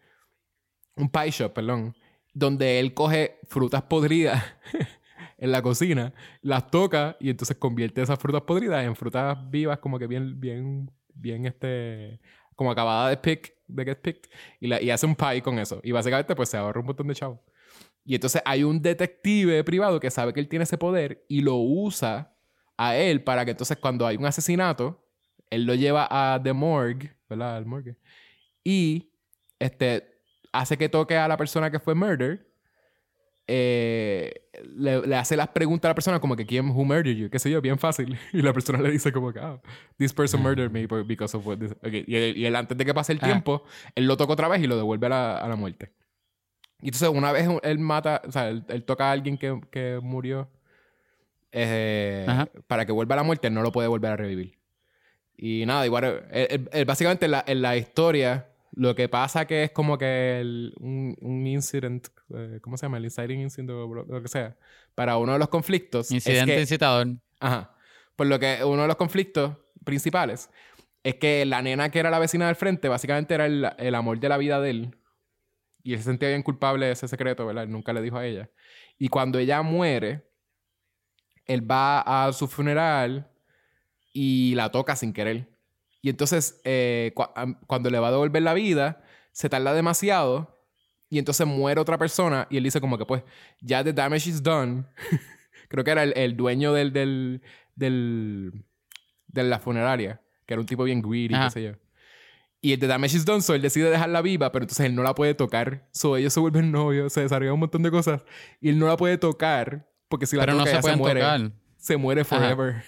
un pie shop, perdón, donde él coge frutas podridas en la cocina, las toca y entonces convierte esas frutas podridas en frutas vivas como que bien, bien, bien, este, como acabada de pick, de get picked, y, la- y hace un pie con eso. Y básicamente pues se ahorra un montón de chavo. Y entonces hay un detective privado que sabe que él tiene ese poder y lo usa a él para que entonces cuando hay un asesinato, él lo lleva a The Morgue, ¿verdad? Al morgue. Y este, hace que toque a la persona que fue murder. eh, le, le hace las preguntas a la persona como que quién who murdered you, qué sé yo, bien fácil. Y la persona le dice como que, ah, this person murdered me because of what this... Ok, Y, él, y él, antes de que pase el Ah. tiempo, él lo toca otra vez y lo devuelve a la, a la muerte. Y entonces una vez él mata, o sea, él, él toca a alguien que, que murió eh, para que vuelva a la muerte, él no lo puede volver a revivir. Y nada, igual, él básicamente en la, en la historia, lo que pasa que es como que el- un, un incident, eh, ¿cómo se llama? El inciting incident o lo, que sea, para uno de los conflictos. es Incidente que- incitador. Ajá. Por lo que uno de los conflictos principales es que la nena que era la vecina del frente básicamente era el, el amor de la vida de él. Y él se sentía bien culpable de ese secreto, ¿verdad? Él nunca le dijo a ella. Y cuando ella muere, él va a su funeral y la toca sin querer. Y entonces, eh, am- cuando le va a devolver la vida, se tarda demasiado y entonces muere otra persona y él dice como que pues, ya the damage is done. Creo que era el, el dueño del, del, del, de la funeraria, que era un tipo bien greedy, Ajá. qué sé yo. Y el The Damage is Done, so él decide dejarla viva, pero entonces él no la puede tocar. So ellos se vuelven novios, se desarrollan un montón de cosas. Y él no la puede tocar, porque si la Pero no toca se ella pueden muere. tocar. Se muere forever.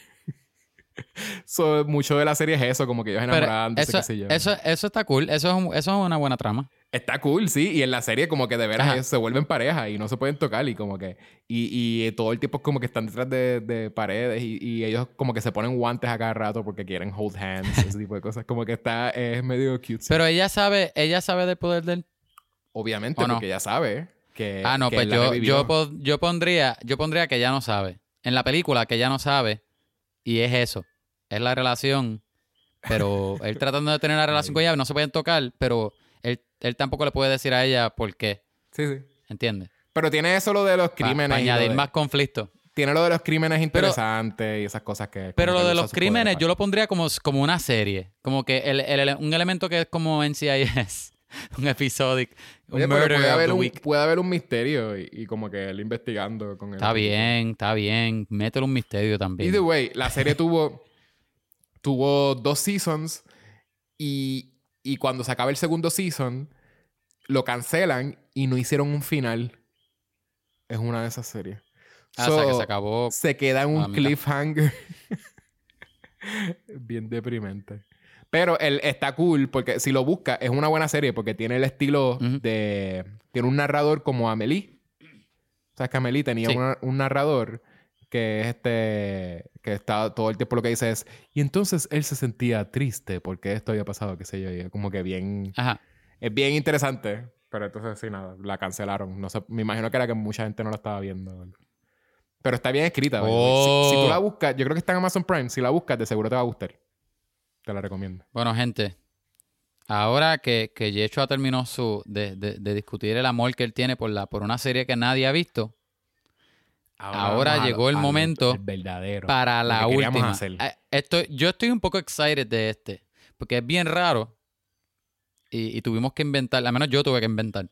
so, mucho de la serie es eso, como que ellos enamorándose, eso, qué sé yo. eso, eso está cool. Eso es, un- eso es una buena trama. Está cool, sí. Y en la serie como que de veras Ajá. ellos se vuelven pareja y no se pueden tocar y como que... Y, y todo el tiempo es como que están detrás de, de paredes y, y ellos como que se ponen guantes a cada rato porque quieren hold hands, ese tipo de cosas. Como que está... Es medio cute. Pero ella sabe, ella sabe del poder del. Obviamente, ¿O no? porque ya sabe que... Ah, no, que pues yo, yo, yo pondría, yo pondría que ella no sabe. En la película que ella no sabe. Y es eso. Es la relación. Pero él tratando de tener la relación con ella, no se pueden tocar, pero él, él tampoco le puede decir a ella por qué. Sí, sí. ¿Entiendes? Pero tiene eso lo de los crímenes. añadir de- más conflicto. Tiene lo de los crímenes interesantes y esas cosas que... Pero lo de los crímenes poderes yo lo pondría como, como una serie. Como que el, el- el- un elemento que es como NCIS. un episodic. Un Oye, murder puede of haber, the un, week. puede haber un misterio y, y como que él investigando con él. Está bien, está bien. Métele un misterio también. Either way, la serie tuvo, tuvo dos seasons Y, y cuando se acaba el segundo season, lo cancelan y no hicieron un final. Es una de esas series. Ah, o sea, que se acabó. se queda en un cliffhanger. Bien deprimente. Pero él está cool porque si lo busca es una buena serie porque tiene el estilo Ujú. de... Tiene un narrador como Amelie. O sea, que Amelie tenía Sí. una- un narrador que es este... Que está todo el tiempo lo que dice es... Y entonces él se sentía triste porque esto había pasado, qué sé yo. y como que bien... Ajá. Es bien interesante. Pero entonces sí, nada. La cancelaron. No sé, me imagino que era que mucha gente no la estaba viendo. Pero está bien escrita. way. Si, si tú Oh. la buscas, yo creo que está en Amazon Prime. Si la buscas, de seguro te va a gustar. Te la recomiendo. Bueno, gente, ahora que, que Yeshua terminó su de, de- de discutir el amor que él tiene por, la, por una serie que nadie ha visto, Ahora llegó el a momento el verdadero. para la que última. hacer. Eh, Estoy, yo estoy un poco excited de este, porque es bien raro y, y tuvimos que inventar, al menos yo tuve que inventar.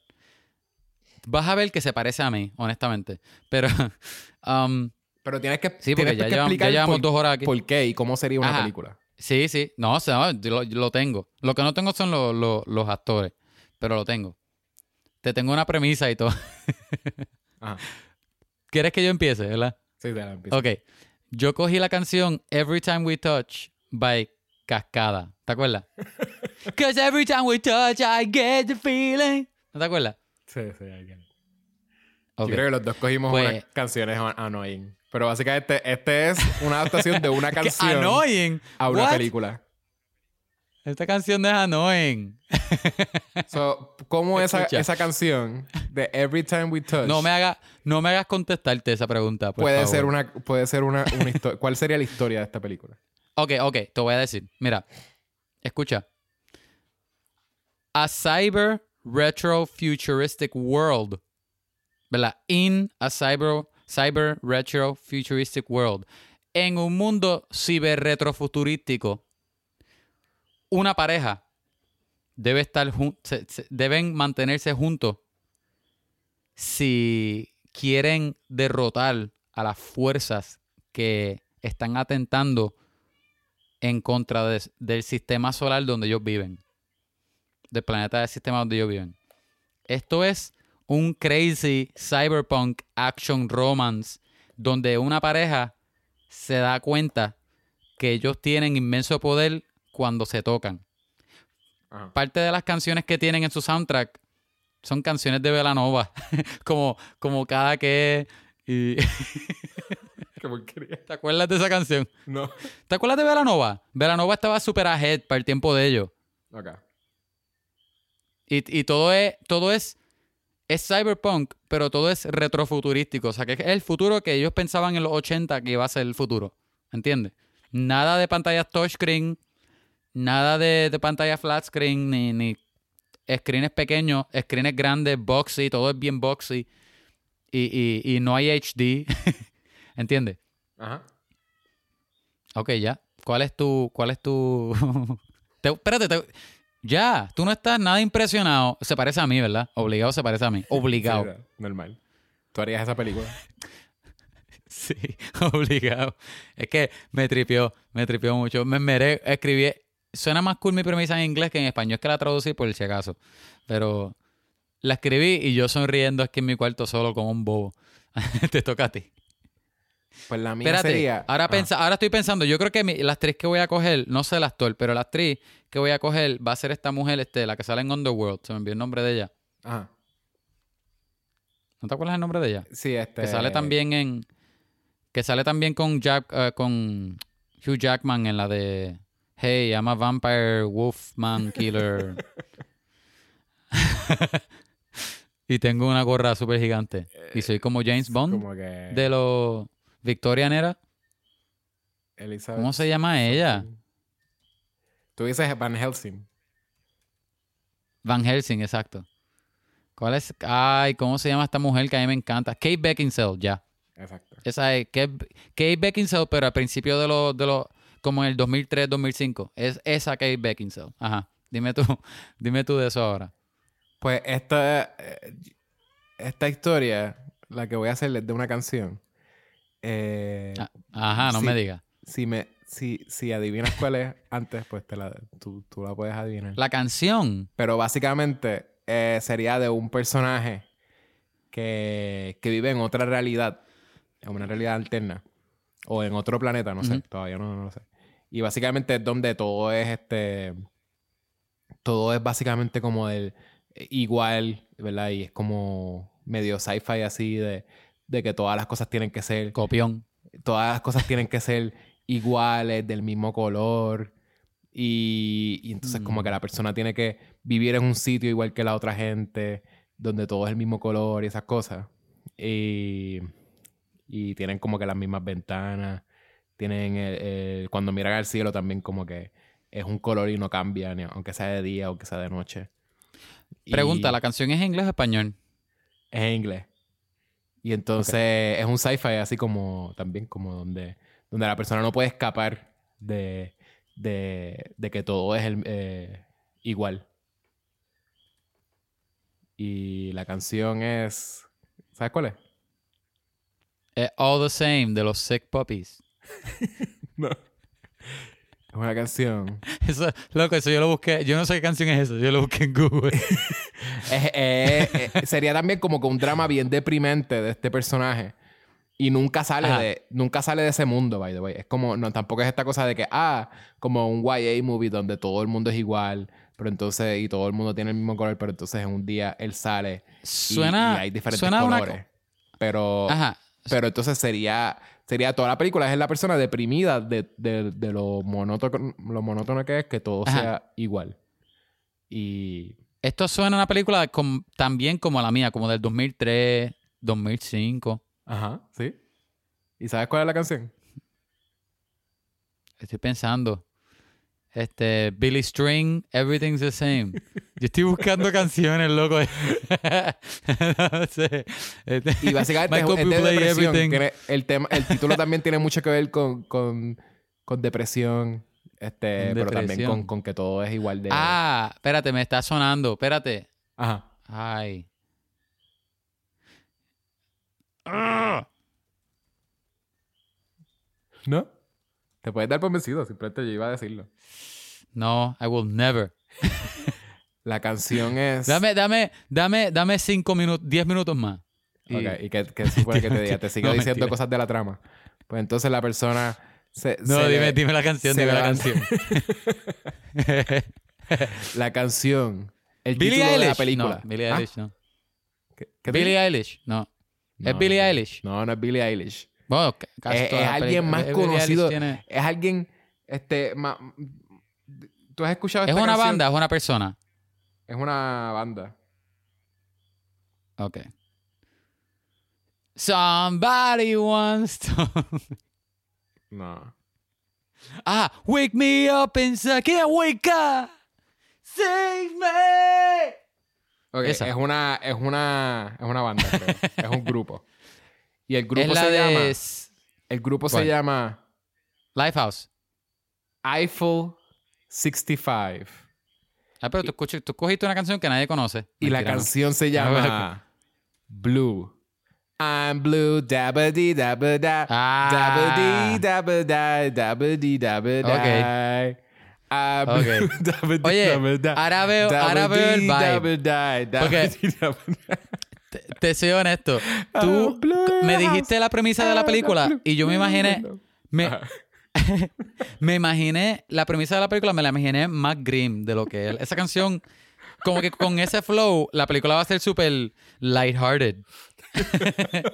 Vas a ver que se parece a mí, honestamente, pero um, Pero tienes que, sí, porque tienes ya que llevamos, ya explicar llevamos por, dos horas aquí. por qué y cómo sería una Ajá. película. Sí, sí. No, o sea, yo lo, yo lo tengo. Lo que no tengo son los, los- los actores, pero lo tengo. Te tengo una premisa y todo. Ajá. ¿Quieres que yo empiece, verdad? Sí, te la empiezo. Ok. Yo cogí la canción Every Time We Touch by Cascada. ¿Te acuerdas? Cause every time we touch, I get the feeling. ¿No te acuerdas? Sí, sí, I get it. Yo creo que los dos cogimos Pues- unas canciones an- annoying. Pero básicamente este es una adaptación de una ¡Qué canción annoying! a una What? película. Esta canción es annoying. So, ¿Cómo esa, esa canción de Every Time We Touch No me, haga, no me hagas contestarte esa pregunta, por puede favor. ser una puede ser una, una historia? ¿Cuál sería la historia de esta película? Ok, ok, te voy a decir. Mira, escucha. A cyber retro futuristic world. ¿Verdad? In a cyber, cyber retro futuristic world. En un mundo ciber retrofuturístico, una pareja debe estar se- deben mantenerse juntos si quieren derrotar a las fuerzas que están atentando en contra de- del sistema solar donde ellos viven. Del planeta del sistema donde ellos viven. Esto es un crazy cyberpunk action romance donde una pareja se da cuenta que ellos tienen inmenso poder cuando se tocan. Ajá. Parte de las canciones que tienen en su soundtrack son canciones de Velanova, como, como cada que... y-. ¿Te acuerdas de esa canción? No. ¿Te acuerdas de Velanova? Velanova estaba super ahead para el tiempo de ellos. Ok. Y, y todo es, todo es, es cyberpunk, pero todo es retrofuturístico. O sea, que es el futuro que ellos pensaban en los 80 que iba a ser el futuro. ¿Entiendes? Nada de pantallas touchscreen, nada de, de pantalla flat screen, ni, ni screens pequeños, screens grandes, boxy, todo es bien boxy. Y, y, y no hay HD. ¿Entiendes? Ajá. Ok, ya. ¿Cuál es tu. ¿Cuál es tu. Te- espérate, te- ya. Tú no estás nada impresionado. Se parece a mí, ¿verdad? Obligado se parece a mí. Obligado. Sí, normal. ¿Tú harías esa película? Sí, obligado. Es que me tripió, me tripió mucho. Me meré, escribí. Suena más cool mi premisa en inglés que en español, es que la traducí por si acaso. Pero la escribí y yo sonriendo aquí en mi cuarto solo como un bobo. Te toca a ti. Pues la mía Espérate, sería... ahora, Ah, pensa, ahora estoy pensando, yo creo que mi- la actriz que voy a coger, no sé la actor, pero la actriz que voy a coger va a ser esta mujer, este, la que sale en Underworld, se me envió el nombre de ella. Ajá. ¿No te acuerdas el nombre de ella? Sí, este... Que sale también en... Que sale también con, Jack, eh, con Hugh Jackman en la de... Hey, I'm a vampire wolfman killer. y tengo una gorra súper gigante. Y soy como James Bond Como que... de los... Victorian era. Elizabeth ¿Cómo se llama ella? Tú dices Van Helsing. Van Helsing, exacto. ¿Cuál es? Ay, ¿cómo se llama esta mujer que a mí me encanta? Kate Beckinsale, ya. Exacto. Esa es Kate, Kate Beckinsale, pero al principio de los, de los, como en el 2003, 2005. Es esa Kate Beckinsale. Ajá. Dime tú, dime tú de eso ahora. Pues esta... eh, Esta historia, la que voy a hacer es de una canción. Eh, Ah, Ajá, no me digas. si me si, si adivinas cuál es antes, pues te la, tú, tú la puedes adivinar. La canción. Pero básicamente eh, sería de un personaje que, que vive en otra realidad, en una realidad alterna, o en otro planeta, no sé, todavía no, no lo sé. Y básicamente es donde todo es este. Todo es básicamente como el igual, ¿verdad? Y es como medio sci-fi así de, de que todas las cosas tienen que ser Copión. todas las cosas tienen que ser iguales, del mismo color. Y, y entonces como Mm. que la persona tiene que vivir en un sitio igual que la otra gente, donde todo es el mismo color y esas cosas. Y, y tienen como que las mismas ventanas. Tienen el, el- cuando miran al cielo también como que es un color y no cambia, ni aunque sea de día o que sea de noche. Y- Pregunta, ¿la canción es en inglés o español? es en inglés. Y entonces es un sci-fi así como también como donde, donde la persona no puede escapar de, de, de que todo es el, eh, igual. Y la canción es... ¿Sabes cuál es? Es All the Same de los Sick Puppies. No. Es una canción. Eso, loco, eso yo lo busqué. Yo no sé qué canción es eso. Yo lo busqué en Google. Es- es- sería también como que un drama bien deprimente de este personaje. Y nunca sale Ajá. de, nunca sale de ese mundo, by the way. Es como, no, tampoco es esta cosa de que, ah, como un YA movie donde todo el mundo es igual, pero entonces, y todo el mundo tiene el mismo color, pero entonces en un día él sale Suena. y, hay diferentes suena una colores. Pero, Ajá. pero entonces sería, sería toda la película es la persona deprimida de, de, de lo, monótono, lo monótono que es que todo Ajá. sea igual. Y Esto suena a una película com- también como la mía, como del 2003, 2005. Ajá, sí. ¿Y sabes cuál es la canción? Estoy pensando. Este, Billy String, Everything's the Same. Yo estoy buscando canciones, loco. no sé. Este, Y básicamente es, es de depresión. Tiene- el, tema, el título también tiene mucho que ver con, con, con depresión. Este, Con pero también con, con que todo es igual de. Ah, espérate, me está sonando. Espérate. Ajá. Ay. ¿No? Te puedes dar por vencido, simplemente yo iba a decirlo. No, I will never. La canción es. Dame, dame, dame, dame cinco minutos, diez minutos más. Y- Ok, ¿y qué, qué supone que te diga? Te sigo No, diciendo mentira. cosas de la trama. Pues entonces la persona. Se, No, se dime, le- dime la canción, dime la canción. La canción. El Billie título Eilish. de la película. No, Billie ¿Ah? Eilish, no. ¿Qué- qué Billie? Eilish, no. No, es Billie. Eilish. No, no es Billie Eilish. Bueno, ca- casi Es, es alguien más conocido. tiene- Es alguien. Este. ¿Tú has escuchado Es esta una canción? banda, es una persona. Es una banda. Ok. Somebody wants to... No. ah, wake me up inside. Can't wake up. Save me. Ok, Esa. es una. Es una. Es una banda, creo. es un grupo. Y el grupo es la se de llama. El grupo ¿Cuál? se llama Lifehouse. Eiffel 65. Ah, pero tú, escuchas- tú cogiste una canción que nadie conoce. Y la canción se llama Blue. I'm blue, dabba dee dabba da. Ah. Dabba dee dabba da, dabba dee dabba da. I'm Ok. blue, dabba dee Oye, dabba da. ahora veo, ahora veo el vibe. dabba da, dabba Porque- dee dabba da. Te, te soy honesto. I'm Tú me the dijiste la premisa de la I'm película y yo me imaginé... Me, me imaginé, la premisa de la película me la imaginé más grim de lo que es. Esa canción, como que con ese flow, la película va a ser súper lighthearted.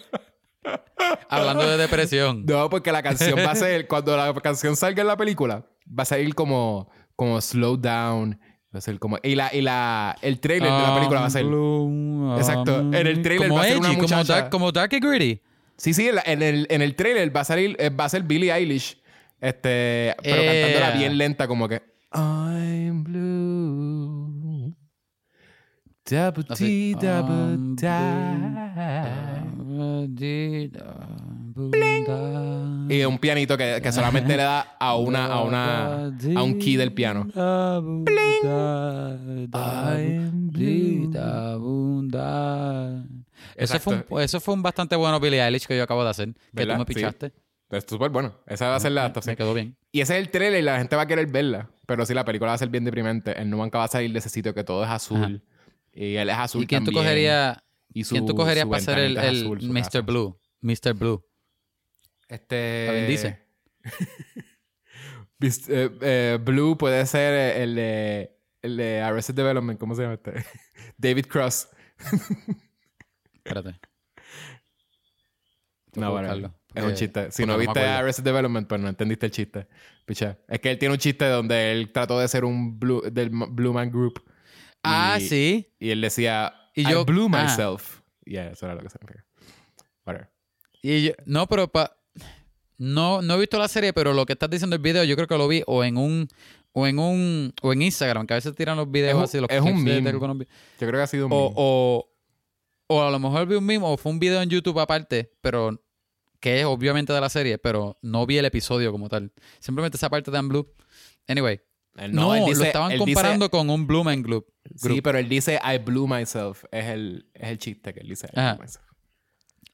Hablando de depresión. No, porque la canción va a ser, cuando la canción salga en la película, va a salir como, como slow down. Va a ser como. Y la, y la, el trailer de la película va a ser. Exacto. En el trailer va a ser una edgy, como muchacha. dark, como dark y gritty. Sí, sí, en, el, en el trailer va a salir, eh, va a ser Billie Eilish. Este, pero Eh. cantándola bien lenta, como que. I'm blue. Double. D, double. Y un pianito que, que solamente le da a una, a una, a un key del piano. Eso fue, un, eso fue un bastante bueno Billie Eilish que yo acabo de hacer. Que tú me Sí. pichaste. Es súper bueno. Esa va a ser la Me adaptación. quedó bien. Y ese es el trailer y la gente va a querer verla. Pero sí, la película va a ser bien deprimente. Él nunca va a salir de ese sitio que todo es azul. Y él es azul ¿Y quién tú también. cogerías Y su- quién tú cogerías para ser el, el azul, Mr. Blue? Mr. Blue. Este... Eh, eh, Blue puede ser eh, el de, el de Arrested Development. ¿Cómo se llama este? David Cross. Espérate. No, bueno. buscarlo, Es un chiste. Si no viste. Arrested Development, pues no entendiste el chiste. Picha. Es que él tiene un chiste donde él trató de ser un Blue, del Blue Man Group. Ah, sí. Y él decía, Y I yo- blew ah. myself. Yeah, eso era lo que significa. Whatever. Y yo- no, pero pa- no, no he visto la serie, pero lo que estás diciendo el video, yo creo que lo vi o en un o en un o en Instagram, que a veces tiran los videos Es así, los es un de- meme. algunos Yo creo que ha sido un o, meme. o, o a lo mejor vi un meme o fue un video en YouTube aparte, pero que es obviamente de la serie, pero no vi el episodio como tal. Simplemente esa parte de Dan Blue. Anyway, no, lo estaban dice- comparando con un Blue Man Group. sí, pero él dice I blew myself. Es el, es el chiste que él dice. I blew myself.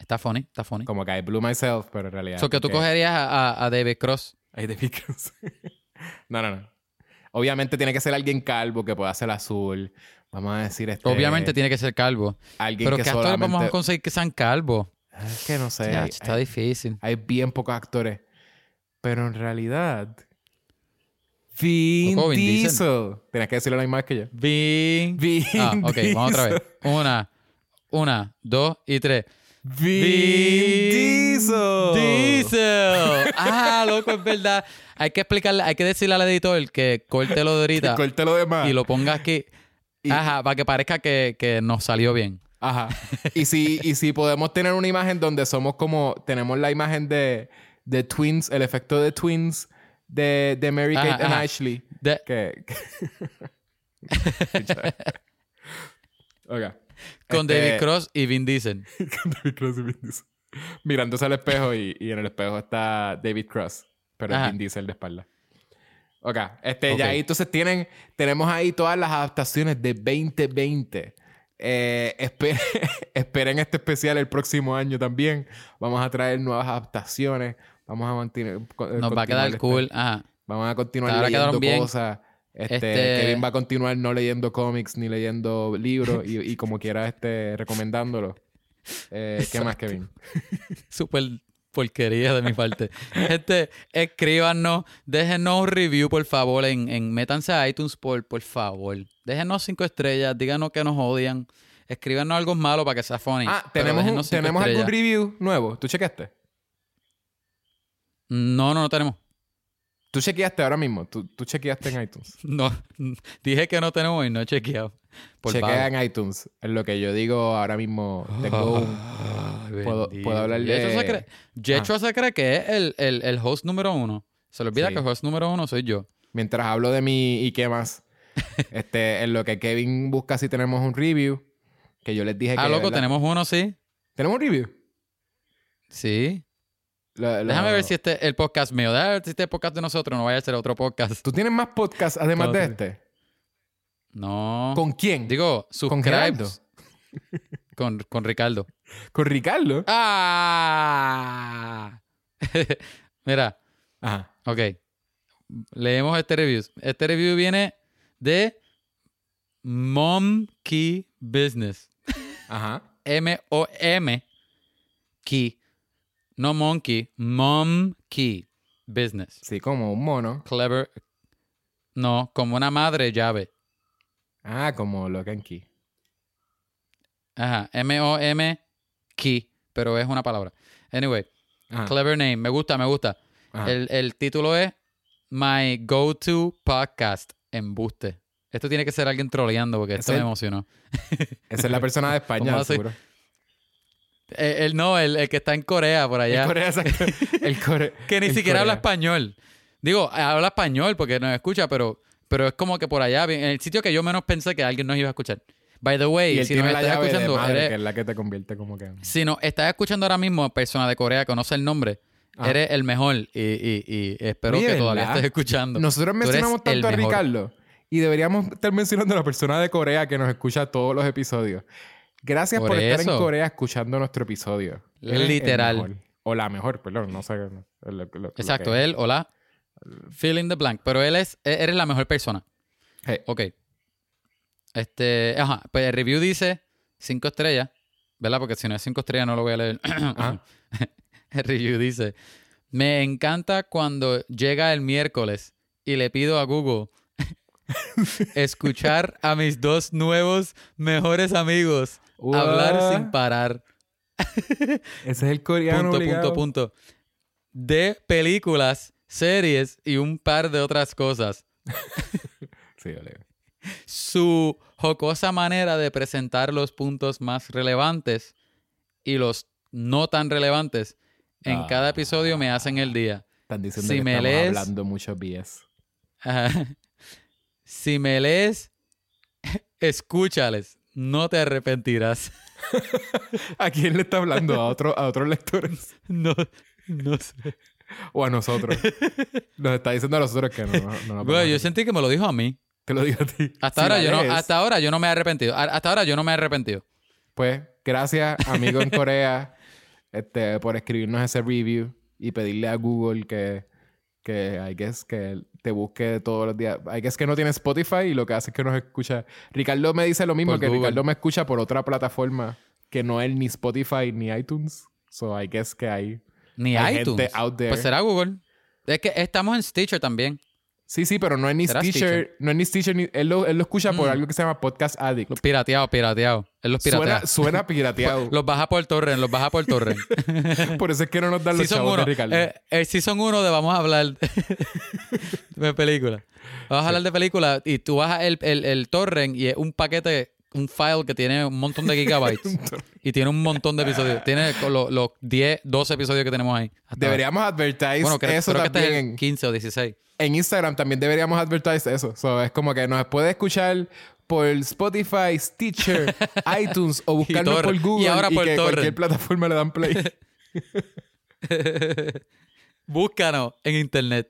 Está funny, está funny. Como que I blew myself, pero en realidad. So que tú porque- cogerías a, a- a David Cross. Ay, de Pickles. no, no, no. Obviamente tiene que ser alguien calvo que pueda ser azul. Vamos a decir este. Obviamente tiene que ser calvo. alguien Pero que ¿qué actores vamos a conseguir que sean calvos? Es que no sé. Hay, está hay- difícil. hay bien pocos actores. Pero en realidad. Vin, Vin Diesel. Diesel. Tienes que decirlo la misma vez que yo. Vin. Vin Ah, ok, vamos otra vez. Una, una, dos y tres. Vin Diesel. Diesel. Ah, loco, es verdad. Hay que explicarle, hay que decirle al editor que corte lo de ahorita Corte lo demás. y lo ponga aquí. Y- Ajá, para que parezca que, que nos salió bien. Ajá. Y si, y si podemos tener una imagen donde somos como. Tenemos la imagen de, de Twins, el efecto de Twins de, de Mary Ajá, Kate and ajá. Ashley. De- Que. ok. Con Este- David Cross y Vin Diesel. Con David Cross y Vin Diesel. Mirándose al espejo y, y en el espejo está David Cross, pero es. Vin Diesel de espalda. Ok, este, Ok. ya ahí entonces tienen, tenemos ahí todas las adaptaciones de 2020. Eh, espe- esperen este especial el próximo año también. Vamos a traer nuevas adaptaciones. Vamos a mantener. eh, Nos va a quedar este- cool. Ajá. Vamos a continuar Ahora leyendo quedaron bien. Este, Este- Kevin va a continuar no leyendo cómics ni leyendo libros y, y como quiera este, recomendándolo. Eh, ¿Qué más, Kevin? Súper porquería de mi parte. Gente, escríbanos, déjenos un review, por favor, en, en métanse a iTunes, por, por favor. Déjenos cinco estrellas, díganos que nos odian. Escríbanos algo malo para que sea funny. Ah, ¿tenemos, un- ¿tenemos algún review nuevo? ¿Tú chequeaste? No, no, no tenemos. Tú chequeaste ahora mismo. Tú, tú chequeaste en iTunes. No, dije que no tenemos y no he chequeado. Por Chequea en iTunes. Es lo que yo digo ahora mismo. Tengo un... Puedo- puedo hablar de- se cree, Yecho se cree que es el, el, el host número uno. Se le olvida Sí. que el host número uno soy yo. Mientras hablo de mi y qué más. este, en lo que Kevin busca si tenemos un review. Que yo les dije que... Ah, loco, ¿verdad? tenemos uno, sí. ¿Tenemos un review? Sí. Déjame ver si este es el podcast mío. Déjame ver si este es el podcast de nosotros. No vaya a ser otro podcast. ¿Tú tienes más podcasts además de este? No. ¿Con quién? Digo, ¿Con subscribe. Con, con Ricardo. ¿Con Ricardo? ¡Ah! Mira, Ajá. ok. Leemos este review. Este review viene de Monkey Business. Ajá. M-O-M Key. No Monkey. Monkey Business. Sí, como un mono. Clever. No, como una madre llave. Ah, como Lock and Key. Ajá. M-O-M Key. Pero es una palabra. Anyway, Ajá. clever name. Me gusta, me gusta. El, el título es My Go-To Podcast. Embuste. Esto tiene que ser alguien troleando porque esto me emocionó. Esa es la persona de ¿Cómo España, seguro. El, no, el, el que está en Corea, por allá. El Corea, exacto. El Core... que ni siquiera habla español. Digo, habla español porque nos escucha, pero, pero es como que por allá, en el sitio que yo menos pensé que alguien nos iba a escuchar. By the way, Y si nos estás escuchando, madre, eres- que es la que te convierte como que... si nos estás escuchando ahora mismo, persona de Corea, conoce el nombre, Ajá. eres el mejor y, y- y espero Oye, que todavía ¿verdad? estés escuchando. Nosotros mencionamos tanto a. Ricardo y deberíamos estar mencionando a la persona de Corea que nos escucha todos los episodios. Gracias por, Por estar en. Corea escuchando nuestro episodio. El Literal. O la mejor, perdón, no sé. Exacto, él o la. Fill in the blank. Pero él es, e- eres la mejor persona. Hey, Ok. Este, ajá, pues el review dice cinco estrellas, ¿verdad? Porque si no es cinco estrellas no lo voy a leer. El review dice, me encanta cuando llega el miércoles y le pido a Google escuchar a mis dos nuevos mejores amigos hablar sin parar. Ese es el coreano. Punto, obligado. punto, punto. De películas, series y un par de otras cosas. Sí, vale. su jocosa manera de presentar los puntos más relevantes y los no tan relevantes en Ah. cada episodio me hacen el día. Están diciendo Si que me lees- hablando mucho BS. Ajá. si me lees, escúchales, no te arrepentirás. ¿A quién le está hablando? ¿A, otro, a otros lectores? No, no sé. ¿O a nosotros? Nos está diciendo a nosotros que no. no, no Bueno, yo sentí que me lo dijo a mí. Te lo digo a ti. Hasta Si ahora yo no, hasta ahora yo no me he arrepentido. Hasta ahora yo no me he arrepentido. Pues, gracias, amigo en Corea, este, por escribirnos ese review y pedirle a Google que, que I guess, que te busque todos los días. I guess que no tiene Spotify y lo que hace es que nos escucha. Ricardo me dice lo mismo, Por que Google. Ricardo me escucha por otra plataforma que no es ni Spotify ni iTunes. So, I guess que hay... Ni Hay iTunes. gente out there. Pues será Google. Es que estamos en Stitcher también. Sí, sí, pero no es ni ¿Será Stitcher. Stitcher? No es ni Stitcher. Ni... Él, lo, él lo escucha por Mm. algo que se llama Podcast Addict. Los pirateados, pirateados. Él los piratea. Suena, suena pirateado. Los baja por torrent, los baja por torrent. por eso es que no nos dan los Season chavos 1. de Ricardo. Eh, el Season 1 de vamos a hablar de películas. Vamos a hablar de películas y tú bajas el, el, el torrent y es un paquete, un file que tiene un montón de gigabytes. y tiene un montón de episodios. Tiene los 10, 12 episodios que tenemos ahí. ahora. Deberíamos advertise Bueno, creo, eso creo que este es también. el 15 o 16. en, Instagram también deberíamos advertise eso. So, es como que nos puede escuchar por Spotify, Stitcher, iTunes o buscarnos por. Google Y ahora por que torrent. cualquier plataforma le dan play. Búscanos en internet.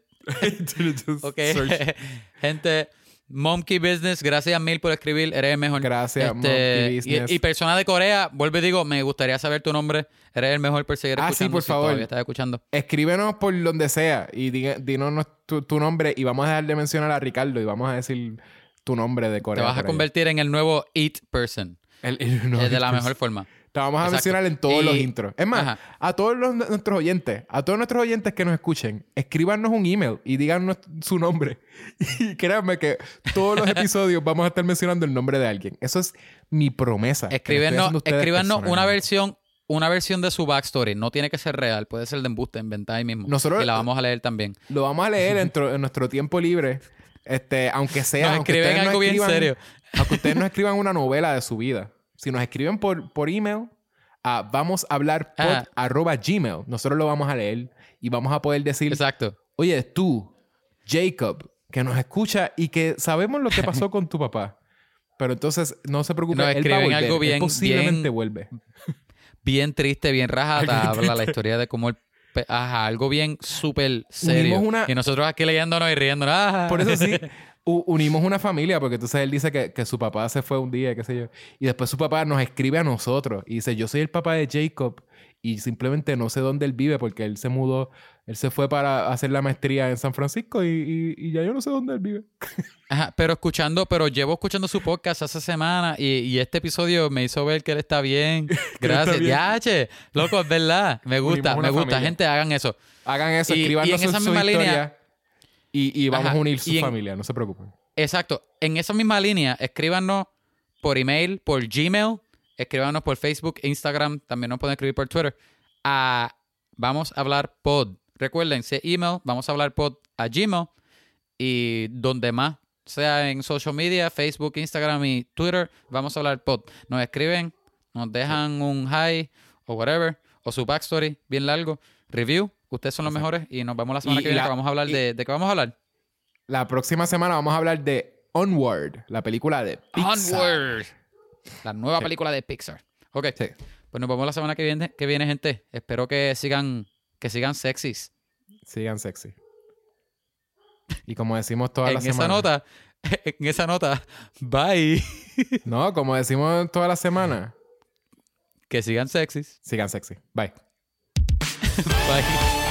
Ok. search. Gente, Monkey Business, gracias mil por escribir. Eres el mejor. Gracias, Monkey Business. Y, y persona de Corea, vuelvo y digo, me gustaría saber tu nombre. Eres el mejor por seguir Ah, sí, por si favor. estás escuchando. Escríbenos por donde sea y diga- dinos nos- tu, tu nombre y vamos a dejar de mencionar a Ricardo y vamos a decir tu nombre de Te Corea. vas a convertir en el nuevo Eat Person. El- el- de la mejor forma. Te vamos a Exacto. mencionar en todos Y- los intros. Es más, Ajá. a todos los- nuestros oyentes, a todos nuestros oyentes que nos escuchen, escríbanos un email y díganos su nombre. Y créanme que todos los episodios vamos a estar mencionando el nombre de alguien. Eso es mi promesa. Escríbenos, escríbanos una versión, una versión de su backstory. No tiene que ser real, puede ser de embuste, inventada ahí mismo. Nosotros- y la vamos a leer también. Lo vamos a leer en, tro- en nuestro tiempo libre. Este, aunque sea. Nos aunque escriben no algo bien serio. Aunque ustedes no escriban una novela de su vida. Si nos escriben por, por email a vamos a hablar pod Ajá. arroba gmail, nosotros lo vamos a leer y vamos a poder decir, Exacto. oye, tú, Jacob, que nos escucha y que sabemos lo que pasó con tu papá. Pero entonces, no se preocupe, Nos él va a escriben volver. algo Él bien- posiblemente bien- vuelve. Bien triste, bien rajata. Habla la historia de cómo pe- Ajá, algo bien súper serio. una- Y nosotros aquí leyéndonos y riéndonos. Ajá. Por eso sí, unimos una familia, porque entonces él dice que, que su papá se fue un día, qué sé yo. Y después su papá nos escribe a nosotros y dice, yo soy el papá de Jacob y simplemente no sé dónde él vive porque él se mudó, él se fue para hacer la maestría en San Francisco y, y- y ya yo no sé dónde él vive. Ajá, pero escuchando, pero llevo escuchando su podcast hace semanas y, y este episodio me hizo ver que él está bien. Gracias. Ya, che. Loco, es verdad. Me gusta, me gusta. familia. Gente, hagan eso. Hagan eso, escriban en su, esa su misma historia línea- y, y vamos Ajá, a unir su y en- familia, no se preocupen. Exacto. En esa misma línea, escríbanos por email, por Gmail, escríbanos por Facebook, Instagram, también nos pueden escribir por Twitter. A vamos a hablar pod. Recuerden, ese email, vamos a hablar pod a Gmail y donde más sea en social media, Facebook, Instagram y Twitter, vamos a hablar pod. Nos escriben, nos dejan un hi o whatever, o su backstory bien largo, review. Ustedes son los mejores y nos vemos la semana Y- que viene la- que vamos a hablar de... ¿De qué vamos a hablar? La próxima semana vamos a hablar de Onward, la película de Pixar. Onward. La nueva Sí. película de Pixar. Ok. Sí. Pues nos vemos la semana que viene, que viene, gente. Espero que sigan, que sigan sexys. Sigan sexy. Y como decimos todas En las esa semanas. nota, en esa nota, bye. No, como decimos todas las semanas. Que sigan sexys. Sigan sexy. Bye. Bye.